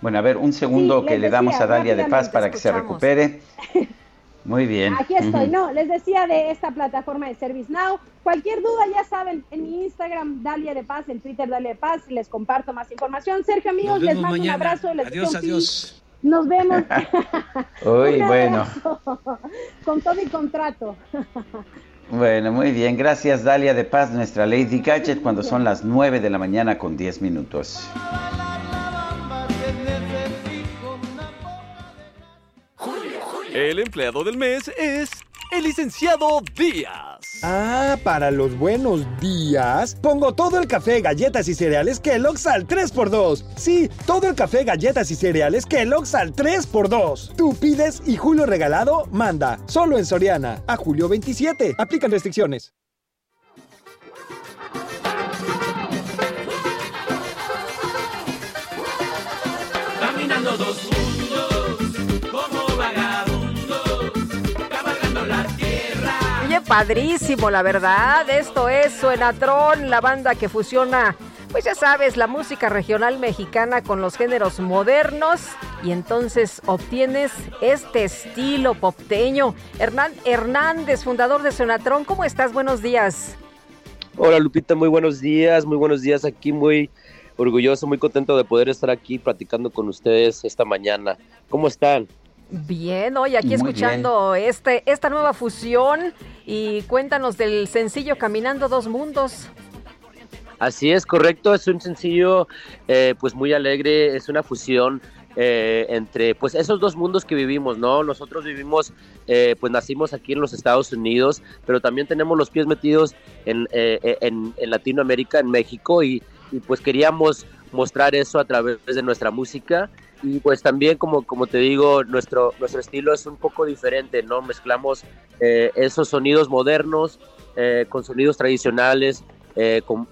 Bueno, a ver, un segundo que le damos a Dalia de Paz para que se recupere. (laughs) Muy bien. Aquí estoy. No, les decía de esta plataforma de ServiceNow. Cualquier duda, ya saben, en mi Instagram, Dalia de Paz, en Twitter, Dalia de Paz, les comparto más información. Sergio, amigos, les mando un abrazo. Les adiós, adiós. Nos vemos. (laughs) Uy, (laughs) bueno. Con todo y contrato. bueno, muy bien. Gracias, Dalia de Paz, nuestra Lady Gadget, cuando son las 9 de la mañana con 10 minutos. El empleado del mes es el licenciado Díaz. Ah, para los buenos días, pongo todo el café, galletas y cereales Kellogg's al 3x2. Sí, todo el café, galletas y cereales Kellogg's al 3x2. Tú pides y Julio Regalado manda. Solo en Soriana. A julio 27. Aplican restricciones. Padrísimo, la verdad. Esto es Suenatron, la banda que fusiona, pues ya sabes, la música regional mexicana con los géneros modernos. Y entonces obtienes este estilo popteño. Hernán Hernández, fundador de Suenatron, ¿cómo estás? Buenos días. Hola Lupita, muy buenos días, muy buenos días aquí, muy orgulloso, muy contento de poder estar aquí platicando con ustedes esta mañana. ¿Cómo están? Bien, hoy aquí escuchando este, esta nueva fusión y cuéntanos del sencillo Caminando Dos Mundos. Así es, correcto, es un sencillo eh, pues muy alegre, es una fusión eh, entre pues esos dos mundos que vivimos, ¿no? Nosotros vivimos, eh, pues nacimos aquí en los Estados Unidos, pero también tenemos los pies metidos en, en, Latinoamérica, en México, y, y, pues queríamos mostrar eso a través de nuestra música y pues también como, como te digo, nuestro, nuestro estilo es un poco diferente, ¿no? Mezclamos eh, esos sonidos modernos eh, con sonidos tradicionales, eh, como,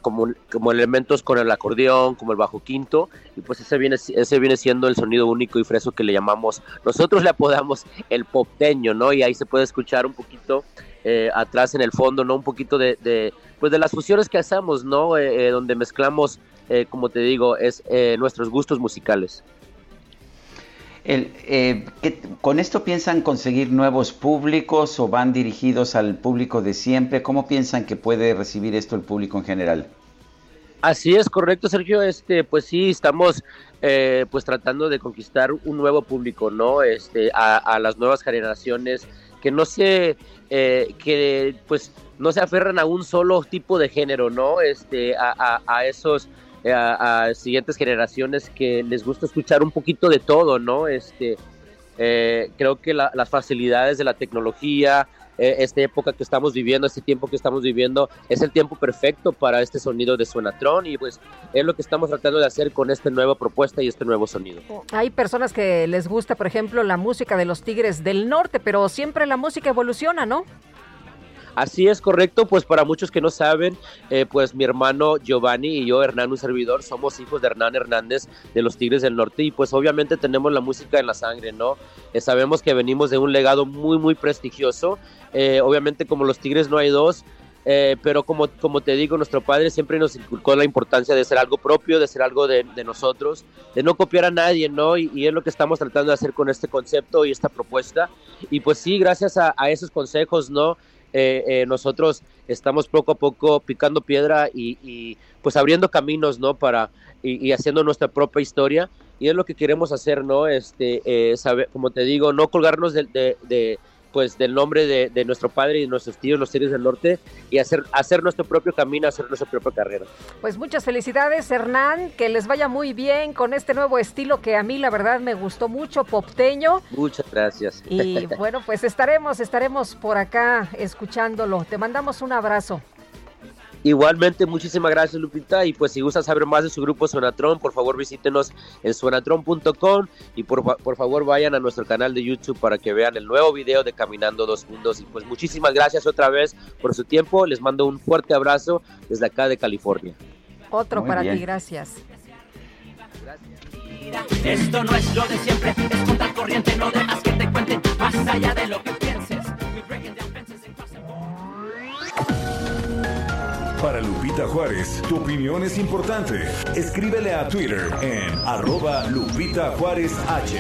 como, elementos con el acordeón, como el bajo quinto, y pues ese viene, ese viene siendo el sonido único y fresco que le llamamos, nosotros le apodamos el popteño, ¿no? Y ahí se puede escuchar un poquito atrás en el fondo, ¿no? Un poquito de, pues de las fusiones que hacemos, ¿no? donde mezclamos, como te digo, es nuestros gustos musicales. Eh, ¿Con esto piensan conseguir nuevos públicos o van dirigidos al público de siempre? ¿Cómo piensan que puede recibir esto el público en general? Así es, correcto, Sergio. Este, pues sí, estamos eh, pues tratando de conquistar un nuevo público, ¿no? Este, a, las nuevas generaciones que no se, eh, que pues no se aferran a un solo tipo de género, ¿no? Este, a, a esos eh, a, siguientes generaciones que les gusta escuchar un poquito de todo, ¿no? Este, eh, creo que las facilidades de la tecnología, eh, esta época que estamos viviendo, este tiempo que estamos viviendo, es el tiempo perfecto para este sonido de Suenatron y pues es lo que estamos tratando de hacer con esta nueva propuesta y este nuevo sonido. Hay personas que les gusta, por ejemplo, la música de los Tigres del Norte, pero siempre la música evoluciona, ¿no? Así es correcto, pues para muchos que no saben, eh, pues mi hermano Giovanni y yo, Hernán, un servidor, somos hijos de Hernán Hernández de los Tigres del Norte y pues obviamente tenemos la música en la sangre, ¿no? Eh, sabemos que venimos de un legado muy, muy prestigioso, eh, obviamente como los Tigres no hay dos, pero como, como te digo, nuestro padre siempre nos inculcó la importancia de ser algo propio, de ser algo de, nosotros, de no copiar a nadie, ¿no? Y, es lo que estamos tratando de hacer con este concepto y esta propuesta. Y pues sí, gracias a, a esos consejos, ¿no? Eh, eh, nosotros estamos poco a poco picando piedra y, pues abriendo caminos, ¿no? Para, y, haciendo nuestra propia historia. Y es lo que queremos hacer, ¿no? Este, eh, saber, como te digo, no colgarnos de, pues del nombre de, nuestro padre y de nuestros tíos, los seres del norte, y hacer, hacer nuestro propio camino, hacer nuestra propia carrera. Pues muchas felicidades, Hernán, que les vaya muy bien con este nuevo estilo que a mí la verdad me gustó mucho, popteño. Muchas gracias. Y (laughs) bueno, pues estaremos, estaremos por acá escuchándolo. Te mandamos un abrazo. Igualmente, muchísimas gracias Lupita y pues si gustan saber más de su grupo Sonatron, por favor visítenos en sonatron.com y por, por, favor vayan a nuestro canal de YouTube para que vean el nuevo video de Caminando Dos Mundos y pues muchísimas gracias otra vez por su tiempo, les mando un fuerte abrazo desde acá de California. Otro para ti, gracias. Esto no es lo de siempre, es contar corriente, no que te cuenten, más allá de lo que Para Lupita Juárez, tu opinión es importante. Escríbele a Twitter en arroba Lupita Juárez H.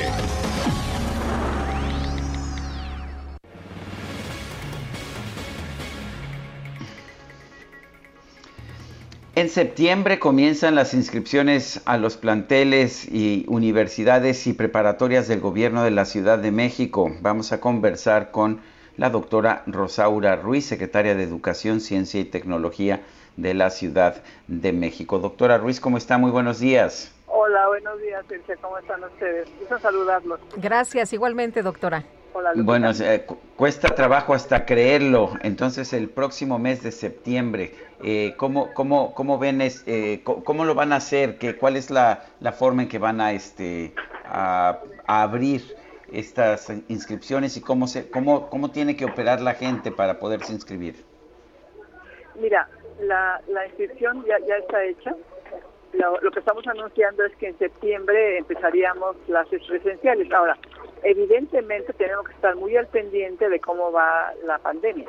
En septiembre comienzan las inscripciones a los planteles y universidades y preparatorias del gobierno de la Ciudad de México. Vamos a conversar con la doctora Rosaura Ruiz, secretaria de Educación, Ciencia y Tecnología de la Ciudad de México. Doctora Ruiz, ¿cómo está? Muy buenos días. Hola, buenos días. ¿Cómo están ustedes? Quiero saludarlos. Gracias, igualmente, doctora. Hola, bueno, eh, cuesta trabajo hasta creerlo. Entonces, el próximo mes de septiembre, eh, ¿cómo, cómo, cómo ven, eh, cómo, lo van a hacer? ¿Qué, ¿Cuál es la, la, forma en que van a, este, a abrir estas inscripciones y cómo, se, cómo, cómo tiene que operar la gente para poderse inscribir? Mira, la, inscripción ya, ya está hecha. Lo, que estamos anunciando es que en septiembre empezaríamos las presenciales. Ahora, evidentemente tenemos que estar muy al pendiente de cómo va la pandemia.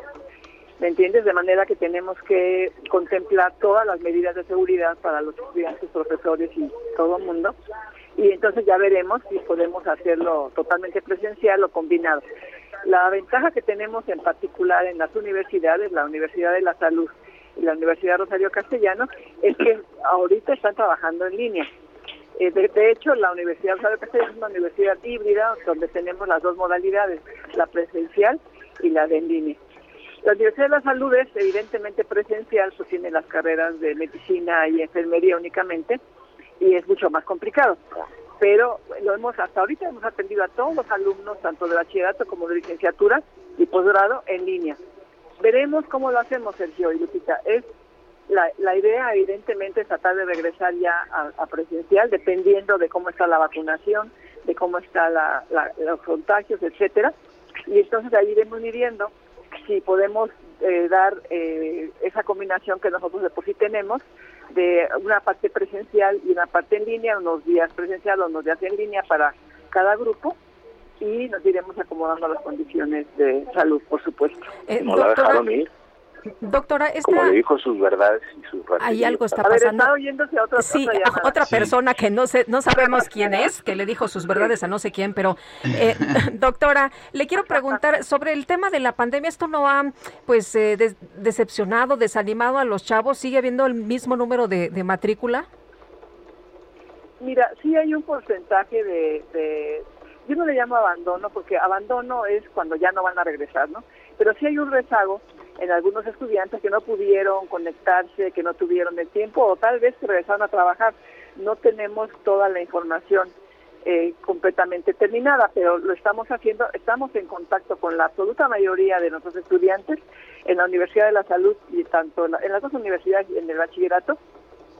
¿Me entiendes? De manera que tenemos que contemplar todas las medidas de seguridad para los estudiantes, profesores y todo el mundo y entonces ya veremos si podemos hacerlo totalmente presencial o combinado. La ventaja que tenemos en particular en las universidades, la Universidad de la Salud y la Universidad Rosario Castellano, es que ahorita están trabajando en línea. Eh, de, hecho, la Universidad Rosario Castellano es una universidad híbrida donde tenemos las dos modalidades, la presencial y la de en línea. La Universidad de la Salud es evidentemente presencial, pues tiene las carreras de medicina y enfermería únicamente, y es mucho más complicado. Pero lo hemos hasta ahorita hemos atendido a todos los alumnos, tanto de bachillerato como de licenciatura y posgrado, en línea. Veremos cómo lo hacemos, Sergio y Lupita. Es la, la idea, evidentemente, es tratar de regresar ya a, presencial, dependiendo de cómo está la vacunación, de cómo están la, los contagios, etcétera. Y entonces ahí iremos midiendo si podemos eh, dar eh, esa combinación que nosotros de por sí tenemos de una parte presencial y una parte en línea, unos días presencial, unos días en línea para cada grupo y nos iremos acomodando a las condiciones de salud, por supuesto. Eh, no la dejaron ir. Doctora, esta... como le dijo sus verdades y sus Hay algo está A ver, pasando. está oyéndose a otra, Sí, otra (laughs) otra persona que no sé, no sabemos quién es, que le dijo sus verdades a no sé quién, pero eh, (laughs) doctora, le quiero preguntar sobre el tema de la pandemia. Esto no ha, pues, eh, des- decepcionado, desanimado a los chavos. Sigue habiendo el mismo número de, de matrícula. Mira, sí hay un porcentaje de, de- yo no le llamo abandono, porque abandono es cuando ya no van a regresar, ¿no? Pero sí hay un rezago en algunos estudiantes que no pudieron conectarse, que no tuvieron el tiempo, o tal vez que regresaron a trabajar. No tenemos toda la información eh, completamente terminada, pero lo estamos haciendo, estamos en contacto con la absoluta mayoría de nuestros estudiantes en la Universidad de la Salud y tanto en, la- en las dos universidades y en el bachillerato,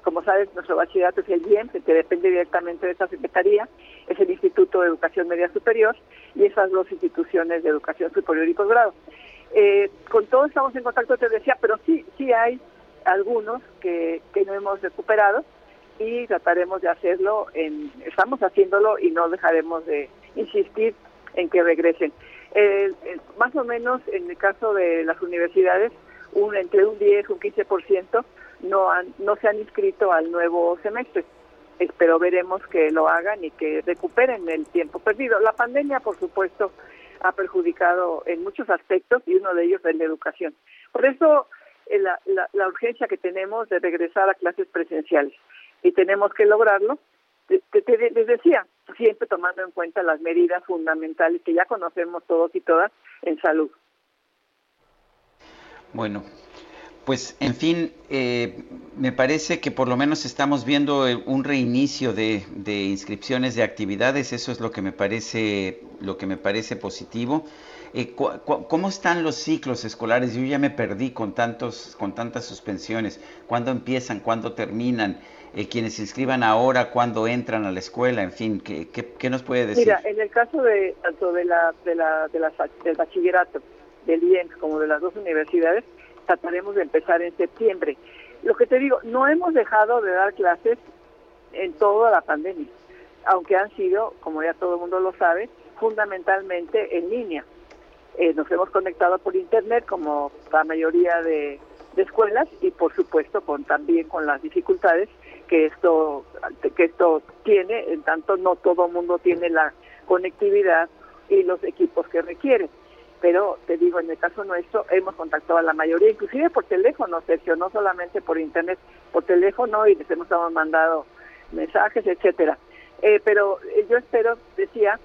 como sabes, nuestro bachillerato es el IEM, que depende directamente de esta secretaría, es el Instituto de Educación Media Superior y esas dos instituciones de educación superior y posgrado. Eh, con todos estamos en contacto, te decía, pero sí, sí hay algunos que, que no hemos recuperado y trataremos de hacerlo, en, estamos haciéndolo y no dejaremos de insistir en que regresen. Eh, más o menos en el caso de las universidades, un, entre un 10 y un 15% no, han, no se han inscrito al nuevo semestre. Eh, Pero veremos que lo hagan y que recuperen el tiempo perdido. La pandemia, por supuesto, ha perjudicado en muchos aspectos y uno de ellos es la educación. Por eso eh, la, la, la urgencia que tenemos de regresar a clases presenciales y tenemos que lograrlo. Te, les decía, siempre tomando en cuenta las medidas fundamentales que ya conocemos todos y todas en salud. Bueno, pues en fin, eh, me parece que por lo menos estamos viendo eh, un reinicio de, de inscripciones de actividades, eso es lo que me parece, lo que me parece positivo. Eh, ¿Cómo están los ciclos escolares? Yo ya me perdí con tantos, con tantas suspensiones. ¿Cuándo empiezan? ¿Cuándo terminan? Eh, quienes se inscriban ahora, ¿cuándo entran a la escuela? En fin, ¿qué, nos puede decir? Mira, en el caso de tanto de la, de la, de la, del bachillerato, del IENS, como de las dos universidades, trataremos de empezar en septiembre. Lo que te digo, no hemos dejado de dar clases en toda la pandemia, aunque han sido, como ya todo el mundo lo sabe, fundamentalmente en línea. Eh, nos hemos conectado por internet como la mayoría de, escuelas y por supuesto con también con las dificultades que esto que esto tiene en tanto no todo el mundo tiene la conectividad y los equipos que requiere pero te digo en el caso nuestro hemos contactado a la mayoría inclusive por teléfono Sergio no solamente por internet por teléfono y les hemos mandado mensajes etcétera Eh, pero eh, yo espero decía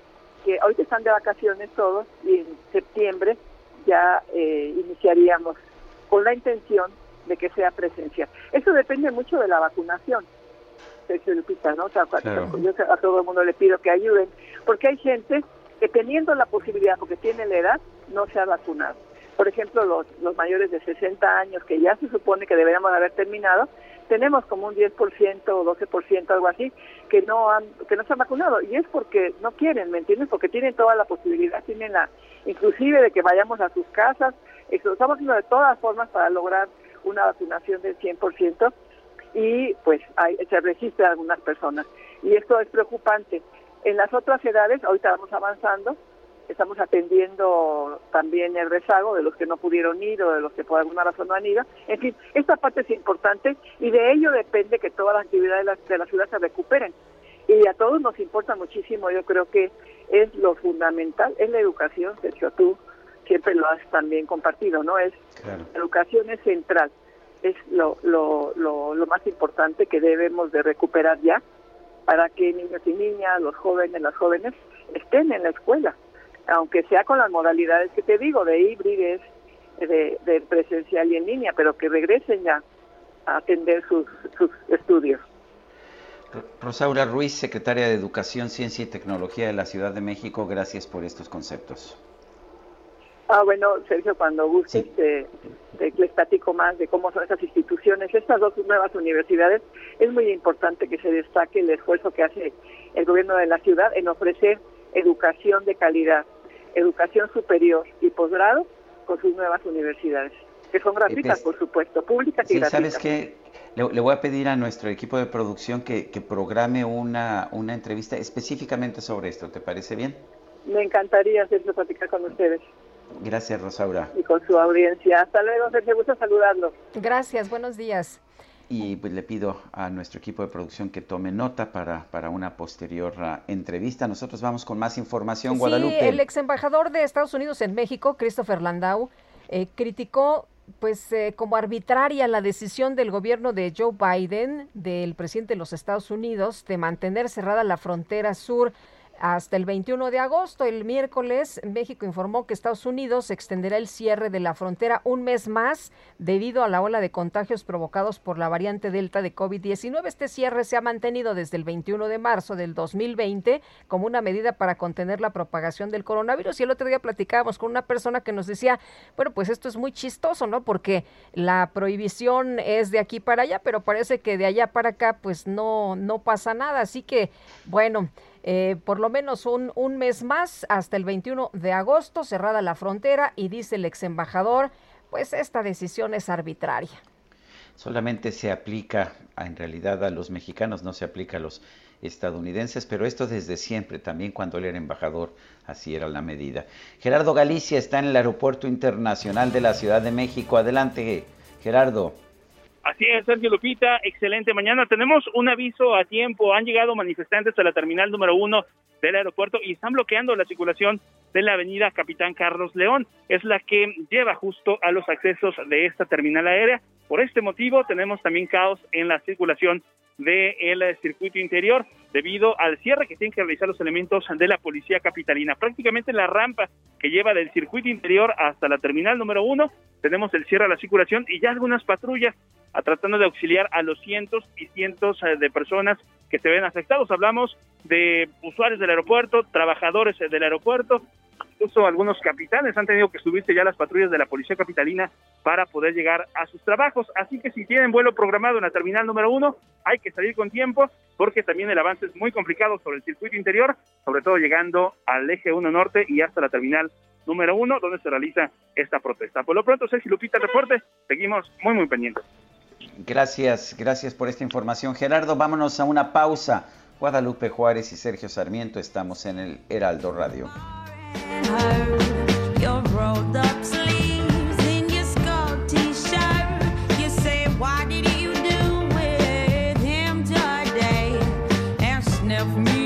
que ahorita están de vacaciones todos y en septiembre ya eh, iniciaríamos con la intención de que sea presencial. Eso depende mucho de la vacunación, Sergio Lupita, ¿no? O sea, Claro. yo a todo el mundo le pido que ayuden, porque hay gente que teniendo la posibilidad, porque tiene la edad, no se ha vacunado. Por ejemplo, los, mayores de 60 años, que ya se supone que deberíamos haber terminado, tenemos como un 10% o 12%, algo así, que no han que no se han vacunado. Y es porque no quieren, ¿me entiendes? Porque tienen toda la posibilidad, tienen la, inclusive de que vayamos a sus casas. Eso, estamos haciendo de todas formas para lograr una vacunación del 100% y pues hay, se registran algunas personas. Y esto es preocupante. En las otras edades, ahorita vamos avanzando, estamos atendiendo también el rezago de los que no pudieron ir o de los que por alguna razón no han ido. En fin, esta parte es importante y de ello depende que todas las actividades de la, de la ciudad se recuperen. Y a todos nos importa muchísimo, yo creo que es lo fundamental, es la educación, Sergio, tú siempre lo has también compartido, ¿no? Es Claro. la educación es central, es lo, lo, lo, lo más importante que debemos de recuperar ya para que niños y niñas, los jóvenes, las jóvenes estén en la escuela, aunque sea con las modalidades que te digo, de híbrides, de, de presencial y en línea, pero que regresen ya a atender sus, sus estudios. Rosaura Ruiz, secretaria de Educación, Ciencia y Tecnología de la Ciudad de México, gracias por estos conceptos. Ah, bueno, Sergio, cuando gustes, te- te- les platico más de cómo son esas instituciones. Estas dos nuevas universidades, es muy importante que se destaque el esfuerzo que hace el gobierno de la ciudad en ofrecer educación de calidad, educación superior y posgrado con sus nuevas universidades, que son gratuitas, pues, por supuesto, públicas y Sí, gratuitas. ¿sabes qué? Le, le voy a pedir a nuestro equipo de producción que, que programe una, una entrevista específicamente sobre esto, ¿te parece bien? Me encantaría, Sergio, platicar con ustedes. Gracias, Rosaura. Y con su audiencia. Hasta luego, Sergio. Gusto saludarlo. Gracias, buenos días. Y pues le pido a nuestro equipo de producción que tome nota para, para una posterior uh, entrevista. Nosotros vamos con más información, sí, Guadalupe. El ex embajador de Estados Unidos en México, Christopher Landau, eh, criticó pues eh, como arbitraria la decisión del gobierno de Joe Biden, del presidente de los Estados Unidos, de mantener cerrada la frontera sur hasta el 21 de agosto. El miércoles, México informó que Estados Unidos extenderá el cierre de la frontera un mes más debido a la ola de contagios provocados por la variante Delta de COVID-19. Este cierre se ha mantenido desde el 21 de marzo del 2020 como una medida para contener la propagación del coronavirus. Y el otro día platicábamos con una persona que nos decía, bueno, pues esto es muy chistoso, ¿no? Porque la prohibición es de aquí para allá, pero parece que de allá para acá, pues no, no pasa nada. Así que, bueno. Eh, por lo menos un, un mes más, hasta el 21 de agosto, cerrada la frontera y dice el ex embajador, pues esta decisión es arbitraria. Solamente se aplica en realidad a los mexicanos, no se aplica a los estadounidenses, pero esto desde siempre, también cuando él era embajador, así era la medida. Gerardo Galicia está en el Aeropuerto Internacional de la Ciudad de México. Adelante, Gerardo. Así es, Sergio Lupita, excelente mañana. Tenemos un aviso a tiempo. Han llegado manifestantes a la terminal número uno del aeropuerto y están bloqueando la circulación de la avenida Capitán Carlos León. Es la que lleva justo a los accesos de esta terminal aérea. Por este motivo tenemos también caos en la circulación del circuito interior debido al cierre que tienen que realizar los elementos de la policía capitalina. Prácticamente la rampa que lleva del circuito interior hasta la terminal número uno, tenemos el cierre a la circulación y ya algunas patrullas tratando de auxiliar a los cientos y cientos eh, de personas que se ven afectados. Hablamos de usuarios del aeropuerto, trabajadores del aeropuerto, incluso algunos capitanes han tenido que subirse ya las patrullas de la policía capitalina para poder llegar a sus trabajos. Así que si tienen vuelo programado en la terminal número uno, hay que salir con tiempo porque también el avance es muy complicado sobre el circuito interior, sobre todo llegando al eje 1 norte y hasta la terminal número uno, donde se realiza esta protesta. Por lo pronto, Sergio Lupita, reporte, seguimos muy, muy pendientes. Gracias, gracias por esta información. Gerardo, vámonos a una pausa. Guadalupe Juárez y Sergio Sarmiento estamos en el Heraldo Radio. Sergio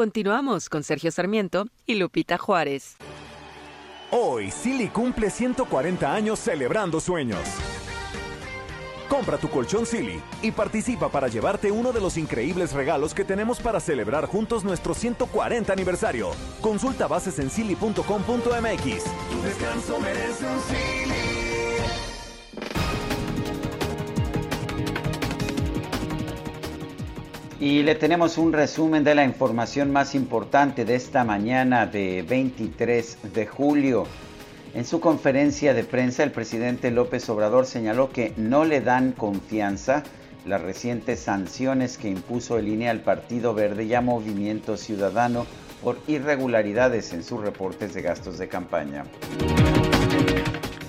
Continuamos con Sergio Sarmiento y Lupita Juárez. Hoy, Silly cumple 140 años celebrando sueños. Compra tu colchón Silly y participa para llevarte uno de los increíbles regalos que tenemos para celebrar juntos nuestro 140 aniversario. Consulta bases en silly.com.mx. Tu descanso merece un Silly. Y le tenemos un resumen de la información más importante de esta mañana de 23 de julio. En su conferencia de prensa, el presidente López Obrador señaló que no le dan confianza las recientes sanciones que impuso el INE al Partido Verde y a Movimiento Ciudadano por irregularidades en sus reportes de gastos de campaña.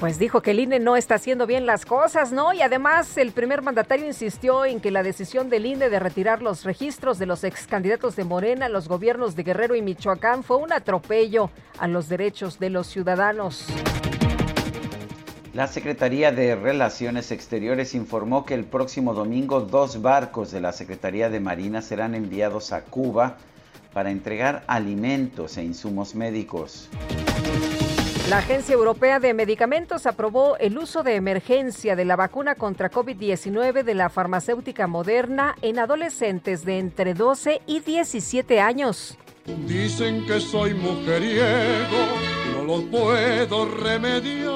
Pues dijo que el INE no está haciendo bien las cosas, ¿no? Y además el primer mandatario insistió en que la decisión del INE de retirar los registros de los ex candidatos de Morena los gobiernos de Guerrero y Michoacán fue un atropello a los derechos de los ciudadanos. La Secretaría de Relaciones Exteriores informó que el próximo domingo dos barcos de la Secretaría de Marina serán enviados a Cuba para entregar alimentos e insumos médicos. La Agencia Europea de Medicamentos aprobó el uso de emergencia de la vacuna contra COVID-19 de la farmacéutica moderna en adolescentes de entre 12 y 17 años. Dicen que soy mujeriego, no lo puedo remediar.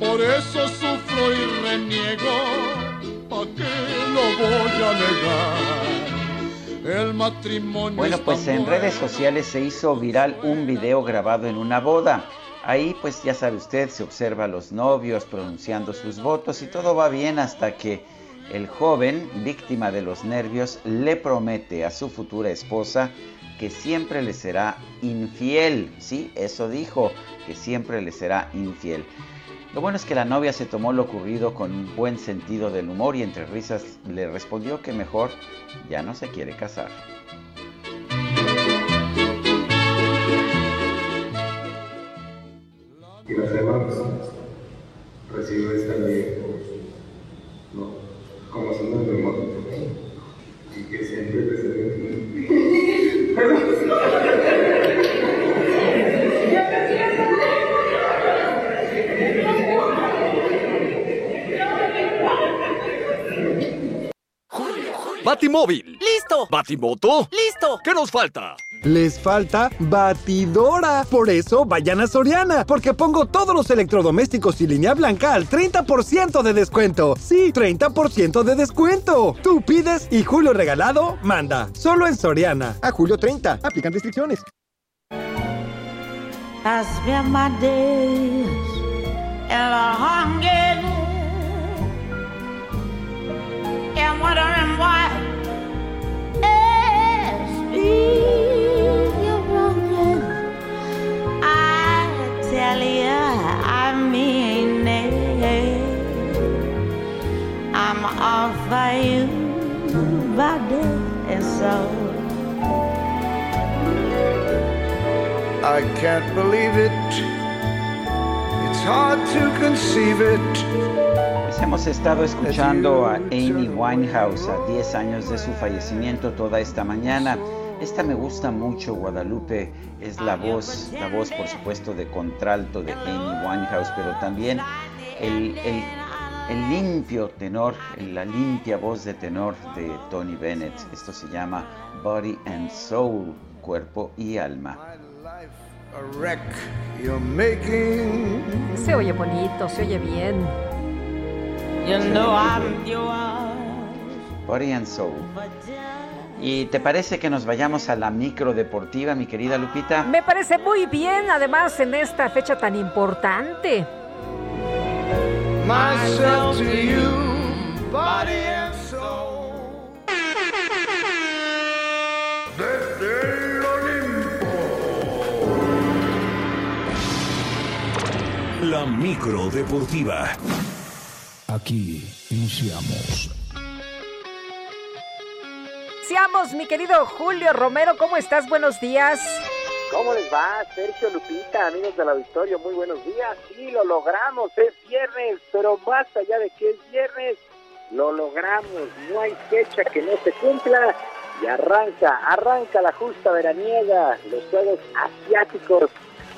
Por eso sufro y reniego, ¿pa' qué lo voy a negar? El matrimonio. Bueno, pues en redes sociales se hizo viral un video grabado en una boda. Ahí, pues ya sabe usted, se observa a los novios pronunciando sus votos y todo va bien hasta que el joven, víctima de los nervios, le promete a su futura esposa que siempre le será infiel. Sí, eso dijo, que siempre le será infiel. Lo bueno es que la novia se tomó lo ocurrido con un buen sentido del humor y entre risas le respondió que mejor ya no se quiere casar. Y las demás recibo esta ley ¿no? como son de memoria y que siempre te (laughs) Batimóvil. ¡Listo! Batimoto. ¡Listo! ¿Qué nos falta? Les falta batidora. Por eso vayan a Soriana, porque pongo todos los electrodomésticos y línea blanca al 30% de descuento. Sí, 30% de descuento. Tú pides y Julio Regalado manda. Solo en Soriana. A julio 30. Aplican restricciones. A hunger and wondering why you, body and soul. I can't believe it. It's hard to conceive it. Pues hemos estado escuchando a Amy Winehouse a 10 años de su fallecimiento toda esta mañana. Esta me gusta mucho, Guadalupe, es la voz, la voz por supuesto de contralto de Amy Winehouse, pero también el, el, el limpio tenor, la limpia voz de tenor de Tony Bennett. Esto se llama Body and Soul, cuerpo y alma. A wreck you're making. Se oye bonito, se oye bien. You know I'm yours. Body and Soul. ¿Y te parece que nos vayamos a la micro deportiva, mi querida Lupita? Me parece muy bien, además en esta fecha tan importante. Myself to you, body and soul. Desde el Olimpo. La micro deportiva. Aquí iniciamos. Seamos, mi querido Julio Romero, ¿cómo estás? Buenos días. ¿Cómo les va, Sergio Lupita, amigos del auditorio? Muy buenos días. Sí, lo logramos, es viernes, pero más allá de que es viernes, lo logramos. No hay fecha que no se cumpla y arranca, arranca la justa veraniega, los Juegos Asiáticos,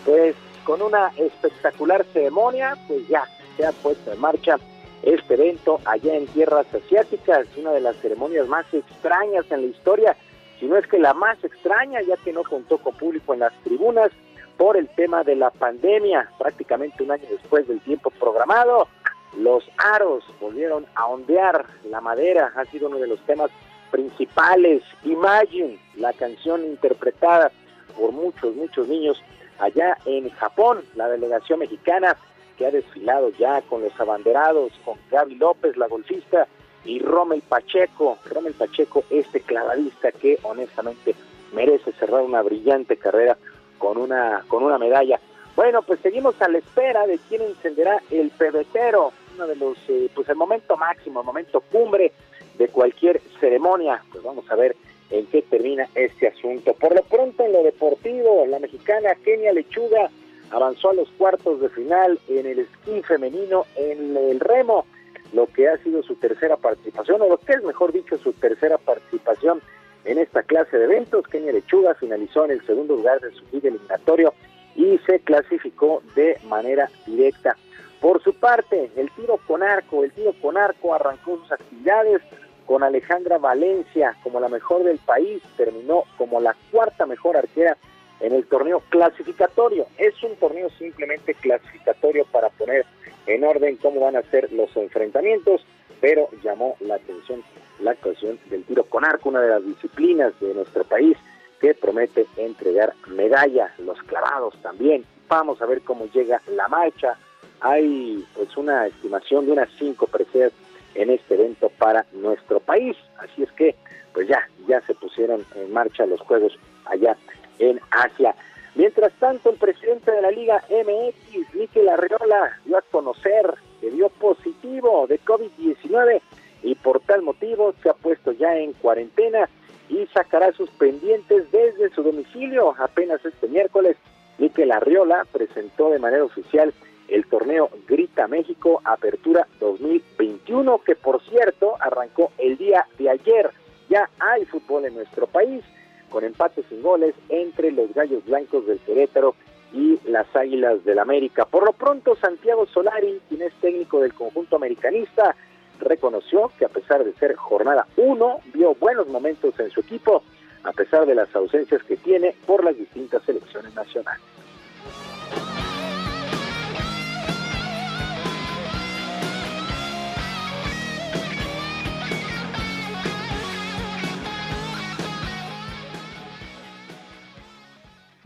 pues con una espectacular ceremonia, pues ya se ha puesto en marcha este evento allá en tierras asiáticas, una de las ceremonias más extrañas en la historia, si no es que la más extraña, ya que no contó con público en las tribunas por el tema de la pandemia, prácticamente un año después del tiempo programado. Los aros volvieron a ondear, la madera ha sido uno de los temas principales. Imagine, la canción interpretada por muchos, muchos niños allá en Japón, la delegación mexicana que ha desfilado ya con los abanderados, con Gaby López, la golfista, y Rommel Pacheco. Rommel Pacheco, este clavadista que honestamente merece cerrar una brillante carrera con una, con una medalla Bueno, pues seguimos a la espera de quién encenderá el pebetero, uno de los, eh, pues el momento máximo, el momento cumbre de cualquier ceremonia. Pues vamos a ver en qué termina este asunto. Por lo pronto en lo deportivo, la mexicana Kenia Lechuga avanzó a los cuartos de final en el esquí femenino en el remo, lo que ha sido su tercera participación, o lo que es mejor dicho, su tercera participación en esta clase de eventos. Kenia Lechuga finalizó en el segundo lugar de su liga eliminatorio y se clasificó de manera directa. Por su parte, el tiro con arco, el tiro con arco arrancó sus actividades con Alejandra Valencia como la mejor del país, terminó como la cuarta mejor arquera en el torneo clasificatorio. Es un torneo simplemente clasificatorio para poner en orden cómo van a ser los enfrentamientos, pero llamó la atención la actuación del tiro con arco, una de las disciplinas de nuestro país que promete entregar medalla, los clavados también. Vamos a ver cómo llega la marcha. Hay pues una estimación de unas cinco preseas en este evento para nuestro país. Así es que pues ya, ya se pusieron en marcha los juegos allá en Asia. Mientras tanto, el presidente de la Liga MX, Miquel Arreola, dio a conocer que dio positivo de COVID-19 y por tal motivo se ha puesto ya en cuarentena y sacará sus pendientes desde su domicilio. Apenas este miércoles, Miquel Arriola presentó de manera oficial el torneo Grita México Apertura 2021, que por cierto arrancó el día de ayer. Ya hay fútbol en nuestro país con empates sin goles entre los Gallos Blancos del Querétaro y las Águilas del América. Por lo pronto, Santiago Solari, quien es técnico del conjunto americanista, reconoció que a pesar de ser jornada 1, vio buenos momentos en su equipo, a pesar de las ausencias que tiene por las distintas selecciones nacionales.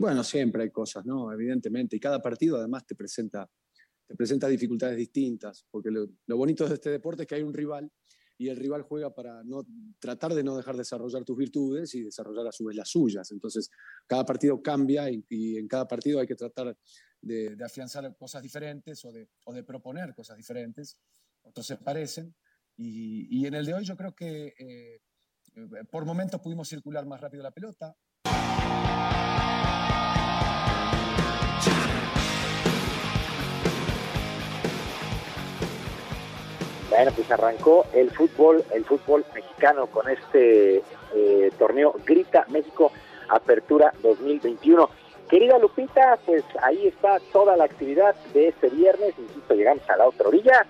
Bueno, siempre hay cosas, ¿no? Evidentemente. Y cada partido además te presenta, te presenta dificultades distintas, porque lo, bonito de este deporte es que hay un rival y el rival juega para no, tratar de no dejar desarrollar tus virtudes y desarrollar a su vez las suyas. Entonces, cada partido cambia y, en cada partido hay que tratar de, afianzar cosas diferentes o de, o de, proponer cosas diferentes. Otros se parecen. Y, en el de hoy yo creo que eh, por momentos pudimos circular más rápido la pelota, Bueno, pues arrancó el fútbol, el fútbol mexicano con este eh, torneo Grita México Apertura 2021. Querida Lupita, pues ahí está toda la actividad de este viernes, insisto, llegamos a la otra orilla,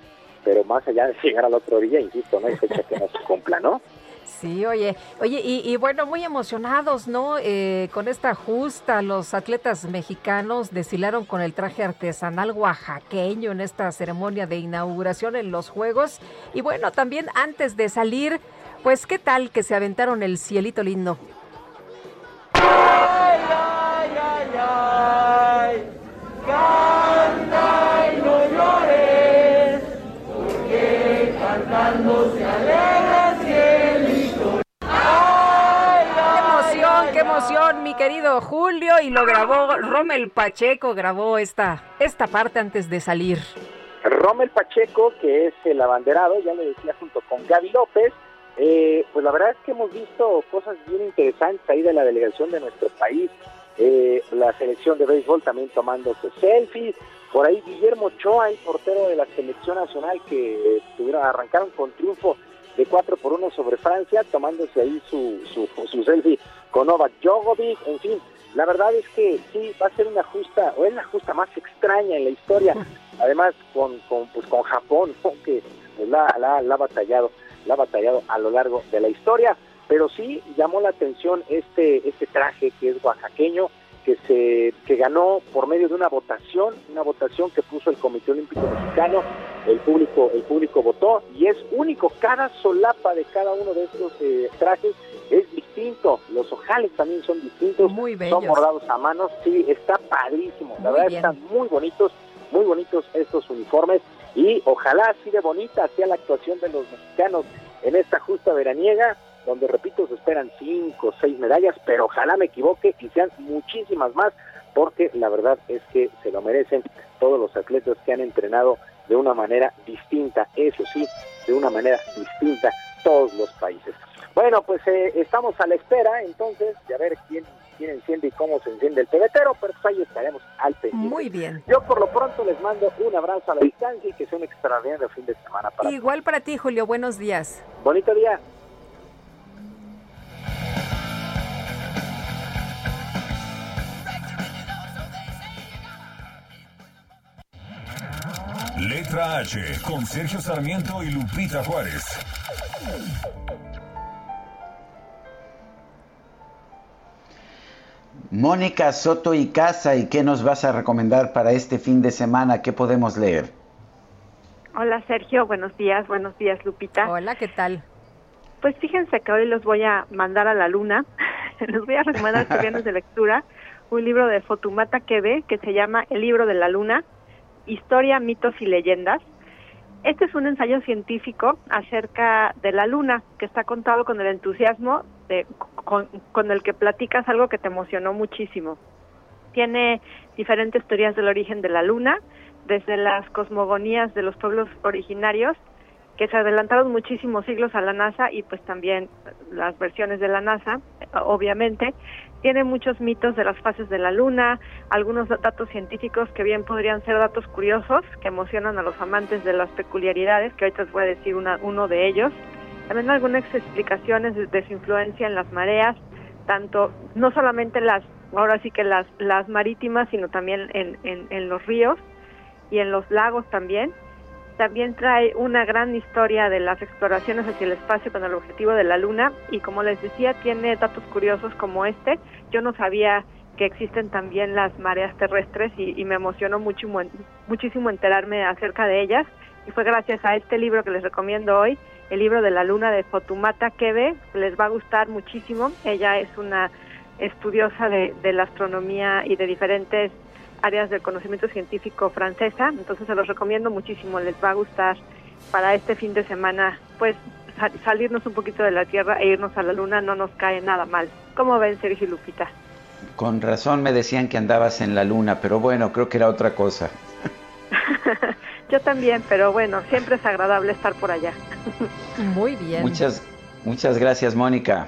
pero más allá de (laughs) llegar a la otra orilla, insisto, no hay fecha que no se cumpla, ¿no? Sí, oye, oye, y, bueno, muy emocionados, ¿no? Eh, con esta justa, los atletas mexicanos desfilaron con el traje artesanal oaxaqueño en esta ceremonia de inauguración en los Juegos. Y bueno, también antes de salir, pues, ¿qué tal que se aventaron el cielito lindo? Ay, ay, ay, ay. Canta y no llores, porque cantando se mi querido Julio, y lo grabó Rommel Pacheco, grabó esta, esta parte antes de salir. Rommel Pacheco, que es el abanderado, ya le decía junto con Gaby López, eh, pues la verdad es que hemos visto cosas bien interesantes ahí de la delegación de nuestro país, eh, la selección de béisbol también tomándose selfies, por ahí Guillermo Choa, el portero de la selección nacional que tuvieron, arrancaron con triunfo de 4 por 1 sobre Francia, tomándose ahí su, su, su selfie con Novak Djokovic, en fin, la verdad es que sí, va a ser una justa, o es la justa más extraña en la historia, (laughs) además con, con, pues, con Japón, que pues, la, la, la, ha batallado, la ha batallado a lo largo de la historia, pero sí llamó la atención este, este traje que es oaxaqueño, que se que ganó por medio de una votación, una votación que puso el Comité Olímpico Mexicano, el público el público votó y es único, cada solapa de cada uno de estos eh, trajes es distinto, los ojales también son distintos, muy son bordados a mano, sí, está padrísimo, la verdad están muy bonitos, muy bonitos estos uniformes y ojalá así de bonita sea la actuación de los mexicanos en esta justa veraniega donde repito se esperan cinco o seis medallas, pero ojalá me equivoque y sean muchísimas más, porque la verdad es que se lo merecen todos los atletas que han entrenado de una manera distinta, eso sí, de una manera distinta todos los países. Bueno, pues eh, estamos a la espera entonces de a ver quién, quién enciende y cómo se enciende el pebetero, pero pues ahí estaremos al pendiente. Muy bien. Yo por lo pronto les mando un abrazo a la distancia y que sea un extraordinario fin de semana para Igual para ti, Julio. Buenos días. Bonito día. Letra H con Sergio Sarmiento y Lupita Juárez. Mónica Soto y Casa, ¿y qué nos vas a recomendar para este fin de semana? ¿Qué podemos leer? Hola Sergio, buenos días, buenos días Lupita. Hola, ¿qué tal? Pues fíjense que hoy los voy a mandar a la luna, (laughs) les voy a recomendar este viernes de (laughs) lectura un libro de Fotumata Kebe que se llama El libro de la luna, Historia, mitos y leyendas. Este es un ensayo científico acerca de la luna que está contado con el entusiasmo de, con, con el que platicas algo que te emocionó muchísimo. Tiene diferentes teorías del origen de la luna, desde las cosmogonías de los pueblos originarios que se adelantaron muchísimos siglos a la NASA y pues también las versiones de la NASA, obviamente. Tiene muchos mitos de las fases de la luna, algunos datos científicos que bien podrían ser datos curiosos, que emocionan a los amantes de las peculiaridades, que ahorita les voy a decir una, uno de ellos. También algunas explicaciones de, su influencia en las mareas, tanto, no solamente las, ahora sí que las, las marítimas, sino también en, en los ríos y en los lagos también. También trae una gran historia de las exploraciones hacia el espacio con el objetivo de la Luna y como les decía tiene datos curiosos como este. Yo no sabía que existen también las mareas terrestres y, y me emocionó muchísimo, muchísimo enterarme acerca de ellas y fue gracias a este libro que les recomiendo hoy, el libro de la Luna de Fotumata Kebe, les va a gustar muchísimo. Ella es una estudiosa de la astronomía y de diferentes áreas del conocimiento científico francesa, entonces se los recomiendo muchísimo, les va a gustar para este fin de semana, pues sal- salirnos un poquito de la Tierra e irnos a la Luna no nos cae nada mal. ¿Cómo ven Sergio y Lupita? Con razón me decían que andabas en la luna, pero bueno, creo que era otra cosa. (laughs) Yo también, pero bueno, siempre es agradable estar por allá. Muy bien. Muchas, muchas gracias, Mónica.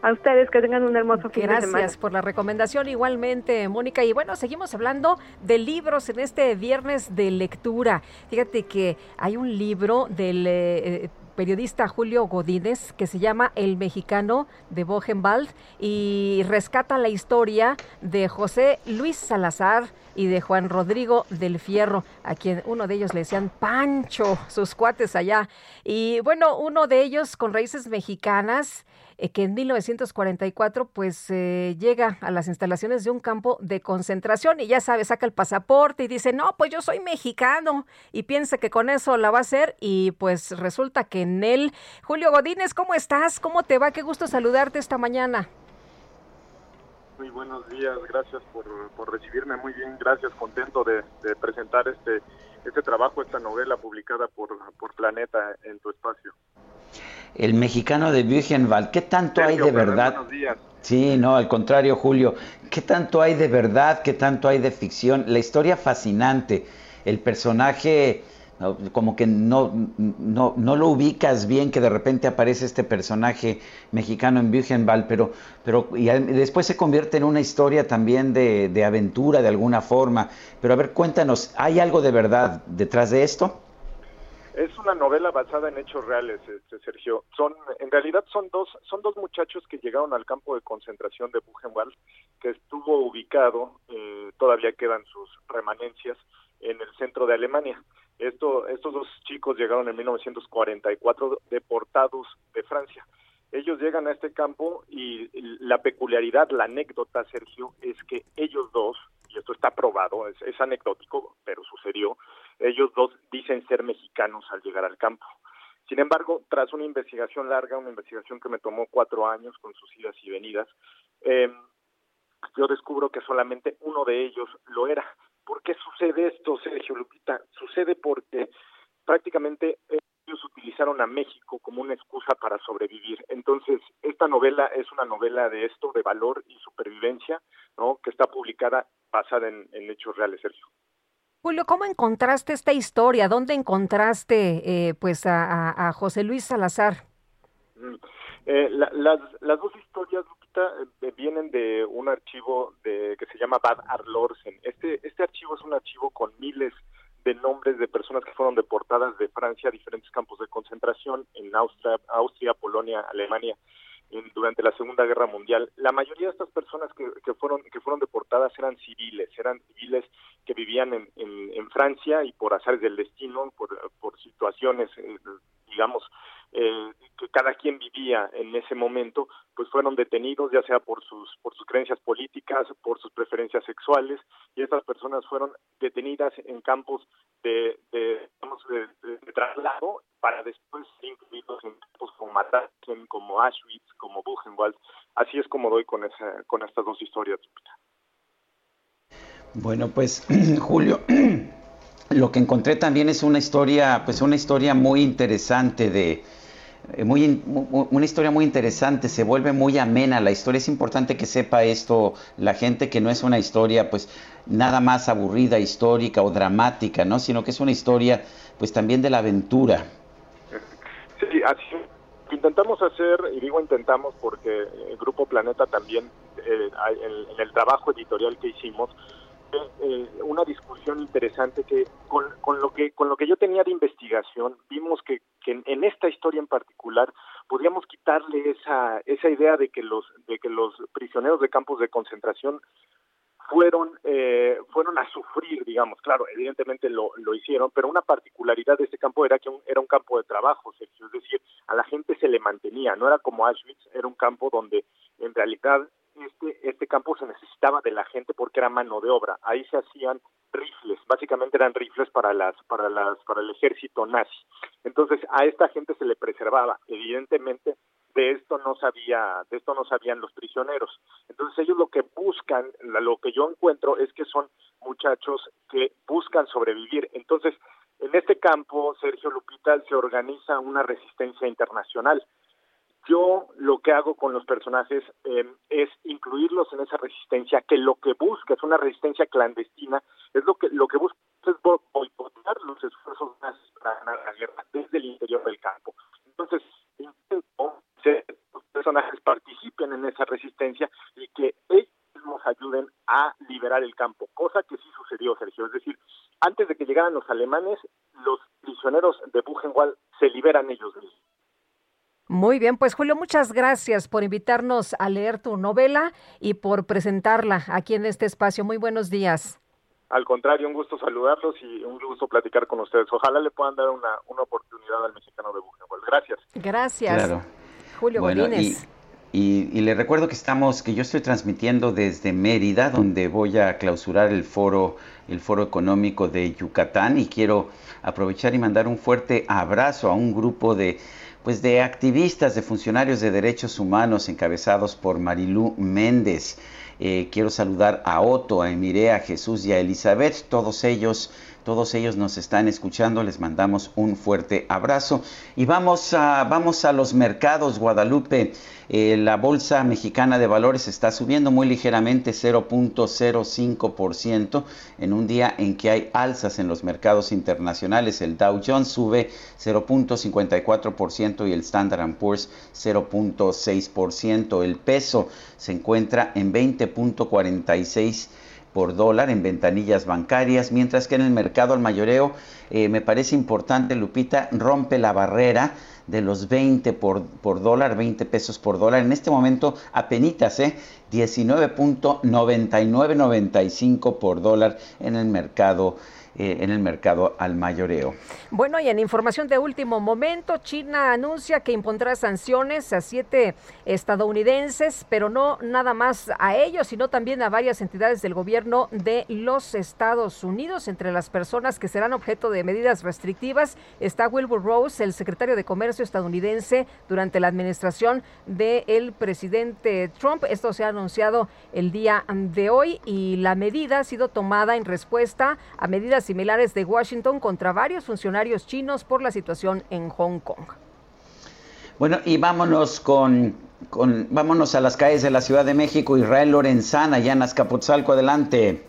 A ustedes que tengan un hermoso fin de semana. Gracias por la recomendación igualmente, Mónica. Y bueno, seguimos hablando de libros en este viernes de lectura. Fíjate que hay un libro del eh, periodista Julio Godínez que se llama El Mexicano de Bogenwald y rescata la historia de José Luis Salazar y de Juan Rodrigo del Fierro, a quien uno de ellos le decían Pancho, sus cuates allá. Y bueno, uno de ellos con raíces mexicanas eh, que en 1944 pues eh, llega a las instalaciones de un campo de concentración y ya sabe, saca el pasaporte y dice, no, pues yo soy mexicano y piensa que con eso la va a hacer y pues resulta que en él. Julio Godínez, ¿cómo estás? ¿Cómo te va? Qué gusto saludarte esta mañana. Muy buenos días, gracias por, por recibirme, muy bien, gracias, contento de, de presentar este, este trabajo, esta novela publicada por, por Planeta en tu espacio. El mexicano de Buchenwald, ¿qué tanto hay de verdad? Buenos días. Sí, no, al contrario, Julio. ¿Qué tanto hay de verdad? ¿Qué tanto hay de ficción? La historia fascinante. El personaje, como que no, no, no lo ubicas bien, que de repente aparece este personaje mexicano en Buchenwald, pero, pero y después se convierte en una historia también de, de aventura de alguna forma. Pero a ver, cuéntanos, ¿hay algo de verdad detrás de esto? Es una novela basada en hechos reales, este, Sergio. Son, en realidad son dos, son dos muchachos que llegaron al campo de concentración de Buchenwald, que estuvo ubicado, eh, todavía quedan sus remanencias, en el centro de Alemania. Esto, estos dos chicos llegaron en 1944 deportados de Francia. Ellos llegan a este campo y la peculiaridad, la anécdota, Sergio, es que ellos dos, y esto está probado, es, es anecdótico, pero sucedió, ellos dos dicen ser mexicanos al llegar al campo. Sin embargo, tras una investigación larga, una investigación que me tomó cuatro años con sus idas y venidas, eh, yo descubro que solamente uno de ellos lo era. ¿Por qué sucede esto, Sergio Lupita? Sucede porque prácticamente ellos utilizaron a México como una excusa para sobrevivir. Entonces, esta novela es una novela de esto, de valor y supervivencia, ¿no? Que está publicada basada en, en hechos reales, Sergio. Julio, ¿cómo encontraste esta historia? ¿Dónde encontraste eh, pues a, a, José Luis Salazar? Mm, eh, la, las, las dos historias, Lupita, eh, vienen de un archivo de, que se llama Bad Arlorsen. Este, este archivo es un archivo con miles de nombres de personas que fueron deportadas de Francia a diferentes campos de concentración en Austria, Austria Polonia, Alemania durante la Segunda Guerra Mundial. La mayoría de estas personas que, que, fueron que fueron deportadas eran civiles, eran civiles que vivían en, en, en Francia y por azares del destino, por, por situaciones, eh, digamos, eh, que cada quien vivía en ese momento, pues fueron detenidos ya sea por sus por sus creencias políticas, por sus preferencias sexuales y estas personas fueron detenidas en campos de, de, traslado para después ser incluidos en campos como Mauthausen, como Auschwitz, como Buchenwald. Así es como doy con esa con estas dos historias. Bueno, pues (clears throat) Julio, (clears throat) lo que encontré también es una historia, pues una historia muy interesante de eh, muy, una historia muy interesante, se vuelve muy amena la historia. Es importante que sepa esto la gente, que no es una historia pues nada más aburrida, histórica o dramática, ¿no? Sino que es una historia pues también de la aventura. Sí, así intentamos hacer, y digo intentamos porque el Grupo Planeta también, eh, en el trabajo editorial que hicimos, eh, una discusión interesante que con, con, lo que con lo que yo tenía de investigación vimos que, que en, en, esta historia en particular podíamos quitarle esa esa idea de que los de que los prisioneros de campos de concentración fueron eh, fueron a sufrir digamos. Claro evidentemente lo, lo hicieron pero una particularidad de este campo era que era un campo de trabajo Sergio, es decir a la gente se le mantenía no era como Auschwitz era un campo donde en realidad este, este campo se necesitaba de la gente porque era mano de obra. Ahí se hacían rifles, básicamente eran rifles para las, para las, para el ejército nazi. Entonces a esta gente se le preservaba. Evidentemente de esto no sabía, de esto no sabían los prisioneros. Entonces ellos lo que buscan, lo que yo encuentro es que son muchachos que buscan sobrevivir. Entonces en este campo, Sergio Lupita, se organiza una resistencia internacional yo lo que hago con los personajes eh, es incluirlos en esa resistencia que lo que busca es una resistencia clandestina es lo que lo que busca es boicotear los esfuerzos para ganar la guerra desde el interior del campo. Entonces intento que los personajes participen en esa resistencia y que ellos mismos ayuden a liberar el campo cosa que sí sucedió Sergio. Es decir antes de que llegaran los alemanes los prisioneros de Buchenwald se liberan ellos mismos muy bien, pues Julio, muchas gracias por invitarnos a leer tu novela y por presentarla aquí en este espacio. Muy buenos días. Al contrario, un gusto saludarlos y un gusto platicar con ustedes. Ojalá le puedan dar una, una oportunidad al mexicano de Buchenwald. Gracias. Gracias. Claro. Julio bueno, Godínez. Y, y, y, le recuerdo que estamos, que yo estoy transmitiendo desde Mérida, donde voy a clausurar el foro, el foro económico de Yucatán y quiero aprovechar y mandar un fuerte abrazo a un grupo de pues de activistas, de funcionarios de derechos humanos encabezados por Marilú Méndez. Eh, quiero saludar a Otto, a Emire, a Jesús y a Elizabeth, todos ellos todos ellos nos están escuchando, les mandamos un fuerte abrazo. Y vamos a, vamos a los mercados, Guadalupe. Eh, la Bolsa Mexicana de Valores está subiendo muy ligeramente 0.05% en un día en que hay alzas en los mercados internacionales. El Dow Jones sube 0.54% y el Standard Poor's 0.6%. El peso se encuentra en 20.46 por dólar en ventanillas bancarias, mientras que en el mercado al mayoreo eh, me parece importante, Lupita, rompe la barrera de los 20 por, por dólar, 20 pesos por dólar. En este momento, apenitas, ¿eh? 19.9995 por dólar en el mercado eh, en el mercado al mayoreo. Bueno, y en información de último momento, China anuncia que impondrá sanciones a siete estadounidenses, pero no nada más a ellos, sino también a varias entidades del gobierno de los Estados Unidos. Entre las personas que serán objeto de medidas restrictivas está Wilbur Rose, el secretario de Comercio estadounidense durante la administración del presidente Trump. Esto se ha anunciado el día de hoy y la medida ha sido tomada en respuesta a medidas similares de Washington contra varios funcionarios chinos por la situación en Hong Kong. Bueno, y vámonos con, con vámonos a las calles de la Ciudad de México. Israel Lorenzana, ya en Azcapotzalco, adelante.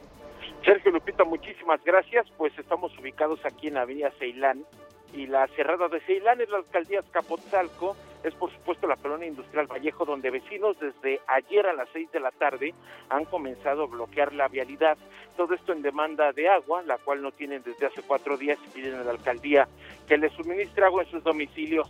Sergio Lupita, muchísimas gracias. Pues estamos ubicados aquí en Avenida Ceilán y la cerrada de Ceilán es la alcaldía Azcapotzalco, es por supuesto la colonia industrial Vallejo, donde vecinos desde ayer a las seis de la tarde han comenzado a bloquear la vialidad. Todo esto en demanda de agua, la cual no tienen desde hace cuatro días y piden a la alcaldía que les suministre agua en sus domicilios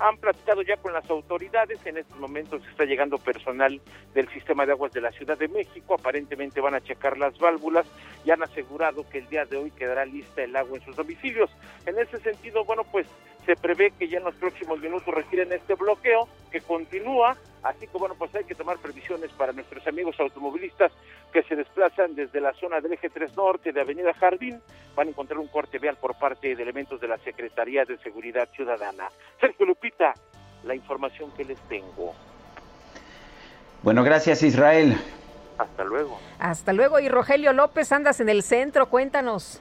han platicado ya con las autoridades, en estos momentos está llegando personal del sistema de aguas de la Ciudad de México, aparentemente van a checar las válvulas y han asegurado que el día de hoy quedará lista el agua en sus domicilios. En ese sentido, bueno, pues se prevé que ya en los próximos minutos retiren este bloqueo que continúa, así que bueno, pues hay que tomar previsiones para nuestros amigos automovilistas que se desplazan desde la zona del eje 3 norte de Avenida Jardín, van a encontrar un corte vial por parte de elementos de la Secretaría de Seguridad Ciudadana. Sergio Lupita, la información que les tengo. Bueno, gracias Israel. Hasta luego. Hasta luego. Y Rogelio López, andas en el centro, cuéntanos.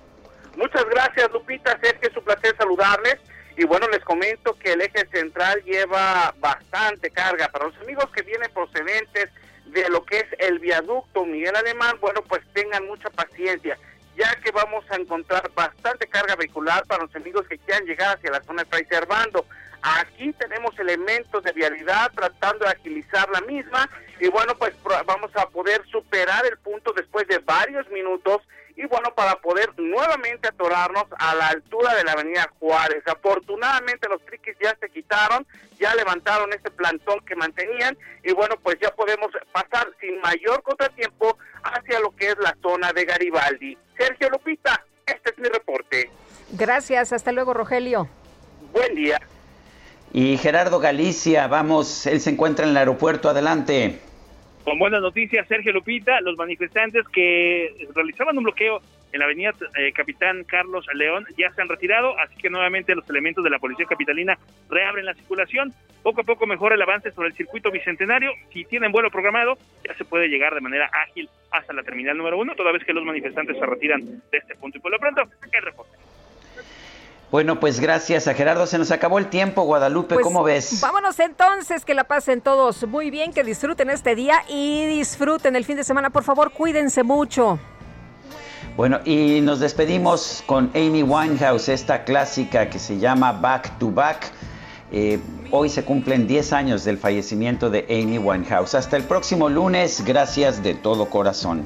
Muchas gracias, Lupita. Sergio, es un placer saludarles. Y bueno, les comento que el eje central lleva bastante carga. Para los amigos que vienen procedentes de lo que es el viaducto Miguel Alemán, bueno, pues tengan mucha paciencia, ya que vamos a encontrar bastante carga vehicular para los amigos que quieran llegar hacia la zona de Fray Servando. Aquí tenemos elementos de vialidad tratando de agilizar la misma y bueno, pues vamos a poder superar el punto después de varios minutos y bueno, para poder nuevamente atorarnos a la altura de la avenida Juárez. Afortunadamente los triquis ya se quitaron, ya levantaron este plantón que mantenían y bueno, pues ya podemos pasar sin mayor contratiempo hacia lo que es la zona de Garibaldi. Sergio Lupita, este es mi reporte. Gracias, hasta luego Rogelio. Buen día. Y Gerardo Galicia, vamos, él se encuentra en el aeropuerto, adelante. Con buenas noticias, Sergio Lupita, los manifestantes que realizaban un bloqueo en la avenida eh, Capitán Carlos León ya se han retirado, así que nuevamente los elementos de la Policía Capitalina reabren la circulación. Poco a poco mejora el avance sobre el circuito bicentenario. Si tienen vuelo programado, ya se puede llegar de manera ágil hasta la terminal número uno, toda vez que los manifestantes se retiran de este punto. Y por lo pronto, el reporte. Bueno, pues gracias a Gerardo. Se nos acabó el tiempo, Guadalupe. Pues, ¿Cómo ves? Vámonos entonces, que la pasen todos muy bien, que disfruten este día y disfruten el fin de semana. Por favor, cuídense mucho. Bueno, y nos despedimos con Amy Winehouse, esta clásica que se llama Back to Back. Eh, hoy se cumplen 10 años del fallecimiento de Amy Winehouse. Hasta el próximo lunes, gracias de todo corazón.